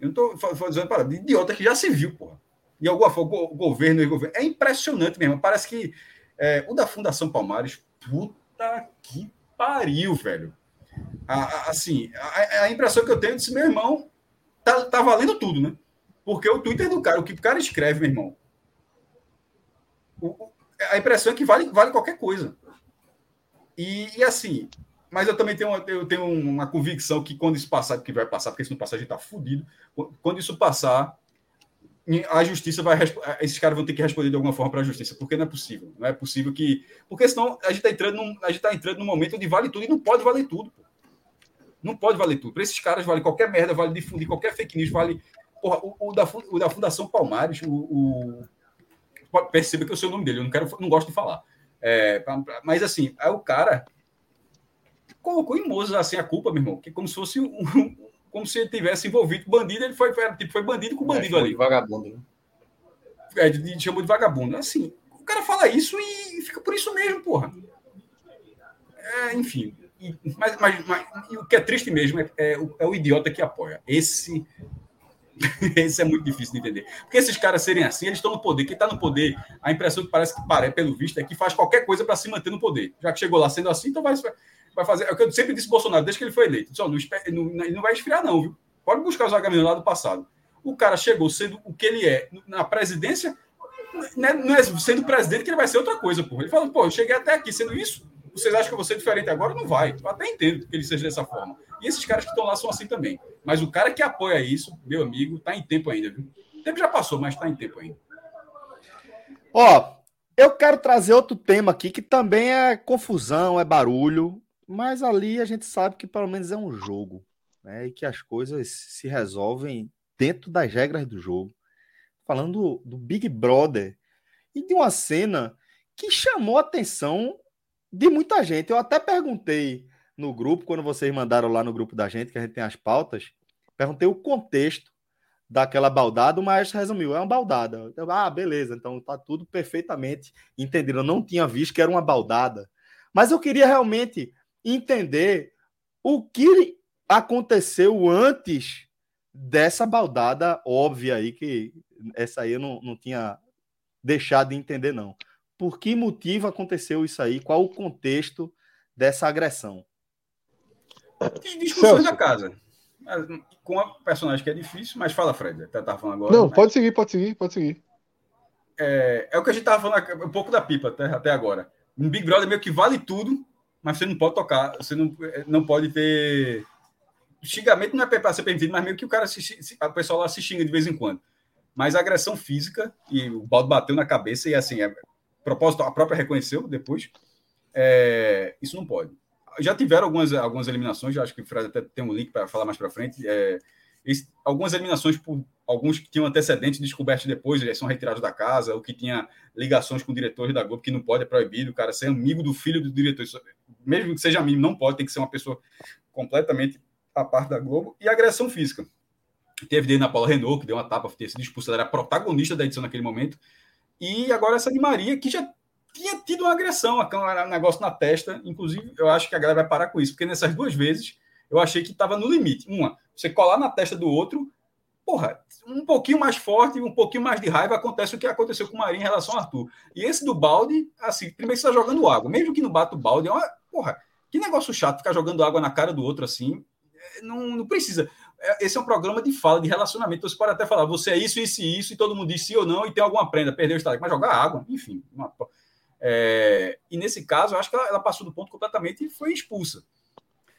Eu não estou dizendo para de idiotas que já se viu, porra. De alguma forma, o go- o governo e governo. É impressionante mesmo. Parece que é, o da Fundação Palmares, puta que pariu, velho. A- a- assim, a, a impressão que eu tenho é desse meu irmão tá, tá valendo tudo, né? Porque o Twitter do cara, o que o cara escreve, meu irmão, o- a impressão é que vale, vale qualquer coisa. E, e assim, mas eu também tenho, uma- eu tenho uma convicção que quando isso passar, que vai passar, porque se não passar a gente tá fudido, quando isso passar, a justiça vai esses caras vão ter que responder de alguma forma para a justiça, porque não é possível, não é possível que, porque senão a gente está entrando num, a gente tá entrando num momento onde vale tudo e não pode valer tudo. Não pode valer tudo. Para esses caras vale qualquer merda, vale difundir qualquer fake news, vale porra, o, o da, o da Fundação Palmares, o, o- perceba que eu sei o nome dele, eu não quero, não gosto de falar. É, mas assim, aí o cara colocou em Mozart assim a culpa, meu irmão, que como se fosse um, como se ele tivesse envolvido bandido, ele foi, foi, tipo, foi bandido com bandido É, ali. Vagabundo. né? É, de, de, chamou de vagabundo. Assim, o cara fala isso e fica por isso mesmo, porra. É, enfim. E- mas, mas, mas- o que é triste mesmo é, é o, é o idiota que apoia. Esse. Esse é muito difícil de entender. Porque esses caras serem assim, eles estão no poder. Quem está no poder, a impressão que parece que parece, pelo visto, é que faz qualquer coisa para se manter no poder. Já que chegou lá sendo assim, então vai, vai fazer. É o que eu sempre disse Bolsonaro, desde que ele foi eleito. Disse, não, não, não vai esfriar, não, viu? Pode buscar os Agamenon lá do passado. O cara chegou sendo o que ele é na presidência, não é, não é sendo presidente que ele vai ser outra coisa, porra. Ele fala, pô, eu cheguei até aqui sendo isso. Vocês acham que eu vou ser diferente agora? Não vai. Eu até entendo que ele seja dessa forma. E esses caras que estão lá são assim também. Mas o cara que apoia isso, meu amigo, tá em tempo ainda, viu? O tempo já passou, mas tá em tempo ainda. Ó, eu quero trazer outro tema aqui que também é confusão, é barulho, mas ali a gente sabe que pelo menos é um jogo. né, e que as coisas se resolvem dentro das regras do jogo. Falando do Big Brother e de uma cena que chamou a atenção de muita gente. Eu até perguntei no grupo, quando vocês mandaram lá no grupo da gente, que a gente tem as pautas, perguntei o contexto daquela baldada, o maestro resumiu, é uma baldada. Eu, ah, beleza, então tá tudo perfeitamente entendido. Eu não tinha visto que era uma baldada. Mas eu queria realmente entender o que aconteceu antes dessa baldada óbvia aí, que essa aí eu não, não tinha deixado de entender, não. Por que motivo aconteceu isso aí? Qual o contexto dessa agressão? Discussões Celso. da casa. Com a personagem que é difícil, mas fala, Fred. Tá, tá falando agora. Não, mas... pode seguir, pode seguir, pode seguir. É, é o que a gente tava falando um pouco da pipa até, até agora. Um Big Brother meio que vale tudo, mas você não pode tocar, você não, não pode ter. Xingamento não é para ser permitido, mas meio que o cara se, a pessoa lá se xinga de vez em quando. Mas agressão física, e o balde bateu na cabeça, e assim, é, propósito, a própria reconheceu depois, é, isso não pode já tiveram algumas, algumas eliminações, acho que o Fred até tem um link para falar mais para frente. É, esse, algumas eliminações por alguns que tinham antecedentes descobertos depois, eles são retirados da casa, ou que tinha ligações com diretores da Globo, que não pode, é proibido, o cara ser amigo do filho do diretor, mesmo que seja amigo, não pode, tem que ser uma pessoa completamente a parte da Globo, e agressão física. Teve dele na Paula Renault, que deu uma tapa, ter sido expulsa, era protagonista da edição naquele momento, e agora essa de Maria, que já tinha tido uma agressão, um negócio na testa. Inclusive, eu acho que a galera vai parar com isso, porque nessas duas vezes eu achei que estava no limite. Uma, você colar na testa do outro, porra, um pouquinho mais forte, um pouquinho mais de raiva, acontece o que aconteceu com o Marinho em relação ao Arthur. E esse do balde, assim, primeiro você está jogando água, mesmo que não bata o balde, é uma, porra, que negócio chato ficar jogando água na cara do outro assim, é, não, não precisa. É, esse é um programa de fala, de relacionamento. Você pode até falar, você é isso, isso e isso, e todo mundo diz sim ou não, e tem alguma prenda, perdeu o estado, mas jogar água, enfim. Uma, é, e nesse caso, eu acho que ela, ela, passou do ponto completamente e foi expulsa.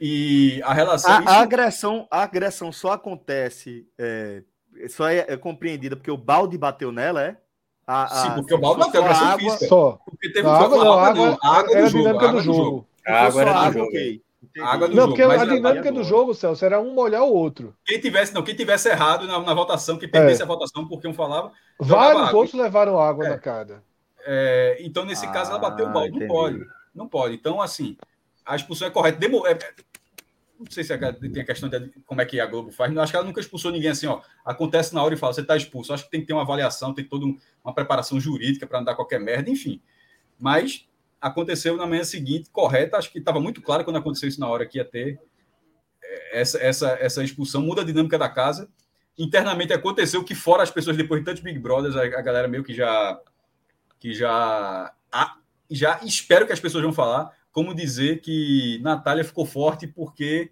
E a relação. A, isso... a agressão, a agressão só acontece, é, só é, é, compreendida porque o balde bateu nela, é? A, a, Sim, porque o balde bateu a agressão água, física. Só. Porque teve a água, não, a água, não, a água do jogo. Água do jogo. A água era do jogo. Okay. Água do não, jogo, porque a dinâmica do jogo, Celso, era um molhar o outro. Quem tivesse, não, quem tivesse errado na, na votação, que perdesse é. a votação, porque um falava. Vários outros levaram água é. na cara. É, então, nesse ah, caso, ela bateu o balde. Não pode. Não pode. Então, assim, a expulsão é correta. Demo, é, não sei se é, tem a questão de como é que a Globo faz. Não, acho que ela nunca expulsou ninguém assim, ó. Acontece na hora e fala, você está expulso. Acho que tem que ter uma avaliação, tem toda um, uma preparação jurídica para não dar qualquer merda, enfim. Mas aconteceu na manhã seguinte, correta. Acho que estava muito claro quando aconteceu isso na hora que ia ter é, essa, essa, essa expulsão, muda a dinâmica da casa. Internamente aconteceu que, fora as pessoas, depois de tantos Big Brothers, a, a galera meio que já que já, já espero que as pessoas vão falar, como dizer que Natália ficou forte porque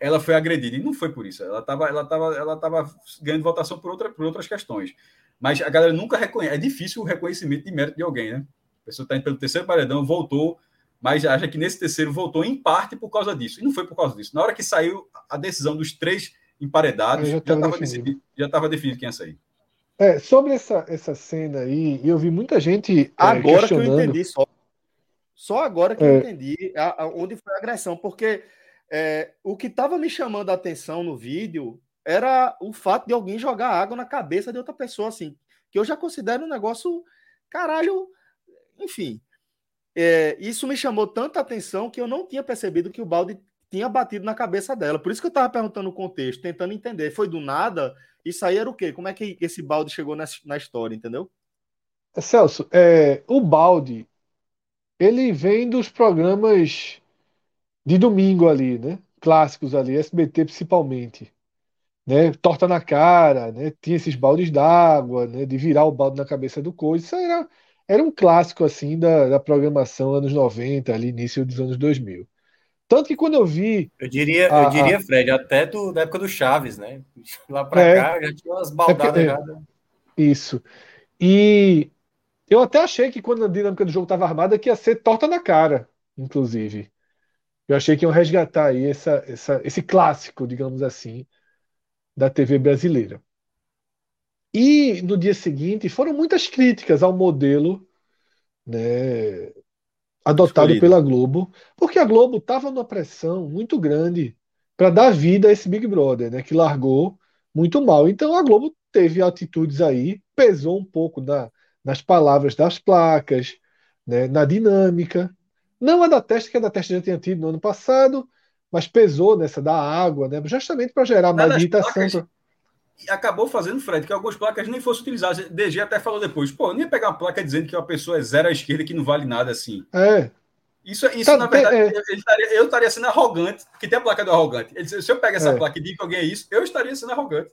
ela foi agredida. E não foi por isso. Ela estava ela tava, ela tava ganhando votação por, outra, por outras questões. Mas a galera nunca reconhece. É difícil o reconhecimento de mérito de alguém, né? A pessoa está indo pelo terceiro paredão, voltou, mas acha que nesse terceiro voltou em parte por causa disso. E não foi por causa disso. Na hora que saiu a decisão dos três emparedados, já estava definido. definido, definido quem ia sair. É, sobre essa, essa cena aí, eu vi muita gente. É, agora que eu entendi só. Só agora que é. eu entendi a, a, onde foi a agressão, porque é, o que estava me chamando a atenção no vídeo era o fato de alguém jogar água na cabeça de outra pessoa, assim, que eu já considero um negócio, caralho, enfim. É, isso me chamou tanta atenção que eu não tinha percebido que o balde tinha batido na cabeça dela. Por isso que eu estava perguntando o contexto, tentando entender. Foi do nada? Isso aí era o quê? Como é que esse balde chegou na, na história, entendeu? Celso, é, o balde ele vem dos programas de domingo ali, né? Clássicos ali, SBT principalmente. Né? Torta na cara, né? Tinha esses baldes d'água, né? De virar o balde na cabeça do coisa. Isso era, era um clássico assim da, da programação anos 90, ali início dos anos 2000. Tanto que quando eu vi. Eu diria, a, eu diria Fred, até do, da época do Chaves, né? Lá para é, cá já tinha umas baldadas. É, é, isso. E eu até achei que quando a dinâmica do jogo estava armada, que ia ser torta na cara, inclusive. Eu achei que iam resgatar aí essa, essa, esse clássico, digamos assim, da TV brasileira. E no dia seguinte foram muitas críticas ao modelo né, adotado Escolhido. pela Globo, porque a Globo estava numa pressão muito grande para dar vida a esse Big Brother, né? Que largou muito mal. Então a Globo teve atitudes aí, pesou um pouco na, nas palavras das placas, né? Na dinâmica. Não a da testa, que a da testa já tinha tido no ano passado, mas pesou nessa da água, né? Justamente para gerar mais irritação. placas, acabou fazendo, Fred, que algumas placas nem fossem utilizadas. DG até falou depois, pô, eu nem ia pegar uma placa dizendo que uma pessoa é zero à esquerda que não vale nada assim. É, Isso, isso Tá, na verdade, é. eu, estaria, eu estaria sendo arrogante, porque tem a placa do arrogante. Ele se eu pegar essa É. placa e digo que alguém é isso, eu estaria sendo arrogante.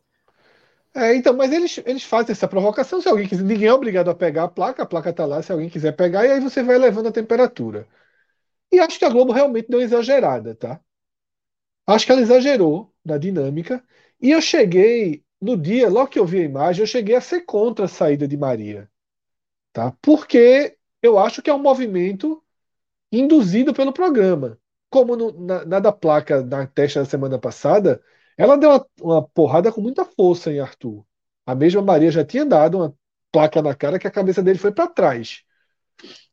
É, então, mas eles, eles fazem essa provocação. Se alguém quiser, ninguém é obrigado a pegar a placa, a placa tá lá, se alguém quiser pegar, e aí você vai elevando a temperatura. E acho que a Globo realmente deu uma exagerada, tá? Acho que ela exagerou na dinâmica. E eu cheguei, no dia, logo que eu vi a imagem, eu cheguei a ser contra a saída de Maria, tá? Porque eu acho que é um movimento induzido pelo programa. Como no- na, na da placa na testa da semana passada, ela deu uma, uma porrada com muita força em Arthur. A mesma Maria já tinha dado uma placa na cara que a cabeça dele foi para trás.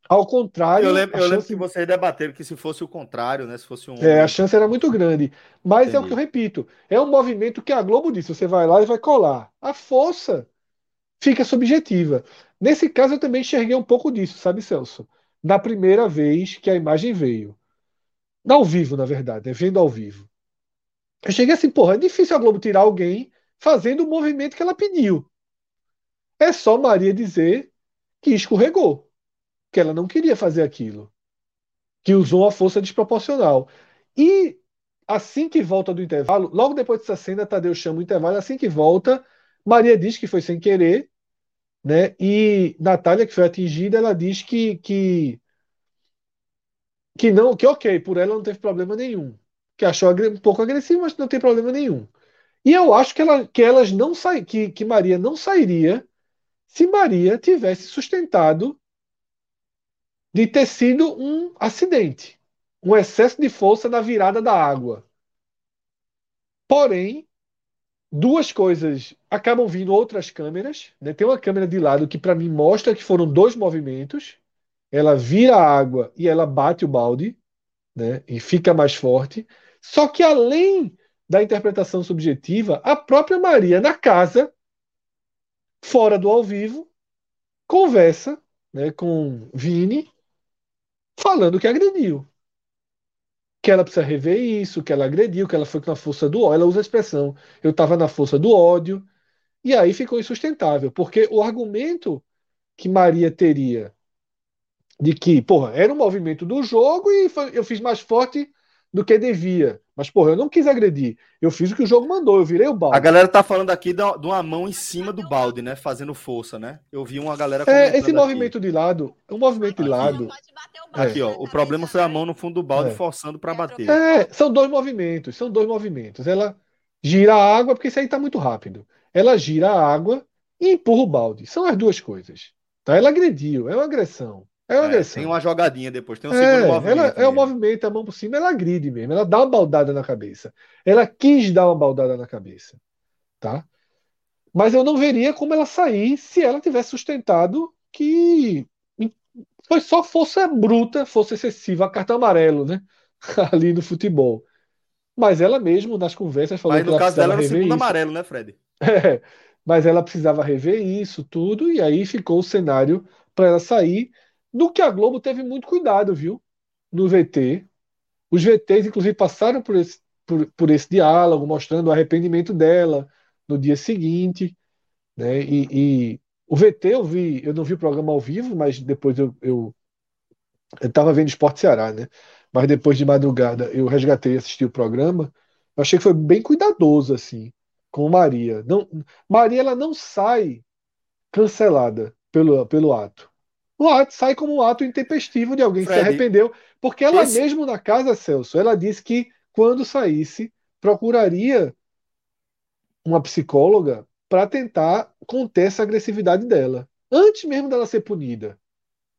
Ao contrário, Eu lembro, eu lembro chance- que vocês debateram que se fosse o contrário, né? Se fosse um. é, a chance era muito grande. Mas é o que Entendi. eu repito: é um movimento que a Globo disse: você vai lá e vai colar. A força fica subjetiva. Nesse caso, eu também enxerguei um pouco disso, sabe, Celso? Na primeira vez que a imagem veio. Ao vivo, na verdade, é vendo ao vivo. Eu cheguei assim, porra, é difícil a Globo tirar alguém fazendo o movimento que ela pediu. É só Maria dizer que escorregou, que ela não queria fazer aquilo, que usou uma força desproporcional. E assim que volta do intervalo, logo depois dessa cena, Tadeu chama o intervalo, assim que volta, Maria diz que foi sem querer, né? E Natália, que foi atingida, ela diz que, que, que não, que ok, por ela não teve problema nenhum. Que achou um pouco agressivo, mas não tem problema nenhum. E eu acho que, ela, que elas não sai, que, que Maria não sairia se Maria tivesse sustentado de ter sido um acidente, um excesso de força na virada da água. Porém, duas coisas acabam vindo outras câmeras, né? Tem uma câmera de lado que para mim mostra que foram dois movimentos. Ela vira a água e ela bate o balde, né? E fica mais forte. Só que além da interpretação subjetiva, a própria Maria na casa, fora do ao vivo, conversa, né, com Vini, falando que agrediu. Que ela precisa rever isso, que ela agrediu, que ela foi com a força do ódio. Ela usa a expressão, eu estava na força do ódio. E aí ficou insustentável, porque o argumento que Maria teria de que, porra, era um movimento do jogo e foi- eu fiz mais forte do que devia. Mas, porra, eu não quis agredir. Eu fiz o que o jogo mandou, eu virei o A balde. galera tá falando aqui de uma mão em cima do balde, né? Fazendo força, né? Eu vi uma galera É, esse aqui. movimento de lado, um movimento de Aqui. lado. Aqui, ó. O problema foi a mão no fundo do balde É. forçando pra bater. É, são dois movimentos, são dois movimentos. Ela gira a água, porque isso aí está muito rápido. Ela gira a água e empurra o balde. São as duas coisas. Tá? Ela agrediu, é uma agressão. É É, agressão. tem uma jogadinha depois, tem um É, segundo ela movimento. é o movimento, a mão por cima, ela agride mesmo. Ela dá uma baldada na cabeça. Ela quis dar uma baldada na cabeça. Tá? Mas eu não veria como ela sair se ela tivesse sustentado que foi só força bruta, força excessiva, cartão amarelo, né? Ali no futebol. Mas ela mesmo, nas conversas, falou Mas que no ela caso dela era o segundo isso. amarelo, né, Fred? É, mas ela precisava rever isso tudo, e aí ficou o cenário para ela sair. No que a Globo teve muito cuidado, viu? No VT. Os VTs, inclusive, passaram por esse, por, por esse diálogo, mostrando o arrependimento dela no dia seguinte. Né? E, e o VT eu vi, eu não vi o programa ao vivo, mas depois eu, eu, eu tava vendo Esporte Ceará, né? Mas depois de madrugada eu resgatei e assisti o programa. Eu achei que foi bem cuidadoso, assim, com Maria. Não, Maria ela não sai cancelada pelo, pelo ato. O ato sai como um ato intempestivo de alguém que se Fred, arrependeu, porque ela esse- mesmo na casa, Celso, ela disse que quando saísse procuraria uma psicóloga para tentar conter essa agressividade dela, antes mesmo dela ser punida,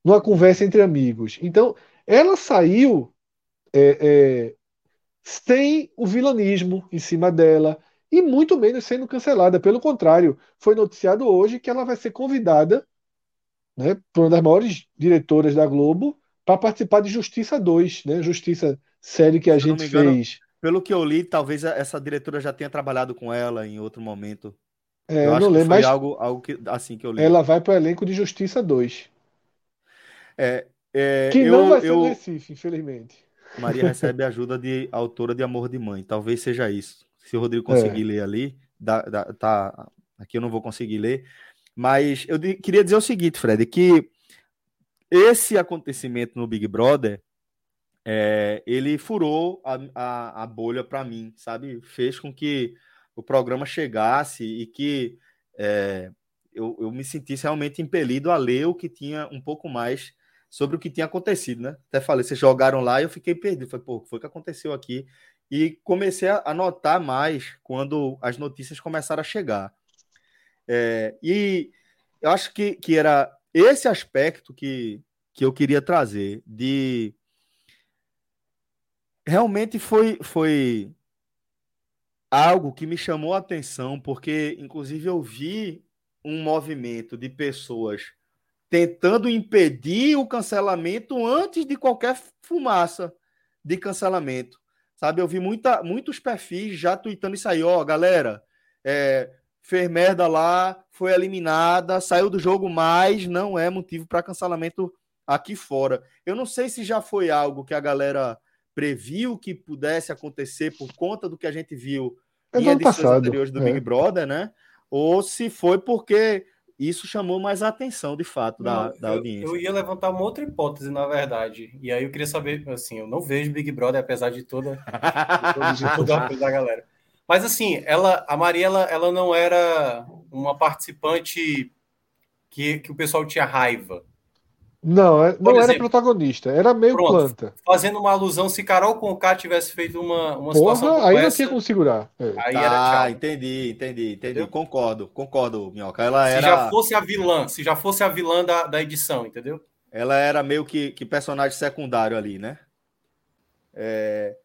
numa conversa entre amigos. Então, ela saiu é, é, sem o vilanismo em cima dela e muito menos sendo cancelada. Pelo contrário, foi noticiado hoje que ela vai ser convidada, né, por uma das maiores diretoras da Globo, para participar de Justiça 2, né, Justiça série que a Se gente engano, fez. pelo que eu li, talvez essa diretora já tenha trabalhado com ela em outro momento. É, eu eu acho não que lembro, foi mas algo, algo que, assim que eu li. ela vai para o elenco de Justiça 2. É, é, Que eu, não vai ser eu- Recife, infelizmente. Maria recebe ajuda de autora de Amor de Mãe. Talvez seja isso. Se o Rodrigo É. conseguir ler ali, dá- dá- tá, aqui eu não vou conseguir ler. Mas eu queria dizer o seguinte, Fred, que esse acontecimento no Big Brother, é, ele furou a, a, a bolha para mim, sabe? Fez com que o programa chegasse e que é, eu, eu me sentisse realmente impelido a ler o que tinha um pouco mais sobre o que tinha acontecido, né? Até falei, vocês jogaram lá e eu fiquei perdido. Falei, pô, o que foi que aconteceu aqui? E comecei a notar mais quando as notícias começaram a chegar. É, e eu acho que, que era esse aspecto que, que eu queria trazer, de realmente foi, foi algo que me chamou a atenção, porque, inclusive, eu vi um movimento de pessoas tentando impedir o cancelamento antes de qualquer fumaça de cancelamento. Sabe, eu vi muita, muitos perfis já tweetando isso aí, ó, galera, é, fez merda lá, foi eliminada, saiu do jogo, mas não é motivo para cancelamento aqui fora. Eu não sei se já foi algo que a galera previu que pudesse acontecer por conta do que a gente viu É em edições passado. anteriores do é. Big Brother, né? Ou se foi porque isso chamou mais a atenção, de fato, da, Não, da eu- audiência. Eu ia levantar uma outra hipótese, na verdade. E aí eu queria saber, assim, eu não vejo Big Brother, apesar de toda, de toda a coisa da galera. Mas assim, ela, a Maria, ela, ela não era uma participante que, que o pessoal tinha raiva. Não, é- não Por era exemplo, protagonista, era meio pronto. planta. Fazendo uma alusão, se Carol Conká tivesse feito uma, uma situação Porra, como aí não tinha como segurar. É. aí era Ah, tchau. entendi, entendi, entendi. Entendeu? Concordo, concordo, Minhoca. Ela Se era, já fosse a vilã, se já fosse a vilã da, da edição, entendeu? ela era meio que, que personagem secundário ali, né? É,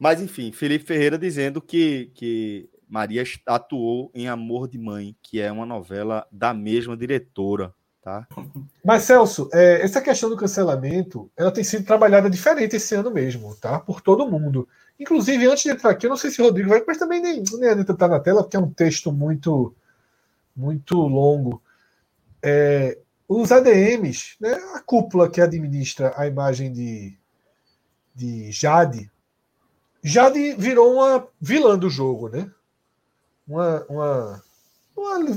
Mas, enfim, Felipe Ferreira dizendo que, que Maria atuou em Amor de Mãe, que é uma novela da mesma diretora, tá? Mas, Celso, é, essa questão do cancelamento, ela tem sido trabalhada diferente esse ano mesmo, tá? Por todo mundo. Inclusive, antes de entrar aqui, eu não sei se o Rodrigo vai, mas também nem, nem adianta estar na tela, porque é um texto muito, muito longo. É, os ADMs, né, a cúpula que administra a imagem de, de Jade, Jade virou uma vilã do jogo, né? Uma, uma, uma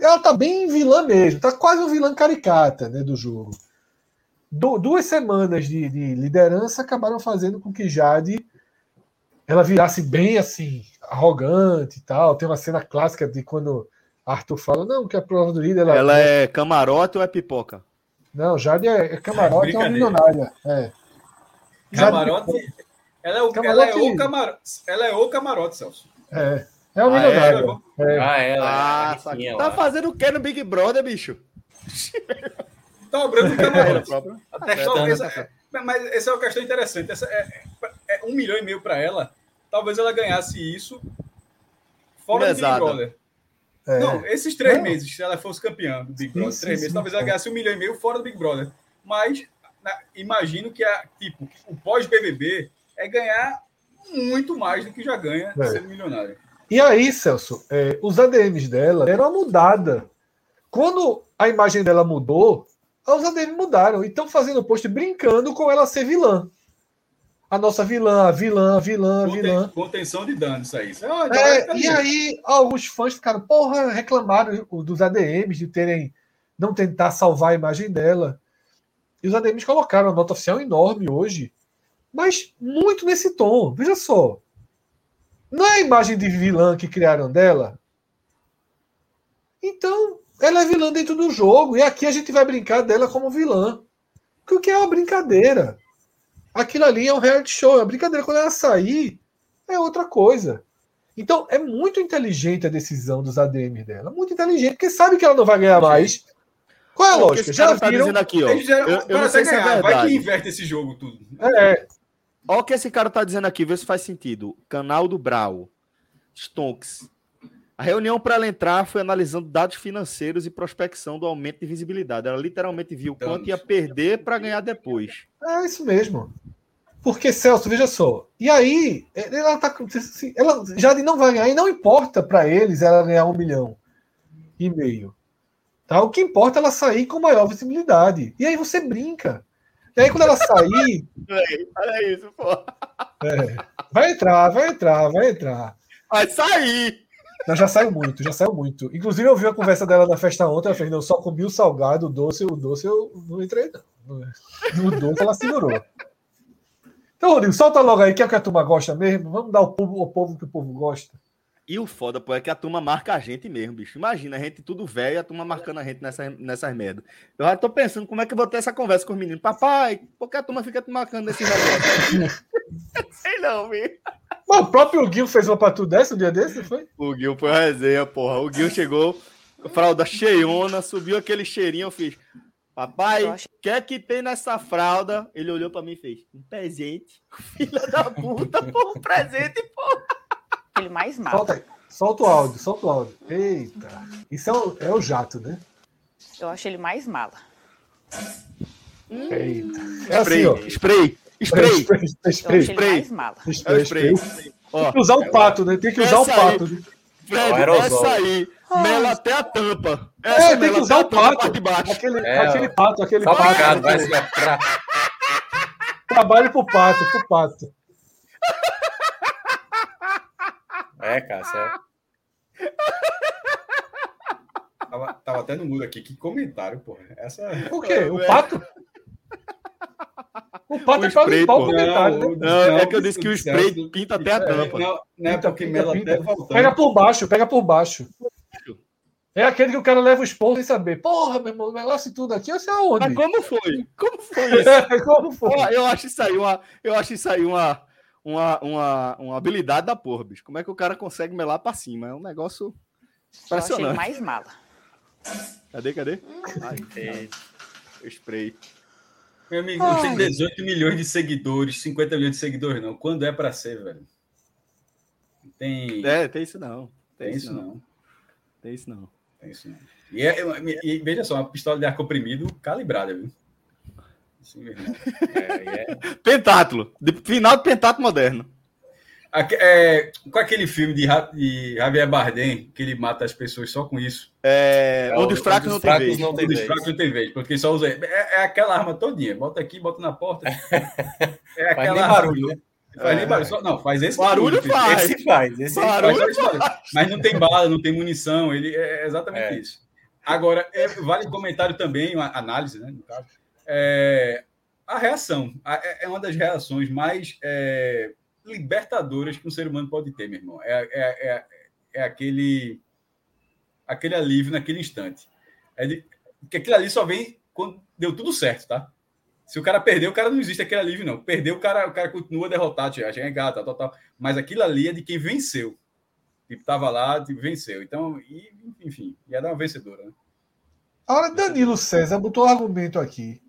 ela tá bem vilã mesmo, tá quase uma vilã caricata né, do jogo. Du- duas semanas de, de liderança acabaram fazendo com que Jade ela virasse bem assim, arrogante e tal. Tem uma cena clássica de quando Arthur fala, não, que a prova do líder. Ela é camarote ou é pipoca? Não, Jade é, é camarote, é uma Brincadeira. milionária. É. Jade- Camarote. Ela é, o, Camarote- ela, é o camarote, ela é o camarote, Celso. É, é Ah, é? milionária. É. Ah, ela. Ah, riquinha tá fazendo o que no Big Brother, bicho? Dobrando o Ela camarote. própria. Até Talvez, tá- é, mas essa é uma questão interessante. Essa é, é um milhão e meio para ela. Talvez ela ganhasse isso fora do Big. Brother. É. Não, esses três Não. meses, se ela fosse campeã do Big Brother, Sim, três sim, meses, sim. talvez ela ganhasse um milhão e meio fora do Big Brother. Mas na- imagino que a, tipo, o pós-BBB é ganhar muito mais do que já ganha É. sendo milionário. E aí, Celso, é, os ADMs dela deram uma mudada. Quando a imagem dela mudou, os ADMs mudaram e estão fazendo post brincando com ela ser vilã. A nossa vilã, a vilã, a vilã, a vilã. contenção de danos, isso aí. Isso é uma É, galera e aí, alguns fãs ficaram, porra, reclamaram dos ADMs de terem não tentar salvar a imagem dela. E os ADMs colocaram uma nota oficial enorme hoje, mas muito nesse tom. Veja só. Não é a imagem de vilã que criaram dela? Então, ela é vilã dentro do jogo. E aqui a gente vai brincar dela como vilã. O que é uma brincadeira? Aquilo ali é um reality show. É uma brincadeira. Quando ela sair, é outra coisa. Então, é muito inteligente a decisão dos ADM dela. Muito inteligente, porque sabe que ela não vai ganhar mais. Qual é a que lógica? Já tá viram? dizendo aqui, ó. Eles já- Eu, eu não sei se é ganhar, vai que verdade. inverte esse jogo tudo. É, Olha o que esse cara tá dizendo aqui, vê se faz sentido. Canal do Brau. Stonks. A reunião para ela entrar foi analisando dados financeiros e prospecção do aumento de visibilidade. Ela literalmente viu quanto ia perder para ganhar depois. é isso mesmo. Porque, Celso, veja só. E aí, ela, tá, ela já não vai ganhar, e não importa para eles ela ganhar um milhão e meio. Tá? O que importa é ela sair com maior visibilidade. E aí você brinca. E aí, quando ela sair. Olha isso, pô. É, vai entrar, vai entrar, vai entrar. Vai sair! Ela já saiu muito, já saiu muito. Inclusive, eu vi a conversa dela na festa ontem. Ela fez: não, só comi o salgado, o doce, o doce eu não entrei, não. No doce ela segurou. Então, Rodrigo, solta logo aí, que é o que a turma gosta mesmo. Vamos dar o povo, o povo que o povo gosta. E o foda, pô, é que a turma marca a gente mesmo, bicho. Imagina, a gente tudo velho e a turma marcando a gente nessas, nessas merdas. Eu já tô pensando como é que eu vou ter essa conversa com os meninos. Papai, por que a turma fica te marcando nesse negócio? Sei não, bicho. Mas o próprio Gil fez uma pra tu dessa um dia desse, foi? O Gil foi uma resenha, porra. O Gil chegou, fralda cheiona, subiu aquele cheirinho, eu fiz. Papai, o que é que tem nessa fralda? Ele olhou pra mim e fez: um presente. Filha da puta, pô, um presente, pô. Ele mais mal. Solta, solta o áudio, solta o áudio. Eita. Isso é o, é o jato, né? Eu acho ele mais mala. Eita. É spray, assim, ó. spray, spray, spray, spray, spray, spray. mais mala. spray, é spray. spray. Tem que usar o pato, né? Tem que usar o pato. Né? Fred, essa aí, mela até a tampa. Essa é, tem que usar o pato. De baixo. Aquele, é, aquele pato, aquele pato. Vai se Trabalho pro pato, pro pato. É, Cássio, é. Tava, tava até no mudo aqui. Que comentário, porra. Essa... O quê? O pato? O pato o é pra limpar o comentário. Não, né? não, é que eu disse que o spray pinta até a é, tampa. Não, não é porque Mela até voltando. Pega por baixo, pega por baixo. É aquele que o cara leva os pontos sem saber. Porra, meu irmão, o negócio tudo aqui, você aonde? Mas como foi? Como foi isso? É, como foi? Eu acho isso aí uma, eu acho isso aí uma, uma, uma, uma habilidade da porra, bicho. Como é que o cara consegue melar pra cima? É um negócio impressionante. Mais mala. Cadê, cadê? Ai, é. spray. Meu amigo, Ai. tem 18 milhões de seguidores, 50 milhões de seguidores, não. Quando é pra ser, velho? Tem. É, tem isso não. Tem, tem isso não. não. Tem isso não. Tem isso não. E, é, e, veja só, uma pistola de ar comprimido calibrada, viu? Assim mesmo. É, é... Pentátulo. De, final de pentátulo moderno. É, com aquele filme de, de, Javier Bardem, que ele mata as pessoas só com isso. É, onde os fracos, não, fracos tem vez. não tem vez. fracos não tem vez, porque só usa. É, é, aquela arma todinha. Bota aqui, bota na porta. É aquela faz barulho, né? Faz nem barulho. Só, não, faz esse barulho. barulho faz. Esse faz. Esse barulho faz, faz. Mas não tem bala, não tem munição. Ele é exatamente isso. Agora, vale comentário também, uma análise, né, no caso. A reação. é uma das reações mais libertadoras que um ser humano pode ter, meu irmão. É, é, é, é aquele, aquele alívio naquele instante. É de, porque aquilo ali só vem quando deu tudo certo, tá? Se o cara perdeu, o cara não existe aquele alívio, não. Perdeu, o cara, o cara continua derrotado, já é gata, tal, tal. Mas aquilo ali é de quem venceu. Tipo, tava lá, tipo, venceu. Então, e, enfim, ia dar uma vencedora, né? Agora, Danilo César botou um argumento aqui.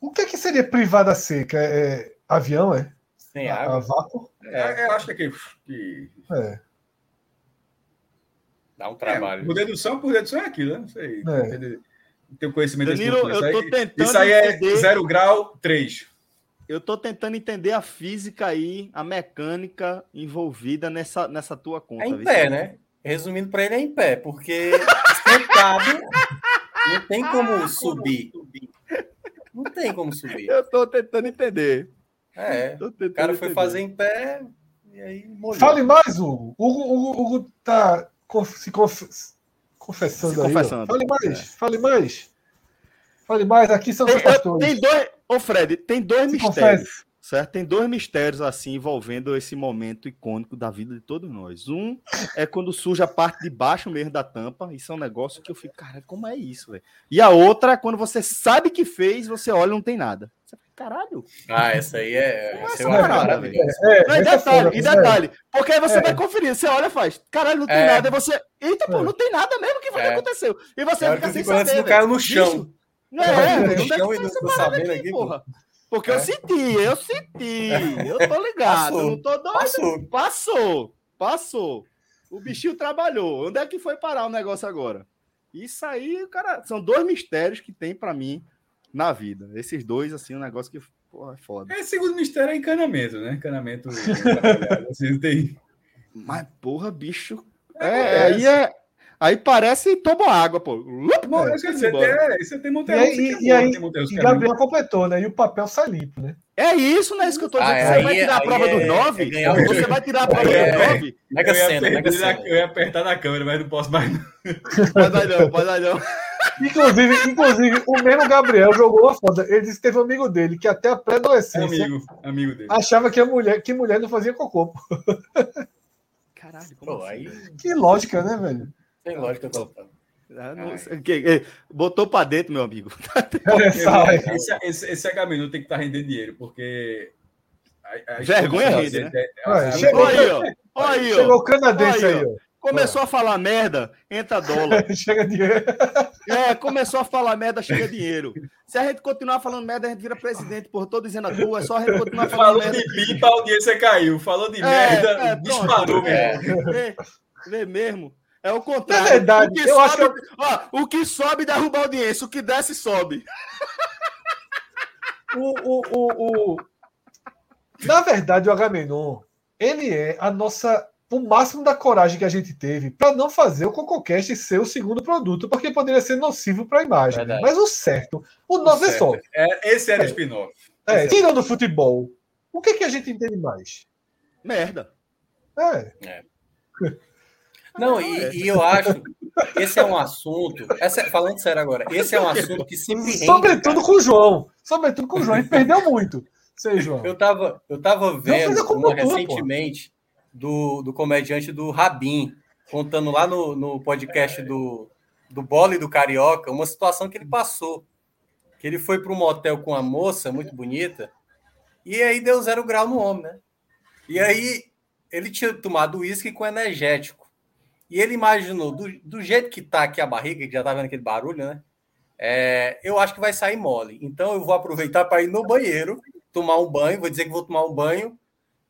O que, é que seria privada seca? É, avião, é? Sem água. A vácuo? É, eu acho que. que... É. Dá um trabalho. É, por dedução, por dedução é aquilo, né? Não sei. É. Tem conhecimento Danilo, eu tô tentando. Isso aí é entender... zero grau 3. Eu tô tentando entender a física aí, a mecânica envolvida nessa, nessa tua conta. É em pé, né? Resumindo para ele, é em pé, porque sentado não tem como subir. Não tem como subir. Eu tô tentando entender. É, o cara foi fazer em pé e aí molhou. Fale mais, Hugo. Hugo, Hugo, Hugo tá se conf... confessando se confessando. aí. Fale mais, é. fale mais. Fale mais, aqui são tem, pastores. Tem dois, ô Fred, tem dois se mistérios. Confesse. Certo? Tem dois mistérios assim envolvendo esse momento icônico da vida de todos nós. Um é quando surge a parte de baixo mesmo da tampa. Isso é um negócio que eu fico, cara, como é isso, velho? E a outra é quando você sabe que fez, você olha e não tem nada. Você caralho. Ah, essa aí é. Essa é uma parada, velho. É, é, e detalhe, e detalhe. Porque aí você é. vai conferir, você olha e faz, caralho, não tem é. nada. E você, eita, pô, é. não tem nada mesmo que foi que é. aconteceu. E você fica sem saber. Você caiu no chão. Não é, no chão e não tô sabendo aqui, porra. Porque eu senti, eu senti. Eu tô ligado. Passou, não tô doido. Passou. Passou. Passou. O bichinho trabalhou. Onde é que foi parar o negócio agora? Isso aí, cara, são dois mistérios que tem para mim na vida. Esses dois, assim, um negócio que Porra, é foda. É, segundo mistério, é encanamento, né? Encanamento. assim, tem... Mas, porra, bicho. É, É, aí é. Aí parece tomou água, pô. Lup, Bom, é, tem, você tem E Monteiro. aí, e, aí, e é Gabriel completou, né? E o papel sai limpo, né? É isso, né? Isso que eu tô dizendo. Ah, você aí vai é- tirar a prova é- dos é nove? você vai tirar a prova é- dos nove? Mega cena, mega cena. eu ia apertar na câmera, mas não posso mais. não. Pode dar não, pode dar não. Inclusive, inclusive, o mesmo Gabriel jogou uma foda. Ele disse que teve um amigo dele que até a pré-adolescência Amigo, amigo dele. achava que a mulher, que mulher não fazia cocô. pô. Caralho, Pô, aí Que lógica, né, velho? Tem lógica total. Ah. Que- que- Botou pra dentro, meu amigo. Essa live. Esse, esse, esse H-Menu tem que estar rendendo dinheiro, porque. a- a Vergonha rende, né? Ué, a- chegou Olha aí, ó. Aí, Chegou o canadense Aí, aí, ó. ó. Começou a falar merda, entra dólar. Chega dinheiro. É, começou a falar merda, chega dinheiro. Se a gente continuar falando merda, a gente vira presidente, por tô dizendo a tua, é só a gente continuar falando Falou merda. de pipa, a audiência caiu. Falou de É, merda, é, disparou, pronto. meu irmão. É, vê mesmo. É o contrário. Na verdade, o que, eu sobe, acho que ó, o que sobe derruba a audiência, o que desce sobe. O, o, o, o... Na verdade, o Agamenon, ele é a nossa. O máximo da coragem que a gente teve para não fazer o CocoCast ser o segundo produto, porque poderia ser nocivo para a imagem. né? Verdade. Mas o certo, o nosso é só. É, esse era o É. spin-off. É, tirando o futebol, o que, que a gente entende mais? Merda. É, Não, e, e eu acho esse é um assunto. Essa, falando sério agora, esse é um assunto que sempre rende. sobretudo cara. com o João. Sobretudo com o João. Gente perdeu muito. Sei, João. Eu tava, eu tava vendo uma recentemente do, do comediante do Rabin, contando lá no, no podcast do, do Bola e do Carioca, uma situação que ele passou. Que ele foi para um motel com uma moça muito bonita, e aí deu zero grau no homem, né? E aí ele tinha tomado uísque com energético. E ele imaginou, do, do jeito que tá aqui a barriga, que já tá vendo aquele barulho, né? É, eu acho que vai sair mole. Então eu vou aproveitar para ir no banheiro, tomar um banho, vou dizer que vou tomar um banho,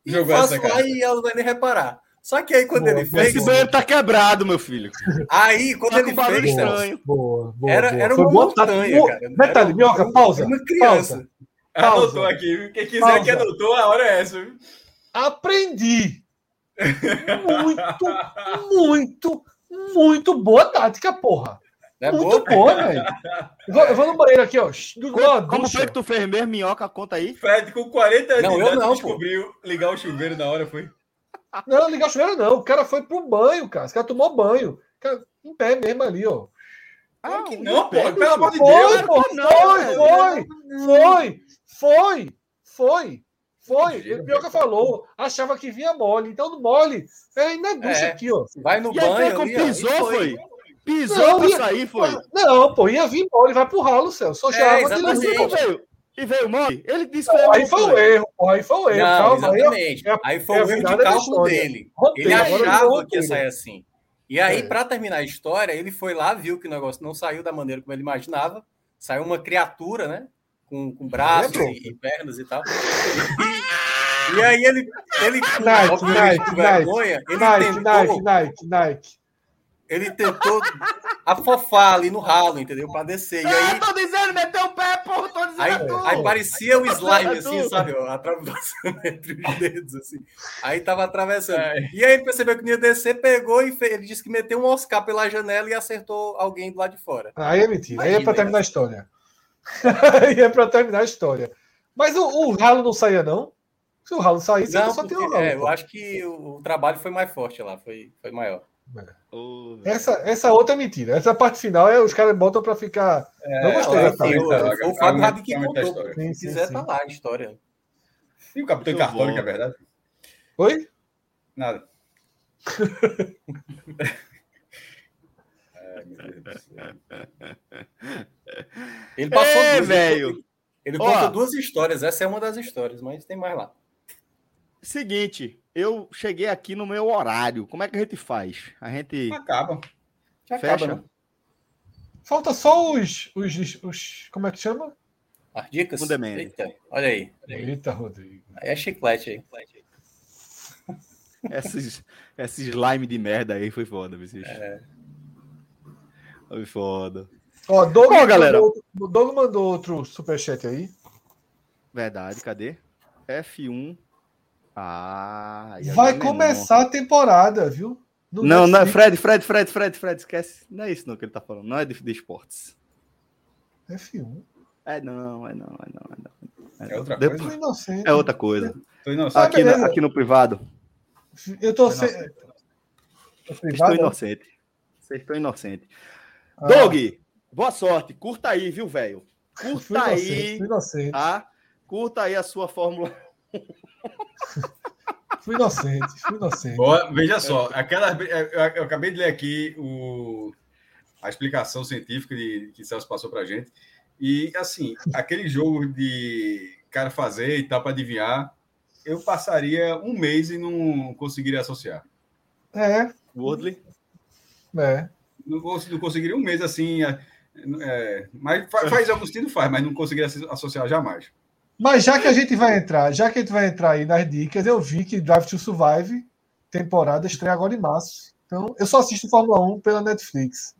e Jogou faço essa lá cara. e ela não vai nem reparar. Só que aí quando Boa, ele boa, fez, Esse banheiro tá quebrado, meu filho. aí quando Tá ele fez, estranho. Boa, boa, Era- boa. era uma boa montanha, tática. cara. Detalhe, Era Minhoca, uma- pausa. uma criança. Pausa. Anotou aqui. Quem quiser Pausa. que anotou, a hora é essa. Aprendi. Muito, muito, muito boa tática, porra. É muito boa? boa, velho. Eu vou, no banheiro aqui, ó. Do, Como, do, como foi que tu fez mesmo, minhoca? Conta aí. Fred, com 40 anos Não, de eu não, pô. descobriu ligar o chuveiro na hora, foi? Não, ligar o chuveiro não. O cara foi pro banho, cara. Esse cara tomou banho. Cara, em pé mesmo ali, ó. Claro que não, pô. Pelo amor de Foi, Deus. pô, que não, foi, foi, foi, foi, foi, foi. Mentira, O velho. falou, achava que vinha mole. Então, no mole, é aí na ducha É. aqui, ó. Vai no E aí, banho. como ali, pisou, e foi? Pisou Não, pra ia- sair, foi. Não, pô, ia vir mole, vai pro ralo, Celso. Só É, de exatamente. Mas luz, e veio, e veio mole? Ele disse que Não, foi aí foi o erro, pô, aí foi o erro. Não, Calma, aí, exatamente. é a- Aí foi é o erro de cálculo dele. Roteiro, Ele achava que ia sair assim. E aí, É. para terminar a história, ele foi lá, viu que o negócio não saiu da maneira como ele imaginava. Saiu uma criatura, né? Com, com braços pronto. e, e pernas e tal. E, e aí ele, ele Nike, obviamente, Nike, vergonha, ele Nike, tentou, Nike, Nike, Nike. ele tentou afofar ali no ralo, entendeu? Para descer. E aí, Eu tô dizendo, meteu o pé, porra, tô dizendo Aí, aí parecia o slime, Tu. assim, sabe? ó, Atravessando entre os dedos, assim. Aí tava atravessando. É. E aí ele percebeu que não ia descer, pegou e fe- ele disse que meteu um Oscar pela janela e acertou alguém do lado de fora. Aí é mentira, aí é pra terminar a história. Aí é pra terminar a história. Mas o, o ralo não saía, não? Se o ralo saísse, Não, só porque, tem o ralo. é, eu acho que o, o trabalho foi mais forte lá, foi, foi maior. Velho. Essa, essa outra é mentira. Essa parte final é os caras botam pra ficar. não gostei Olha, da assim, tática. o, o, o Fábio Rabi que tá, contou. Sim, Se sim, quiser, sim. tá lá a história. E o Capitão bom. que é verdade? Oi? Nada. Ai, meu Deus do céu. Ele passou É, duas. velho. Ele Ó. conta duas histórias. Essa é uma das histórias, mas tem mais lá. Seguinte, eu cheguei aqui no meu horário. Como é que a gente faz? A gente Acaba. Já fecha? acaba, né? Falta só os, os, os. Como é que chama? As dicas? Fundamento. Eita, olha aí. Olha aí. Eita, Rodrigo. Aí é chiclete aí. Esses, esses slime de merda aí foi foda, vocês. É. Foi foda. Ó, Doug, Bom, galera. Mandou Doug mandou outro superchat aí. Verdade, cadê? F1. Ah, Vai começar a temporada, viu? No Não, não, é. Fred, Fred, Fred, Fred, Fred, esquece. Não é isso não que ele tá falando. Não é de, de esportes. F1. É não, é não, é não, é não. É outra Depois- coisa? Inocente. É outra coisa. Tô inocente. Ah, Aqui, aqui no privado. Eu tô Tô sem. É Estou inocente. Vocês estão inocentes. Ah, Doug, boa sorte. Curta aí, viu, velho? Curta inocente, aí, fui inocente. tá? Curta aí a sua Fórmula. Fui inocente, fui inocente. Ó, veja só, aquela, eu, eu acabei de ler aqui o, a explicação científica de, que Celso passou pra gente. E, assim, aquele jogo de cara fazer e tal para adivinhar, eu passaria um mês e não conseguiria associar. É, Woodley. é. Não, não conseguiria um mês assim. É, é, mas fa- faz algum sentido, faz, mas não conseguiria se- associar jamais. Mas já que a gente vai entrar, já que a gente vai entrar aí nas dicas, eu vi que Drive to Survive, temporada, estreia agora em março. Então, eu só assisto Fórmula 1 pela Netflix.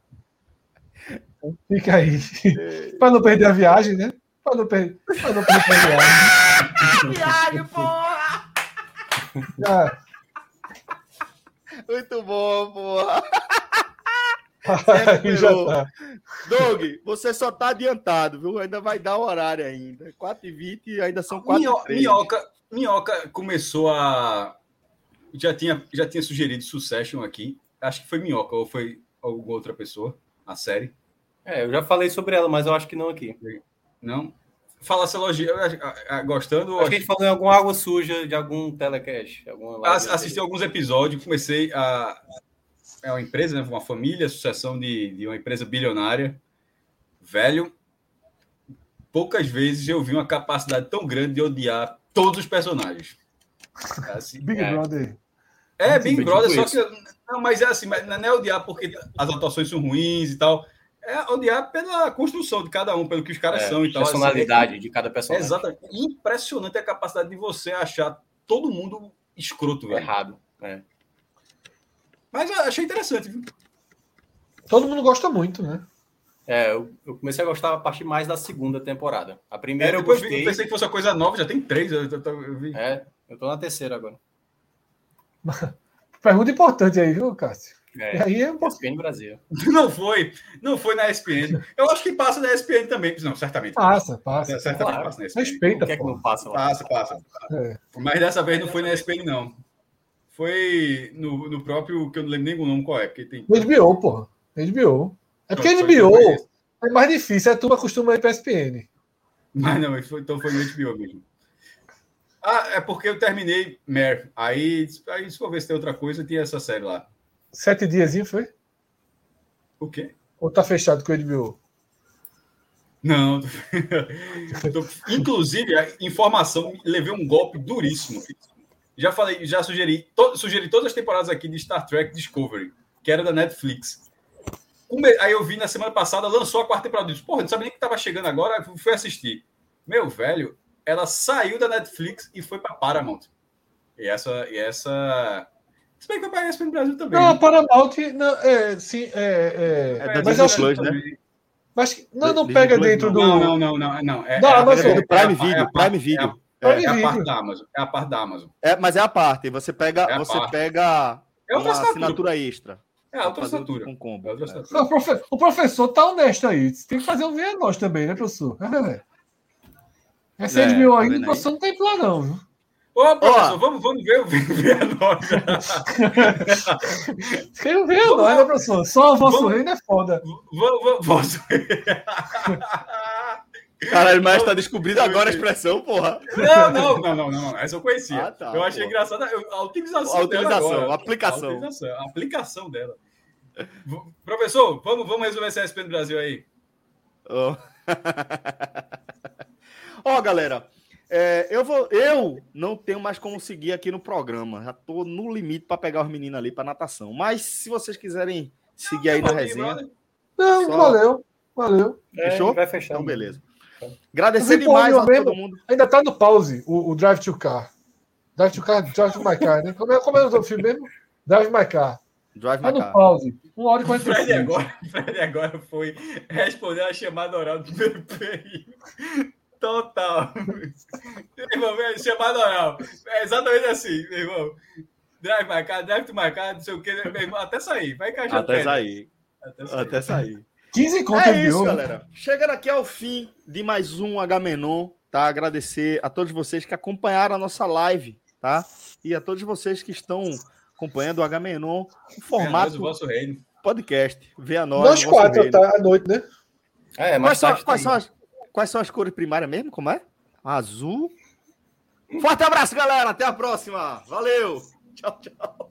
Então, fica aí. Para não perder a viagem, né? Para não, per... pra não perder a viagem. Viagem, porra! Já- Muito bom, porra. Tá. Doug, você só tá adiantado, viu? Ainda vai dar o horário ainda. 4h20 e ainda são 4 Minho- h 03 Minhoca, Minhoca começou a. Já tinha, já tinha sugerido Succession aqui. Acho que foi Minhoca ou foi alguma outra pessoa, a série. É, eu já falei sobre ela, mas eu acho que não aqui. Não? Fala se elogia. Gostando? ou Acho que a gente falou em alguma água suja de algum telecast. Alguma Assisti alguns episódios, comecei a. É uma empresa, né? uma família, sucessão de, de uma empresa bilionária. Velho, poucas vezes eu vi uma capacidade tão grande de odiar todos os personagens. Assim, Big É. Brother. é, Tipo Big Brother, só isso. que. Não, mas é assim, mas não é odiar porque as atuações são ruins e tal. É odiar pela construção de cada um, pelo que os caras É, são e tal. Assim, personalidade de cada é personagem. exatamente. Impressionante a capacidade de você achar todo mundo escroto, velho. Errado. É. Mas eu achei interessante, viu? Todo mundo gosta muito, né? É, eu, eu comecei a gostar a partir mais da segunda temporada. A primeira É, eu depois gostei. eu pensei que fosse uma coisa nova, já tem três. Eu, eu- eu vi. É, eu tô na terceira agora. Pergunta importante aí, viu, Cássio? E É, aí é um pouco. ESPN Brasil. Não foi, não foi na ESPN. Eu acho que passa na ESPN também. Não, certamente. Passa, passa. É, certamente claro. passa na ESPN. Respeita, O que é que não passa lá? Passa, passa. É. Mas dessa vez não foi na ESPN, não. Foi no, no próprio, que eu não lembro nem o nome qual é, porque tem. HBO, porra. HBO. É porque Foi- HBO é mais difícil, a turma costuma ir pra SPN. Mas não, foi- então foi no HBO mesmo. Ah, é porque eu terminei Mare. Aí, aí se for ver se tem outra coisa, tinha essa série lá. Sete diazinho foi? O quê? Ou tá fechado com o HBO? Não. Tô- Inclusive, a informação, levei um golpe duríssimo. Já falei, já sugeri, to- sugeri todas as temporadas aqui de Star Trek Discovery, que era da Netflix. Come- Aí eu vi na semana passada, lançou a quarta temporada. Eu disse, Porra, não sabia nem que estava chegando agora, fui assistir. Meu velho, ela saiu da Netflix e foi para Paramount. E essa. E essa... Se bem que foi para no Brasil também. Não, a né? Paramount, não, é, sim, é, é, É da mas Disney Plus, né? também. mas não, não Disney pega Plus dentro do. Não, não, não, não, não. É, Da é Amazon. é do Prime é Video, é Prime é Video. Prime É a parte da Amazon. É a parte da Amazon. É, mas é a parte. Você pega, É você parte. pega É outra uma assinatura. assinatura extra. É outra assinatura. Com combo. É outra É. assinatura. O, profe- o professor tá honesto aí. Você tem que fazer um ver a nós também, né, professor? É. Essa É, HBO tá aí, vendo o professor não tem plano, não. viu? Ô, professor, Ó. vamos, vamos ver o ver a nota. Quem vê a nós, né, professor? Só o vosso Vamos- reino é foda. Vamos, vamos, vamos. Caralho, mas tá descobrindo agora a expressão, porra. Não, não, não, não, não, Essa eu conhecia. Ah, tá, eu achei engraçado a, a utilização A utilização, dela agora. a aplicação. A, utilização, a aplicação dela. Professor, vamos, vamos resolver esse SP no Brasil aí. Ó, Ó, galera, é, eu vou, eu não tenho mais como seguir aqui no programa. Já tô no limite para pegar os meninos ali para natação. Mas se vocês quiserem seguir aí na resenha. Não, Só- valeu. Valeu. É, Fechou? vai fechar. então beleza. Agradecer demais a mesmo- todo mundo. Ainda tá no pause o, o Drive to Car. Drive to Car, Drive to My Car, né? Como é, como é o filme mesmo? Drive My Car. Drive Tá my no car. pause. Uma hora e Fred 45. agora, Fred agora foi responder a chamada oral do PPI. Total. Meu irmão, é chamada oral. É exatamente assim, meu irmão. Drive marcado, drive to marcado, não sei o que, meu irmão, até sair. Vai encaixar Até sair. Até sair. Até sair. 15 contas É isso, viu? galera. Chegando aqui ao fim de mais um H-Menon, tá? Agradecer a todos vocês que acompanharam a nossa live, tá? E a todos vocês que estão acompanhando o H-Menon, o formato o vosso reino. podcast. Vê a nós. Nós quatro, reino. tá? À noite, né? É, Quais mais são, tarde. quais, são as, quais são as cores primárias mesmo? Como é? Azul. Forte abraço, galera. Até a próxima. Valeu. Tchau, tchau.